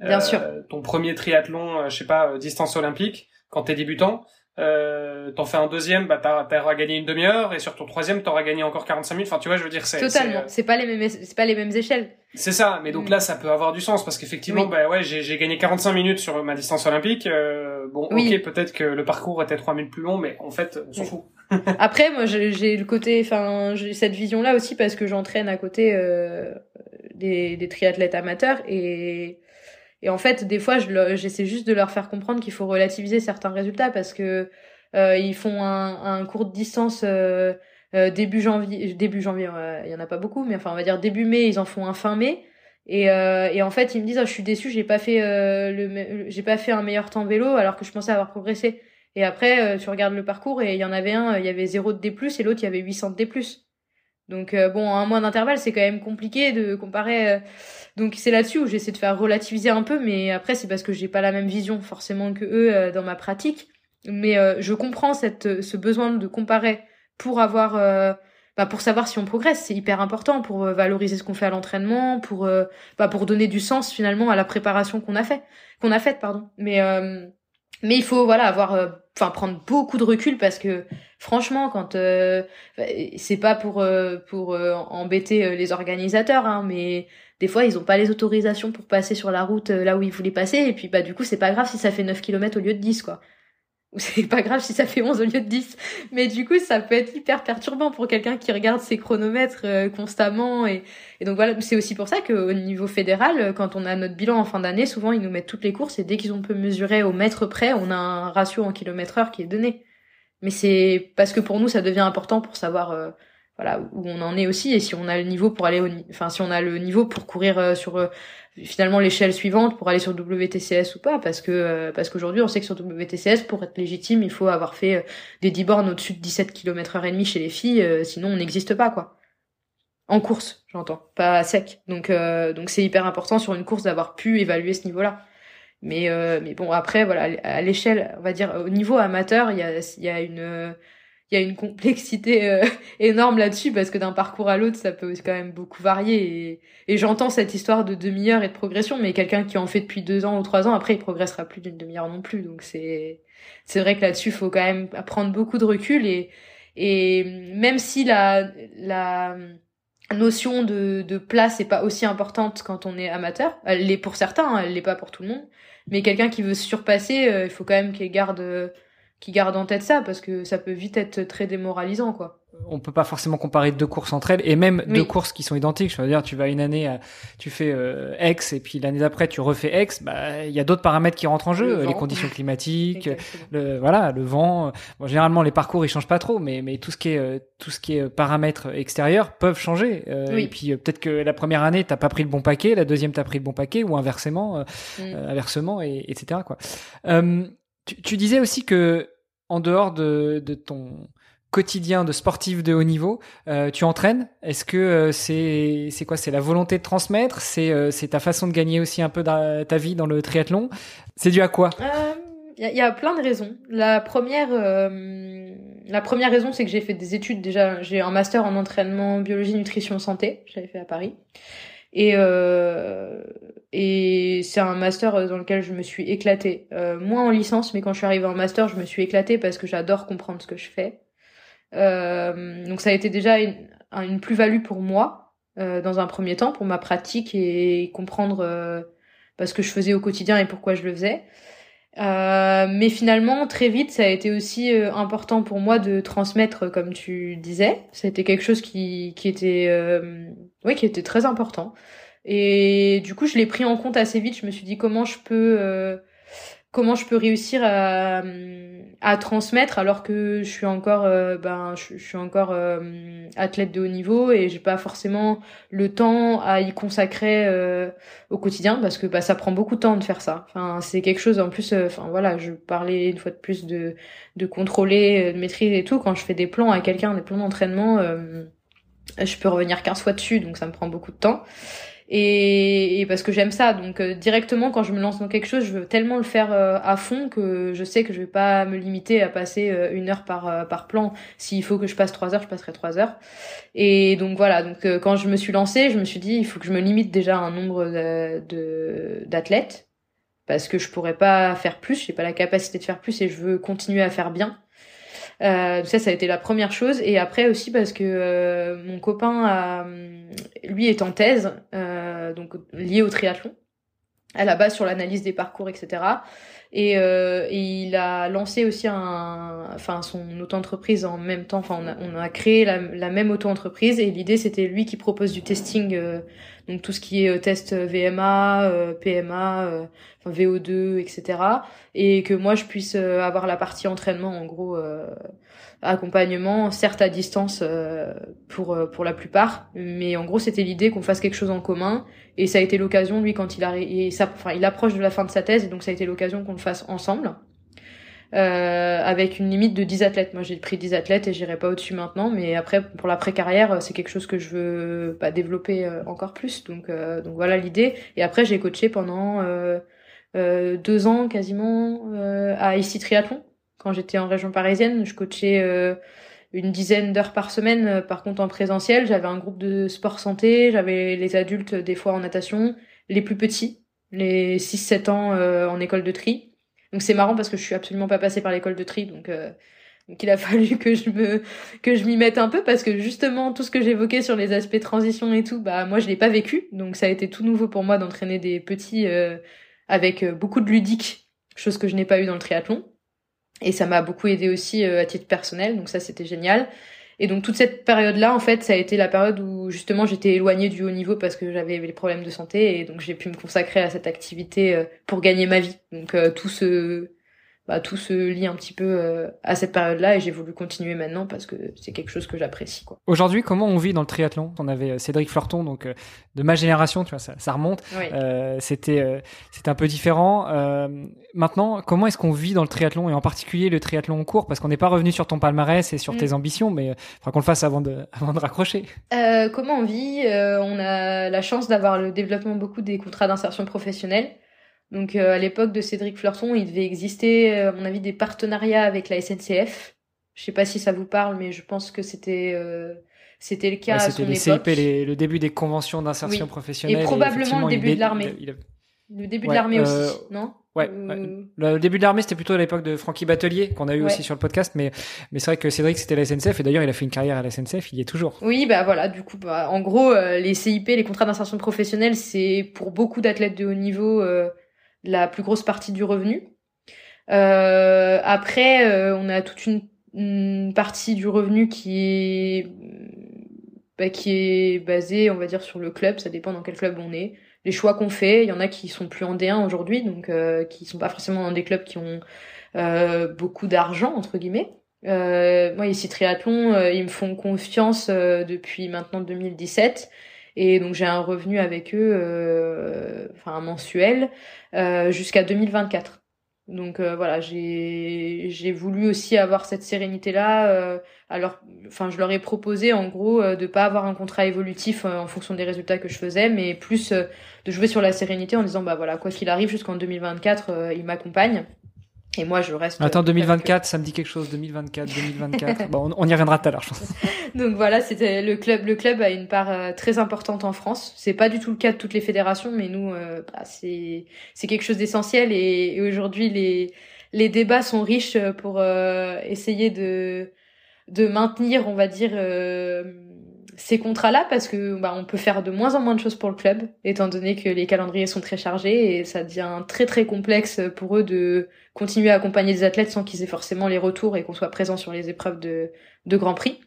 Bien sûr. Ton premier triathlon, euh, je sais pas, euh, distance olympique, quand t'es débutant, euh, t'en fais un deuxième, bah, t'auras gagné une demi-heure, et sur ton troisième, t'auras gagné encore 45 minutes. Enfin, tu vois, je veux dire, c'est, totalement. c'est, euh, pas les mêmes, c'est pas les mêmes échelles. c'est ça, mais donc Mm. là, ça peut avoir du sens parce qu'effectivement, Oui. bah ouais, j'ai j'ai gagné 45 minutes sur ma distance olympique. euh, bon, Oui. ok, peut-être que le parcours était 3 minutes plus long, mais en fait, on s'en Oui. fout. Après, moi, j'ai le côté, enfin, j'ai cette vision-là aussi parce que j'entraîne à côté euh, des, des triathlètes amateurs et et en fait, des fois, j'essaie juste de leur faire comprendre qu'il faut relativiser certains résultats parce que euh, ils font un, un court de distance euh, euh, début janvier, début janvier, il y en a pas beaucoup, mais enfin, on va dire début mai, ils en font un fin mai. Et, euh, et en fait, ils me disent, Ah, je suis déçu, j'ai pas fait euh, le, j'ai pas fait un meilleur temps vélo alors que je pensais avoir progressé. Et après, euh, tu regardes le parcours et il y en avait un, euh, il y avait 0 de D+, et l'autre, il y avait 800 de D+. Donc euh, bon, un mois d'intervalle, c'est quand même compliqué de comparer. euh, Donc c'est là-dessus où j'essaie de faire relativiser un peu, mais après c'est parce que j'ai pas la même vision forcément que eux euh, dans ma pratique. Mais je comprends cette, ce besoin de comparer pour avoir, bah, pour savoir si on progresse. C'est hyper important pour valoriser ce qu'on fait à l'entraînement, pour, bah, pour donner du sens finalement à la préparation qu'on a fait, qu'on a faite, pardon. Mais mais il faut voilà avoir enfin prendre beaucoup de recul parce que franchement quand euh, c'est pas pour euh, pour euh, embêter les organisateurs hein, mais des fois ils ont pas les autorisations pour passer sur la route là où ils voulaient passer et puis bah du coup c'est pas grave si ça fait 9 km au lieu de 10 quoi. Ou c'est pas grave si ça fait 11 au lieu de 10 mais du coup ça peut être hyper perturbant pour quelqu'un qui regarde ses chronomètres euh, constamment et, et donc voilà c'est aussi pour ça qu'au niveau fédéral quand on a notre bilan en fin d'année souvent ils nous mettent toutes les courses et dès qu'ils ont peut mesurer au mètre près on a un ratio en kilomètre heure qui est donné. Mais c'est parce que pour nous ça devient important pour savoir euh, voilà où on en est aussi et si on a le niveau pour aller au enfin si on a le niveau pour courir euh, sur euh, finalement l'échelle suivante pour aller sur WTCS ou pas. Parce que parce qu'aujourd'hui on sait que sur WTCS pour être légitime il faut avoir fait des 10 bornes au-dessus de 17 km heure et demi chez les filles sinon on n'existe pas quoi en course j'entends pas sec donc donc c'est hyper important sur une course d'avoir pu évaluer ce niveau là mais mais bon après voilà à l'échelle on va dire au niveau amateur il y a y a une il y a une complexité euh, énorme là-dessus parce que d'un parcours à l'autre, ça peut quand même beaucoup varier. Et, et j'entends cette histoire de demi-heure et de progression, mais quelqu'un qui en fait depuis deux ans ou trois ans, après, il progressera plus d'une demi-heure non plus. Donc c'est c'est vrai que là-dessus, faut quand même prendre beaucoup de recul et et même si la la notion de, de place est pas aussi importante quand on est amateur, elle l'est pour certains, hein, elle l'est pas pour tout le monde. Mais quelqu'un qui veut se surpasser, euh, il faut quand même qu'il garde qui garde en tête ça parce que ça peut vite être très démoralisant quoi. On peut pas forcément comparer deux courses entre elles et même deux courses qui sont identiques. Je veux dire, tu vas une année, tu fais euh, X et puis l'année d'après tu refais X. Bah, il y a d'autres paramètres qui rentrent en jeu, les conditions climatiques, le voilà, le vent. Bon, généralement les parcours ils changent pas trop, mais mais tout ce qui est euh, tout ce qui est paramètres extérieurs peuvent changer. Euh, Et puis euh, peut-être que la première année t'as pas pris le bon paquet, la deuxième t'as pris le bon paquet ou inversement, mm. inversement et etc quoi. Tu, disais aussi que en dehors de, ton quotidien de sportif de haut niveau, euh, tu entraînes? Est-ce que euh, c'est c'est quoi? C'est la volonté de transmettre? C'est euh, c'est ta façon de gagner aussi un peu ta vie dans le triathlon? C'est dû à quoi? Il y, a plein de raisons. La première la première raison c'est que j'ai fait des études déjà. J'ai un master en entraînement biologie nutrition santé. J'avais fait à Paris. Et, et c'est un master dans lequel je me suis éclatée. Euh, moins en licence, mais quand je suis arrivée en master, je me suis éclatée parce que j'adore comprendre ce que je fais. Euh, donc ça a été déjà une, plus-value pour moi, euh, dans un premier temps, pour ma pratique et comprendre euh, bah, ce que je faisais au quotidien et pourquoi je le faisais. Euh, mais finalement, très vite, ça a été aussi important pour moi de transmettre, comme tu disais. Été quelque chose qui, qui était, euh, ouais, qui était très important. Et du coup, je l'ai pris en compte assez vite. Je me suis dit comment je peux comment je peux réussir à, à transmettre alors que je suis encore euh, ben je, suis encore euh, athlète de haut niveau et j'ai pas forcément le temps à y consacrer euh, au quotidien parce que bah ça prend beaucoup de temps de faire ça. Enfin c'est quelque chose en plus enfin voilà je parlais une fois de plus de de contrôler de maîtriser et tout. Quand je fais des plans à quelqu'un des plans d'entraînement je peux revenir 15 fois dessus donc ça me prend beaucoup de temps et, parce que j'aime ça. Donc euh, directement quand je me lance dans quelque chose, je veux tellement le faire euh, à fond que je sais que je vais pas me limiter à passer euh, une heure par par plan. S'il faut que je passe trois heures, je passerai trois heures. Et donc voilà. Donc quand je me suis lancée, je me suis dit il faut que je me limite déjà à un nombre de d'athlètes parce que je pourrais pas faire plus. J'ai pas la capacité de faire plus et je veux continuer à faire bien. Euh, ça, ça a été la première chose. Et après aussi parce que euh, mon copain, a, lui, est en thèse, euh, donc lié au triathlon, à la base sur l'analyse des parcours, etc. Et, euh, et, il a lancé aussi un, enfin son auto-entreprise en même temps. Enfin, on a, on a créé la, la même auto-entreprise et l'idée c'était lui qui propose du testing, euh, donc tout ce qui est test VMA, PMA, VO2, etc. Et que moi je puisse euh, avoir la partie entraînement, en gros, euh, accompagnement, certes à distance euh, pour pour la plupart, mais en gros c'était l'idée qu'on fasse quelque chose en commun. Et ça a été l'occasion, lui, quand il a, et ça, enfin, il approche de la fin de sa thèse, et donc ça a été l'occasion qu'on le fasse ensemble. Euh, avec une limite de 10 athlètes. Moi, j'ai pris 10 athlètes et j'irai pas au-dessus maintenant, mais après, pour l'après-carrière, c'est quelque chose que je veux bah, développer encore plus. Donc, donc voilà l'idée. Et après, j'ai coaché pendant euh, deux ans quasiment euh, à ici Triathlon. Quand j'étais en région parisienne, je coachais euh, une dizaine d'heures par semaine, par contre en présentiel. J'avais un groupe de sport santé, j'avais les adultes des fois en natation, les plus petits, les 6-7 ans en école de tri. Donc c'est marrant parce que je suis absolument pas passée par l'école de tri, donc donc il a fallu que je me que je m'y mette un peu parce que justement tout ce que j'évoquais sur les aspects transition et tout, bah moi je l'ai pas vécu, donc ça a été tout nouveau pour moi d'entraîner des petits euh, avec euh, beaucoup de ludique, chose que je n'ai pas eu dans le triathlon. Et ça m'a beaucoup aidé aussi euh, à titre personnel, donc ça c'était génial. Et donc toute cette période-là, en fait, ça a été la période où justement j'étais éloignée du haut niveau parce que j'avais des problèmes de santé et donc j'ai pu me consacrer à cette activité pour gagner ma vie. Donc tout ce bah, tout se lie un petit peu euh, à cette période-là et j'ai voulu continuer maintenant parce que c'est quelque chose que j'apprécie. Quoi. Aujourd'hui, comment on vit dans le triathlon? On avait euh, Cédric Fleurton, donc euh, de ma génération, tu vois, ça, ça remonte. Euh, c'était c'était un peu différent. maintenant, comment est-ce qu'on vit dans le triathlon et en particulier le triathlon en cours? Parce qu'on n'est pas revenu sur ton palmarès et sur mm. tes ambitions, mais il faudra qu'on le fasse avant de avant de raccrocher. comment on vit? On a la chance d'avoir le développement beaucoup des contrats d'insertion professionnelle. Donc euh, à l'époque de Cédric Fleurton, il devait exister, euh, à mon avis, des partenariats avec la SNCF. Je sais pas si ça vous parle, mais je pense que c'était euh, c'était le cas à son les époque. CIP, les, le début des conventions d'insertion professionnelle. Et probablement le début de l'armée. Le début de l'armée aussi, non Ouais. Le début de l'armée, c'était plutôt à l'époque de Francky Batelier, qu'on a eu aussi sur le podcast, mais, mais c'est vrai que Cédric, c'était la SNCF, et d'ailleurs, il a fait une carrière à la SNCF, il y est toujours. Oui, bah voilà, du coup, bah, en gros, les CIP, les contrats d'insertion professionnelle, c'est pour beaucoup d'athlètes de haut niveau, la plus grosse partie du revenu. Euh, après, euh, on a toute une, partie du revenu qui est bah, qui basée, on va dire, sur le club. Ça dépend dans quel club on est. Les choix qu'on fait, il y en a qui sont plus en D1 aujourd'hui, donc euh, qui sont pas forcément dans des clubs qui ont euh, beaucoup d'argent entre guillemets. moi ici triathlon, ils me font confiance depuis maintenant 2017 et donc j'ai un revenu avec eux, euh, enfin mensuel, euh, jusqu'à 2024. Donc euh, voilà, j'ai j'ai voulu aussi avoir cette sérénité là. Euh, alors, enfin, je leur ai proposé en gros euh, de pas avoir un contrat évolutif en fonction des résultats que je faisais, mais plus de jouer sur la sérénité en disant bah voilà quoi qu'il arrive jusqu'en 2024, ils m'accompagnent. Et moi, je reste. Attends, 2024, ça me dit quelque chose. 2024, 2024. bon, on, y reviendra tout à l'heure, je pense. Donc voilà, c'était le club. Le club a une part euh, très importante en France. C'est pas du tout le cas de toutes les fédérations, mais nous, euh, bah, c'est c'est quelque chose d'essentiel. Et, aujourd'hui, les les débats sont riches pour euh, essayer de de maintenir, on va dire ces contrats-là parce que bah, on peut faire de moins en moins de choses pour le club, étant donné que les calendriers sont très chargés et ça devient très très complexe pour eux de continuer à accompagner des athlètes sans qu'ils aient forcément les retours et qu'on soit présent sur les épreuves de, de Grand Prix.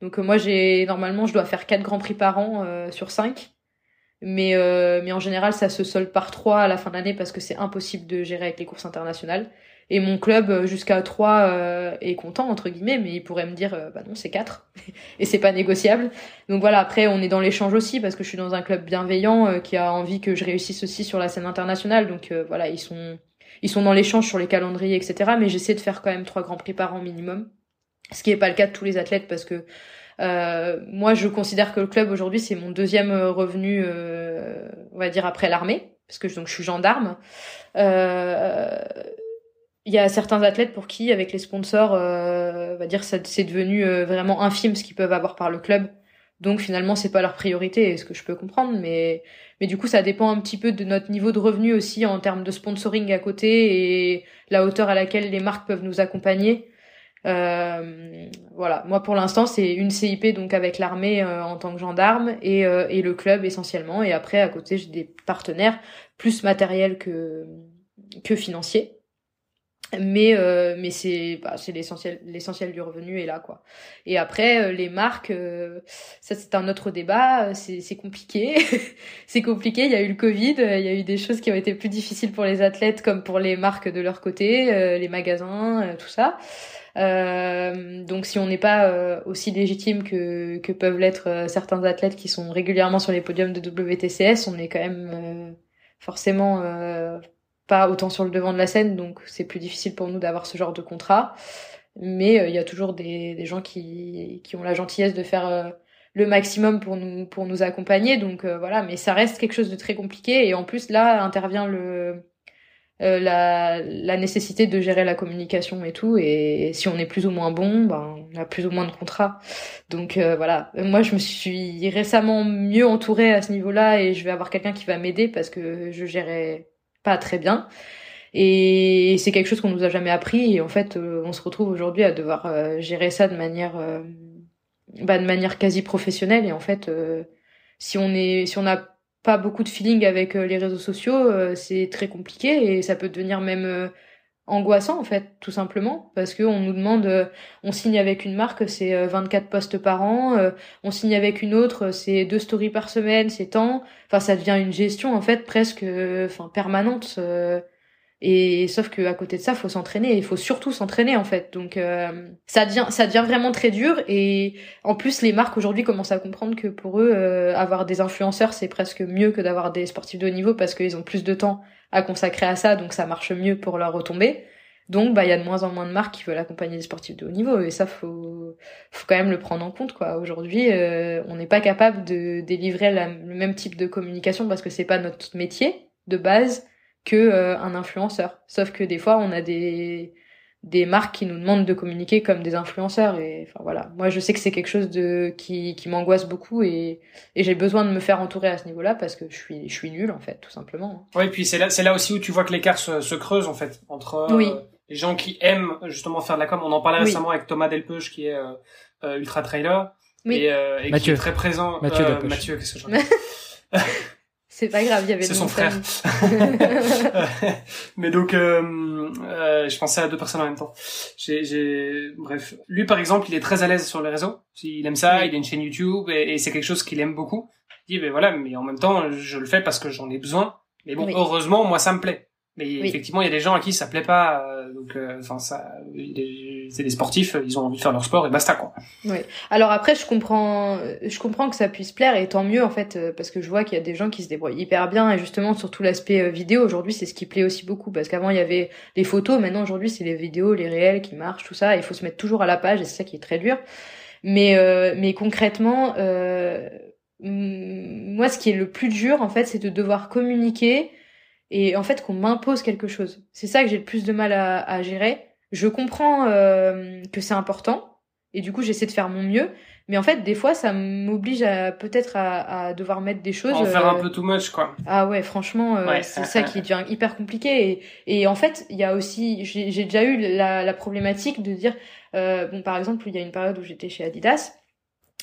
Donc euh, moi j'ai normalement je dois faire quatre Grands Prix par an euh, sur cinq. Mais, euh, mais en général, ça se solde par trois à la fin de l'année parce que c'est impossible de gérer avec les courses internationales. Et mon club euh, jusqu'à 3 euh, est content entre guillemets, mais il pourrait me dire euh, bah non c'est 4 et c'est pas négociable. Donc voilà, après on est dans l'échange aussi parce que je suis dans un club bienveillant qui a envie que je réussisse aussi sur la scène internationale. Donc voilà, ils sont ils sont dans l'échange sur les calendriers etc. Mais j'essaie de faire quand même trois grands prix par an minimum, ce qui est pas le cas de tous les athlètes parce que moi je considère que le club aujourd'hui c'est mon deuxième revenu, on va dire après l'armée parce que donc je suis gendarme. Euh, il y a certains athlètes pour qui, avec les sponsors, euh, on va dire, c'est devenu euh, vraiment infime ce qu'ils peuvent avoir par le club. Donc finalement, c'est pas leur priorité, ce que je peux comprendre, mais mais du coup, ça dépend un petit peu de notre niveau de revenu aussi en termes de sponsoring à côté et la hauteur à laquelle les marques peuvent nous accompagner. Euh, voilà, moi pour l'instant c'est une CIP donc avec l'armée euh, en tant que gendarme et, et le club essentiellement et après à côté j'ai des partenaires plus matériels que que financiers mais euh, mais c'est bah, c'est l'essentiel l'essentiel du revenu est là quoi. Et après euh, les marques euh, ça c'est un autre débat c'est c'est compliqué. C'est compliqué il y a eu le covid il y a eu des choses qui ont été plus difficiles pour les athlètes comme pour les marques de leur côté les magasins tout ça. Donc si on n'est pas aussi légitime que que peuvent l'être certains athlètes qui sont régulièrement sur les podiums de WTCS on est quand même forcément pas autant sur le devant de la scène, donc c'est plus difficile pour nous d'avoir ce genre de contrat. Mais euh, il y a toujours des, des gens qui, qui ont la gentillesse de faire euh, le maximum pour nous pour nous accompagner. Donc euh, voilà, mais ça reste quelque chose de très compliqué. Et en plus là intervient le la, la nécessité de gérer la communication et tout. Et si on est plus ou moins bon, ben on a plus ou moins de contrats. Donc voilà, moi je me suis récemment mieux entourée à ce niveau-là et je vais avoir quelqu'un qui va m'aider parce que je gérais pas très bien. Et c'est quelque chose qu'on nous a jamais appris. Et en fait, on se retrouve aujourd'hui à devoir gérer ça de manière, bah, de manière quasi professionnelle. Et en fait, si on est, si on n'a pas beaucoup de feeling avec les réseaux sociaux, c'est très compliqué et ça peut devenir même angoissant en fait tout simplement parce que on nous demande euh, on signe avec une marque c'est 24 euh, postes par an euh, on signe avec une autre c'est deux stories par semaine c'est tant. Enfin ça devient une gestion en fait presque enfin permanente et sauf que à côté de ça faut s'entraîner il faut surtout s'entraîner en fait. Donc ça devient ça devient vraiment très dur et en plus les marques aujourd'hui commencent à comprendre que pour eux avoir des influenceurs c'est presque mieux que d'avoir des sportifs de haut niveau parce qu'ils ont plus de temps à consacrer à ça, donc ça marche mieux pour leur retomber. Donc, bah, il y a de moins en moins de marques qui veulent accompagner des sportifs de haut niveau, et ça, faut, faut quand même le prendre en compte, quoi. Aujourd'hui, euh, on n'est pas capable de délivrer le même type de communication parce que c'est pas notre métier de base que euh, un influenceur. Sauf que des fois, on a des des marques qui nous demandent de communiquer comme des influenceurs et enfin voilà. Moi je sais que c'est quelque chose de qui, qui m'angoisse beaucoup et, et j'ai besoin de me faire entourer à ce niveau-là parce que je suis je suis nulle en fait tout simplement. Oui puis c'est là c'est là aussi où tu vois que l'écart se, se creuse en fait entre euh, les gens qui aiment justement faire de la com. On en parlait récemment avec Thomas Delpeuche qui est euh, euh, ultra trailer et, et qui est très présent Mathieu Mathieu qu'est-ce que je C'est pas grave, il y avait. C'est son frère. Mais donc, euh, euh, je pensais à deux personnes en même temps. J'ai, bref, lui par exemple, il est très à l'aise sur les réseaux. Il aime ça, il a une chaîne YouTube et, c'est quelque chose qu'il aime beaucoup. Il dit, ben voilà, mais en même temps, je le fais parce que j'en ai besoin. Mais bon, heureusement, moi, ça me plaît. Mais effectivement, il y a des gens à qui ça plaît pas. Euh, donc, euh, enfin, ça, c'est des sportifs, ils ont envie de faire leur sport et basta quoi. Oui. Alors après, je comprends, je comprends que ça puisse plaire et tant mieux en fait, euh, parce que je vois qu'il y a des gens qui se débrouillent hyper bien et justement surtout l'aspect vidéo aujourd'hui, c'est ce qui plaît aussi beaucoup parce qu'avant il y avait les photos, maintenant aujourd'hui c'est les vidéos, les réels qui marchent, tout ça. Il faut se mettre toujours à la page et c'est ça qui est très dur. Mais mais concrètement, moi, ce qui est le plus dur en fait, c'est de devoir communiquer et en fait qu'on m'impose quelque chose. C'est ça que j'ai le plus de mal à, à gérer. Je comprends euh, que c'est important et du coup j'essaie de faire mon mieux, mais en fait des fois ça m'oblige à peut-être à, à, devoir mettre des choses. En faire un euh, peu too much quoi. Ah ouais, franchement, euh, c'est ça qui devient hyper compliqué. Et, et en fait il y a aussi, j'ai déjà eu la, la, problématique de dire, bon par exemple il y a une période où j'étais chez Adidas.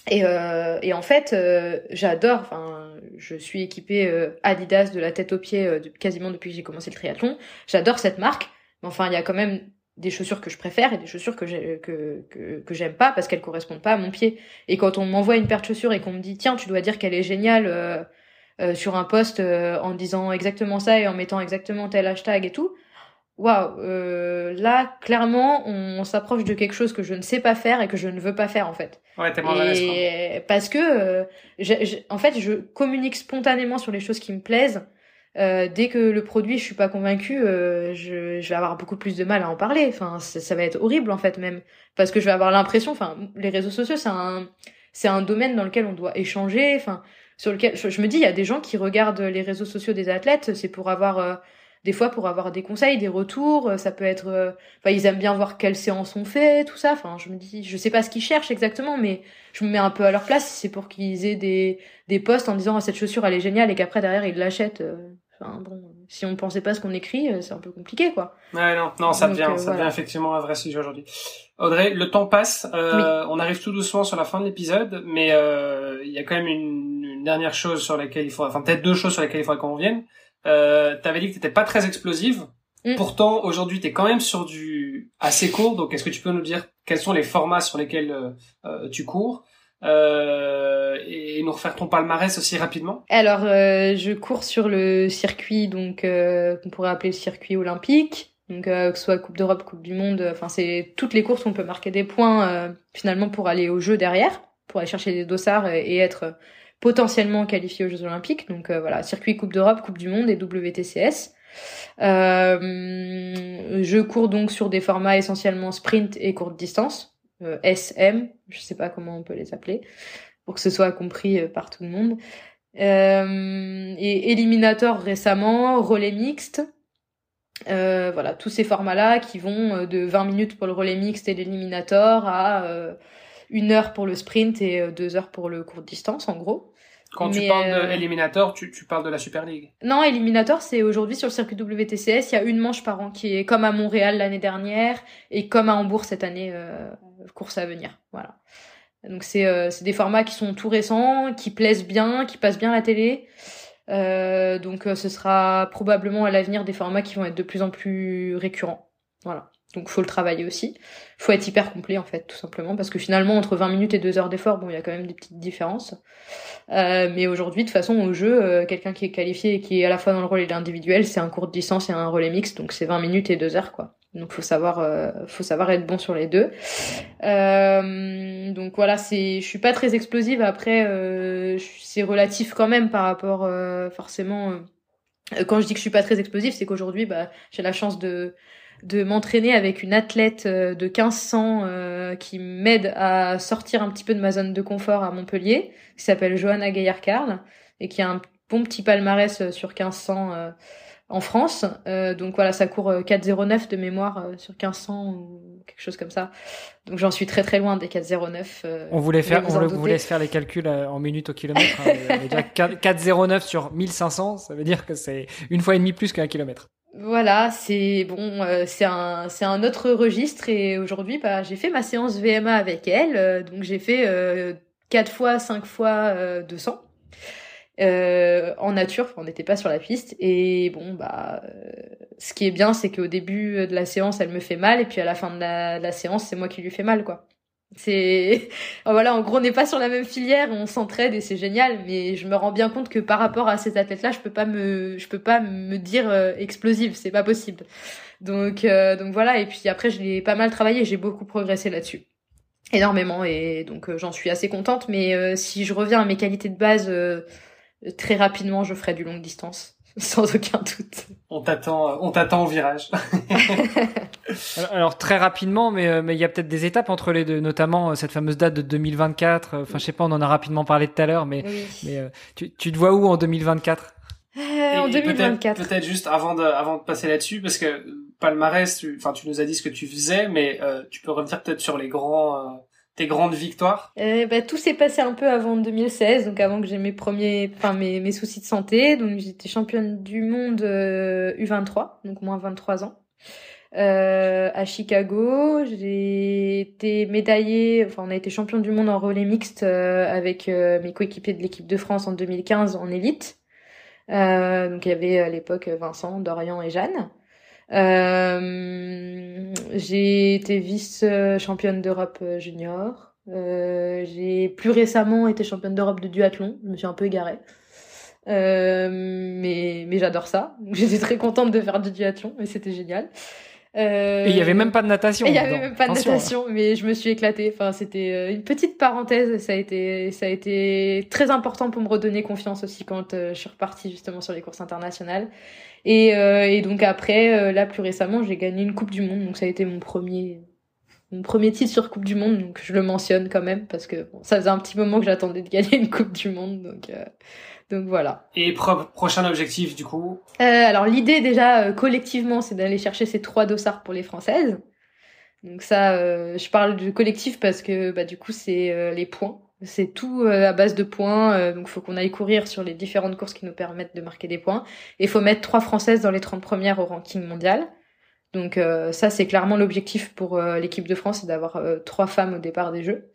Et, euh, et en fait, euh, j'adore. Enfin, je suis équipée euh, Adidas de la tête aux pieds euh, quasiment depuis que j'ai commencé le triathlon. J'adore cette marque, mais enfin, il y a quand même des chaussures que je préfère et des chaussures que j'ai, que, que, que j'aime pas parce qu'elles correspondent pas à mon pied. Et quand on m'envoie une paire de chaussures et qu'on me dit tiens, tu dois dire qu'elle est géniale sur un post en disant exactement ça et en mettant exactement tel hashtag et tout, waouh, euh, là, clairement, on, s'approche de quelque chose que je ne sais pas faire et que je ne veux pas faire, en fait. Ouais, t'es et Parce que, euh, en fait, je communique spontanément sur les choses qui me plaisent. Euh, dès que le produit, je suis pas convaincue, euh, je, je, vais avoir beaucoup plus de mal à en parler. Enfin, ça, ça va être horrible, en fait, même. Parce que je vais avoir l'impression, enfin, les réseaux sociaux, c'est un, c'est un domaine dans lequel on doit échanger, enfin, sur lequel, je, me dis, il y a des gens qui regardent les réseaux sociaux des athlètes, c'est pour avoir euh, des fois pour avoir des conseils, des retours, euh, ça peut être, euh, enfin ils aiment bien voir quelles séances on fait, tout ça. Enfin je me dis, je sais pas ce qu'ils cherchent exactement, mais je me mets un peu à leur place. C'est pour qu'ils aient des des posts en disant ah, cette chaussure elle est géniale et qu'après derrière ils l'achètent. Euh, enfin bon, si on pensait pas ce qu'on écrit, c'est un peu compliqué quoi. Ouais non non ça devient ça devient effectivement un vrai sujet aujourd'hui. Audrey, le temps passe, euh, on arrive tout doucement sur la fin de l'épisode, mais il y a quand même une, une, dernière chose sur laquelle il faut, enfin peut-être deux choses sur lesquelles il faudrait qu'on revienne. Euh, t'avais dit que t'étais pas très explosive. Mm. Pourtant, aujourd'hui, t'es quand même sur du assez court. Donc, est-ce que tu peux nous dire quels sont les formats sur lesquels euh, euh tu cours? Euh, et nous refaire ton palmarès aussi rapidement Alors, euh, je cours sur le circuit, donc qu'on pourrait appeler le circuit olympique. Donc, que ce soit Coupe d'Europe, Coupe du Monde. Enfin, c'est toutes les courses où on peut marquer des points finalement pour aller au jeu derrière, pour aller chercher des dossards et être potentiellement qualifiés aux Jeux Olympiques. Donc euh, voilà, circuit Coupe d'Europe, Coupe du Monde et WTCS. Euh, je cours donc sur des formats essentiellement sprint et courte distance, euh, SM, je sais pas comment on peut les appeler, pour que ce soit compris par tout le monde. et éliminator récemment, relais mixte. voilà, tous ces formats-là qui vont de 20 minutes pour le relais mixte et l'éliminator à une heure pour le sprint et deux heures pour le court distance, en gros. Quand tu parles d'éliminator, tu, tu parles de la Super League Non, éliminator, c'est aujourd'hui sur le circuit WTCS, il y a une manche par an qui est comme à Montréal l'année dernière et comme à Hambourg cette année, course à venir. Voilà. Donc c'est c'est des formats qui sont tout récents, qui plaisent bien, qui passent bien à la télé. Euh, donc ce sera probablement à l'avenir des formats qui vont être de plus en plus récurrents. Voilà. Donc faut le travailler aussi. Faut être hyper complet en fait, tout simplement, parce que finalement entre 20 minutes et 2 heures d'effort, bon, il y a quand même des petites différences. Euh, mais aujourd'hui, de toute façon, au jeu, euh, quelqu'un qui est qualifié et qui est à la fois dans le relais individuel, c'est un court de distance et un relais mixte, donc c'est 20 minutes et 2 heures quoi. Donc faut savoir, euh, faut savoir être bon sur les deux. Euh, donc voilà, c'est, je suis pas très explosive. Après, euh, c'est relatif quand même par rapport forcément. quand je dis que je suis pas très explosive, c'est qu'aujourd'hui, bah, j'ai la chance de de m'entraîner avec une athlète euh, de 1500 euh, qui m'aide à sortir un petit peu de ma zone de confort à Montpellier, qui s'appelle Johanna Gaillard-Carl et qui a un bon petit palmarès euh, sur 1500 en France. donc voilà, ça court 4,09 de mémoire sur 1500 ou quelque chose comme ça. Donc j'en suis très très loin des 4,09. on voulait faire, on vous laisse faire les calculs en minutes au kilomètre. Hein, 4,09 sur 1500, ça veut dire que c'est une fois et demi plus qu'un kilomètre. Voilà, c'est bon, euh, c'est un c'est un autre registre et aujourd'hui bah j'ai fait ma séance VMA avec elle, euh, donc j'ai fait euh, 4 fois 5 fois 200 euh, en nature, on n'était pas sur la piste et bon bah ce qui est bien c'est qu'au début de la séance elle me fait mal et puis à la fin de la, séance c'est moi qui lui fais mal quoi. C'est voilà, en gros, on n'est pas sur la même filière, on s'entraide et c'est génial. Mais je me rends bien compte que par rapport à ces athlètes-là, je peux pas me, je peux pas me dire euh, explosive, c'est pas possible. Donc, euh, donc voilà. Et puis après, je l'ai pas mal travaillé, j'ai beaucoup progressé là-dessus, énormément. Et donc euh, j'en suis assez contente. Mais si je reviens à mes qualités de base, très rapidement, je ferai du longue distance. sans aucun doute. On t'attend, on t'attend au virage. alors, très rapidement, mais euh, mais il y a peut-être des étapes entre les deux, notamment euh, cette fameuse date de 2024. Enfin, je sais pas, on en a rapidement parlé tout à l'heure, mais mais euh, tu, tu te vois où en 2024 En 2024. Peut-être juste avant de avant de passer là-dessus, parce que palmarès, enfin tu, nous as dit ce que tu faisais, mais tu peux revenir peut-être sur les grands tes grandes victoires? Euh, bah, Tout s'est passé un peu avant 2016, donc avant que j'ai mes premiers, enfin mes, mes soucis de santé. Donc j'étais championne du monde euh, U23, donc moins 23 ans. Euh, à Chicago, j'ai été médaillée, enfin on a été champion du monde en relais mixte euh, avec euh, mes coéquipiers de l'équipe de France en 2015 en élite. donc il y avait à l'époque Vincent, Dorian et Jeanne. Euh, j'ai été vice-championne d'Europe euh, junior. Euh, j'ai plus récemment été championne d'Europe de duathlon. Je me suis un peu égarée. Mais mais j'adore ça. J'étais très contente de faire du duathlon et c'était génial. Euh, et il y avait même pas de natation. Il y avait même pas de natation, mais je me suis éclatée. Enfin, c'était une petite parenthèse. Ça a été, ça a été très important pour me redonner confiance aussi quand je suis repartie justement sur les courses internationales. Et, euh, et donc après, euh, là plus récemment, j'ai gagné une Coupe du Monde, donc ça a été mon premier mon premier titre sur Coupe du Monde, donc je le mentionne quand même parce que bon, ça faisait un petit moment que j'attendais de gagner une Coupe du Monde, donc euh, donc voilà. Et prochain objectif du coup euh, Alors l'idée déjà collectivement, c'est d'aller chercher ces trois dossards pour les Françaises. Donc ça, je parle du collectif parce que bah du coup c'est les points. C'est tout euh, à base de points, euh, donc il faut qu'on aille courir sur les différentes courses qui nous permettent de marquer des points. Et il faut mettre trois Françaises dans les 30 premières au ranking mondial. Donc euh, ça, c'est clairement l'objectif pour l'équipe de France, c'est d'avoir trois femmes au départ des Jeux.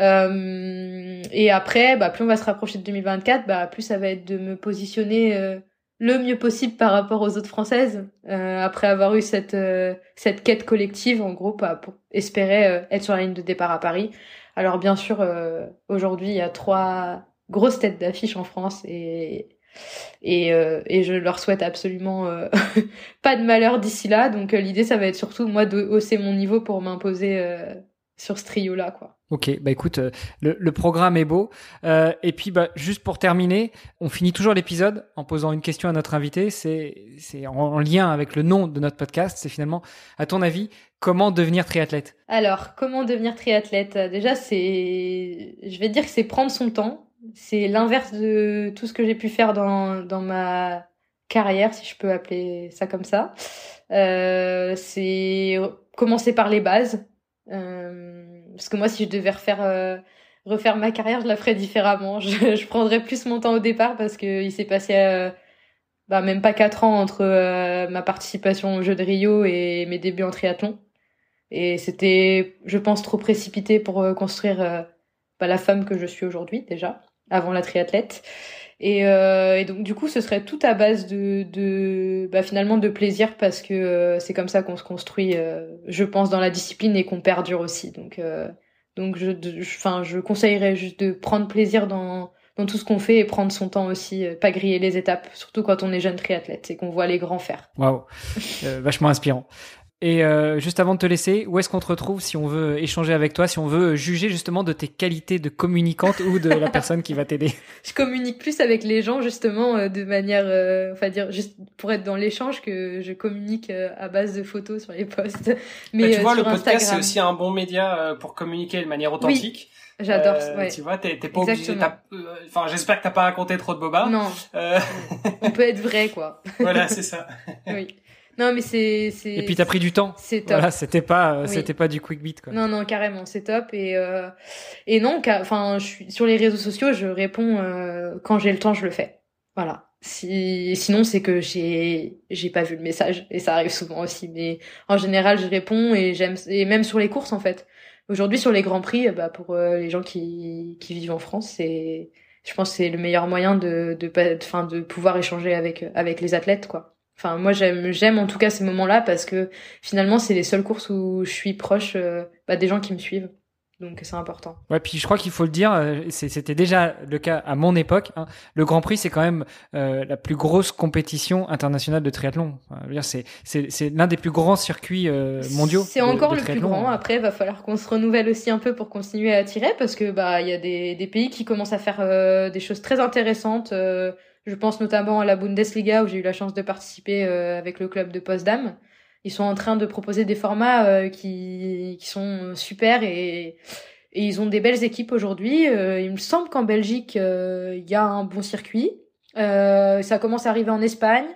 Et après, bah, plus on va se rapprocher de 2024, bah, plus ça va être de me positionner le mieux possible par rapport aux autres Françaises, après avoir eu cette, cette quête collective, en gros, bah, pour espérer être sur la ligne de départ à Paris alors bien sûr, euh, aujourd'hui, il y a trois grosses têtes d'affiche en France et et, euh, et je leur souhaite absolument euh, pas de malheur d'ici là. Donc l'idée, ça va être surtout moi de hausser mon niveau pour m'imposer sur ce trio-là, quoi. Ok, bah écoute, le, le programme est beau. Euh, et puis, bah, juste pour terminer, on finit toujours l'épisode en posant une question à notre invité. C'est, c'est en lien avec le nom de notre podcast. C'est finalement, à ton avis, Comment devenir triathlète? Alors, comment devenir triathlète? Déjà, c'est, je vais dire que c'est prendre son temps. C'est l'inverse de tout ce que j'ai pu faire dans, dans ma carrière, si je peux appeler ça comme ça. Euh, c'est commencer par les bases. Euh, parce que moi, si je devais refaire euh, ma carrière, je la ferais différemment. Je, prendrais plus mon temps au départ parce que il s'est passé euh, bah, même pas quatre ans entre euh, ma participation aux Jeux de Rio et mes débuts en triathlon. Et c'était, je pense, trop précipité pour construire bah, la femme que je suis aujourd'hui déjà, avant la triathlète. Et, euh, et, donc du coup, ce serait tout à base de, de bah, finalement de plaisir parce que euh, c'est comme ça qu'on se construit, euh, je pense, dans la discipline et qu'on perdure aussi. Donc, euh, donc je, enfin, je, conseillerais juste de prendre plaisir dans dans tout ce qu'on fait et prendre son temps aussi, pas griller les étapes, surtout quand on est jeune triathlète et qu'on voit les grands faire. Waouh, vachement inspirant. Et euh, juste avant de te laisser, où est-ce qu'on te retrouve si on veut échanger avec toi, si on veut juger justement de tes qualités de communicante ou de la personne qui va t'aider? Je communique plus avec les gens justement euh, de manière, euh, enfin dire juste pour être dans l'échange que je communique euh, à base de photos sur les posts. Mais bah, tu vois, le podcast c'est aussi un bon média pour communiquer de manière authentique. Oui. J'adore. Ouais. Tu vois, t'es pas obligé. Enfin, j'espère que t'as pas raconté trop de boba. Non. On peut être vrai, quoi. voilà, c'est ça. oui. Non, mais c'est, c'est. Et puis t'as pris du temps. C'est top. Voilà, c'était pas, oui. c'était pas du quick beat, quoi. Non, non, carrément, c'est top. Et euh, et non, enfin, je suis sur les réseaux sociaux, je réponds euh, quand j'ai le temps, je le fais. Voilà. Si, sinon, c'est que j'ai, j'ai pas vu le message et ça arrive souvent aussi. Mais en général, je réponds et j'aime, et même sur les courses en fait. Aujourd'hui, sur les grands prix, bah pour euh, les gens qui qui vivent en France, c'est, je pense, c'est le meilleur moyen de de pas, enfin, de pouvoir échanger avec avec les athlètes, quoi. Enfin, moi, j'aime, j'aime en tout cas ces moments-là parce que finalement, c'est les seules courses où je suis proche euh, bah, des gens qui me suivent. Donc, c'est important. Ouais, puis je crois qu'il faut le dire, euh, c'était déjà le cas à mon époque. Hein. Le Grand Prix, c'est quand même euh, la plus grosse compétition internationale de triathlon. Enfin, c'est, c'est, c'est l'un des plus grands circuits euh, mondiaux. C'est encore de, de le plus grand. Après, il va falloir qu'on se renouvelle aussi un peu pour continuer à attirer parce que bah il y a des, des pays qui commencent à faire euh, des choses très intéressantes. Euh, je pense notamment à la Bundesliga où j'ai eu la chance de participer euh, avec le club de Potsdam. Ils sont en train de proposer des formats euh, qui, qui sont super et, et ils ont des belles équipes aujourd'hui. Euh, il me semble qu'en Belgique, il y a un bon circuit. ça commence à arriver en Espagne.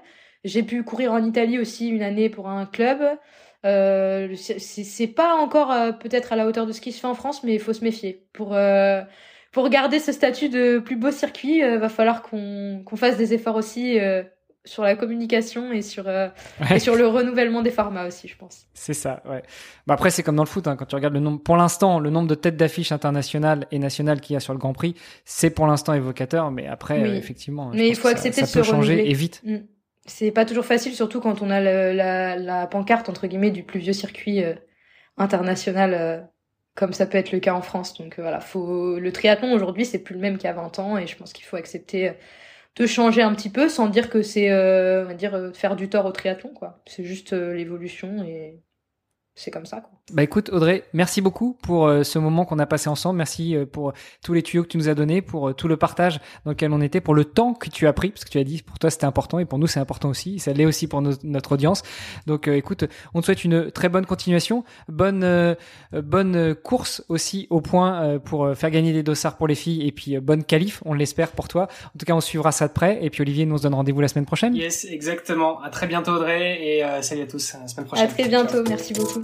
J'ai pu courir en Italie aussi une année pour un club. Euh, c'est pas encore peut-être à la hauteur de ce qui se fait en France, mais il faut se méfier. Pour pour garder ce statut de plus beau circuit, euh, va falloir qu'on qu'on fasse des efforts aussi euh, sur la communication et sur euh, ouais. et sur le renouvellement des formats aussi, je pense. C'est ça, ouais. Bah après c'est comme dans le foot, hein, quand tu regardes le nombre, pour l'instant, le nombre de têtes d'affiches internationales et nationales qu'il y a sur le Grand Prix, c'est pour l'instant évocateur, mais après oui. euh, effectivement, mais il faut accepter ça, de ça peut se changer renouveler. et vite. Mm. C'est pas toujours facile, surtout quand on a le, la, la pancarte entre guillemets du plus vieux circuit euh, international comme ça peut être le cas en France. Donc euh, voilà, faut le triathlon aujourd'hui, c'est plus le même a 20 ans et je pense qu'il faut accepter de changer un petit peu sans dire que c'est euh, on va dire faire du tort au triathlon quoi. C'est juste euh, l'évolution et c'est comme ça quoi. Bah écoute Audrey, merci beaucoup pour euh, ce moment qu'on a passé ensemble. Merci euh, pour tous les tuyaux que tu nous as donnés, pour euh, tout le partage dans lequel on était, pour le temps que tu as pris, parce que tu as dit pour toi c'était important et pour nous c'est important aussi. Ça l'est aussi pour no notre audience. Donc euh, écoute, on te souhaite une très bonne continuation, bonne euh, bonne course aussi au point euh, pour faire gagner des dossards pour les filles et puis bonne qualif, on l'espère pour toi. En tout cas, on suivra ça de près et puis Olivier nous on se donne rendez-vous la semaine prochaine. Yes, exactement. À très bientôt Audrey et salut à tous à la semaine prochaine. À très bientôt, merci beaucoup.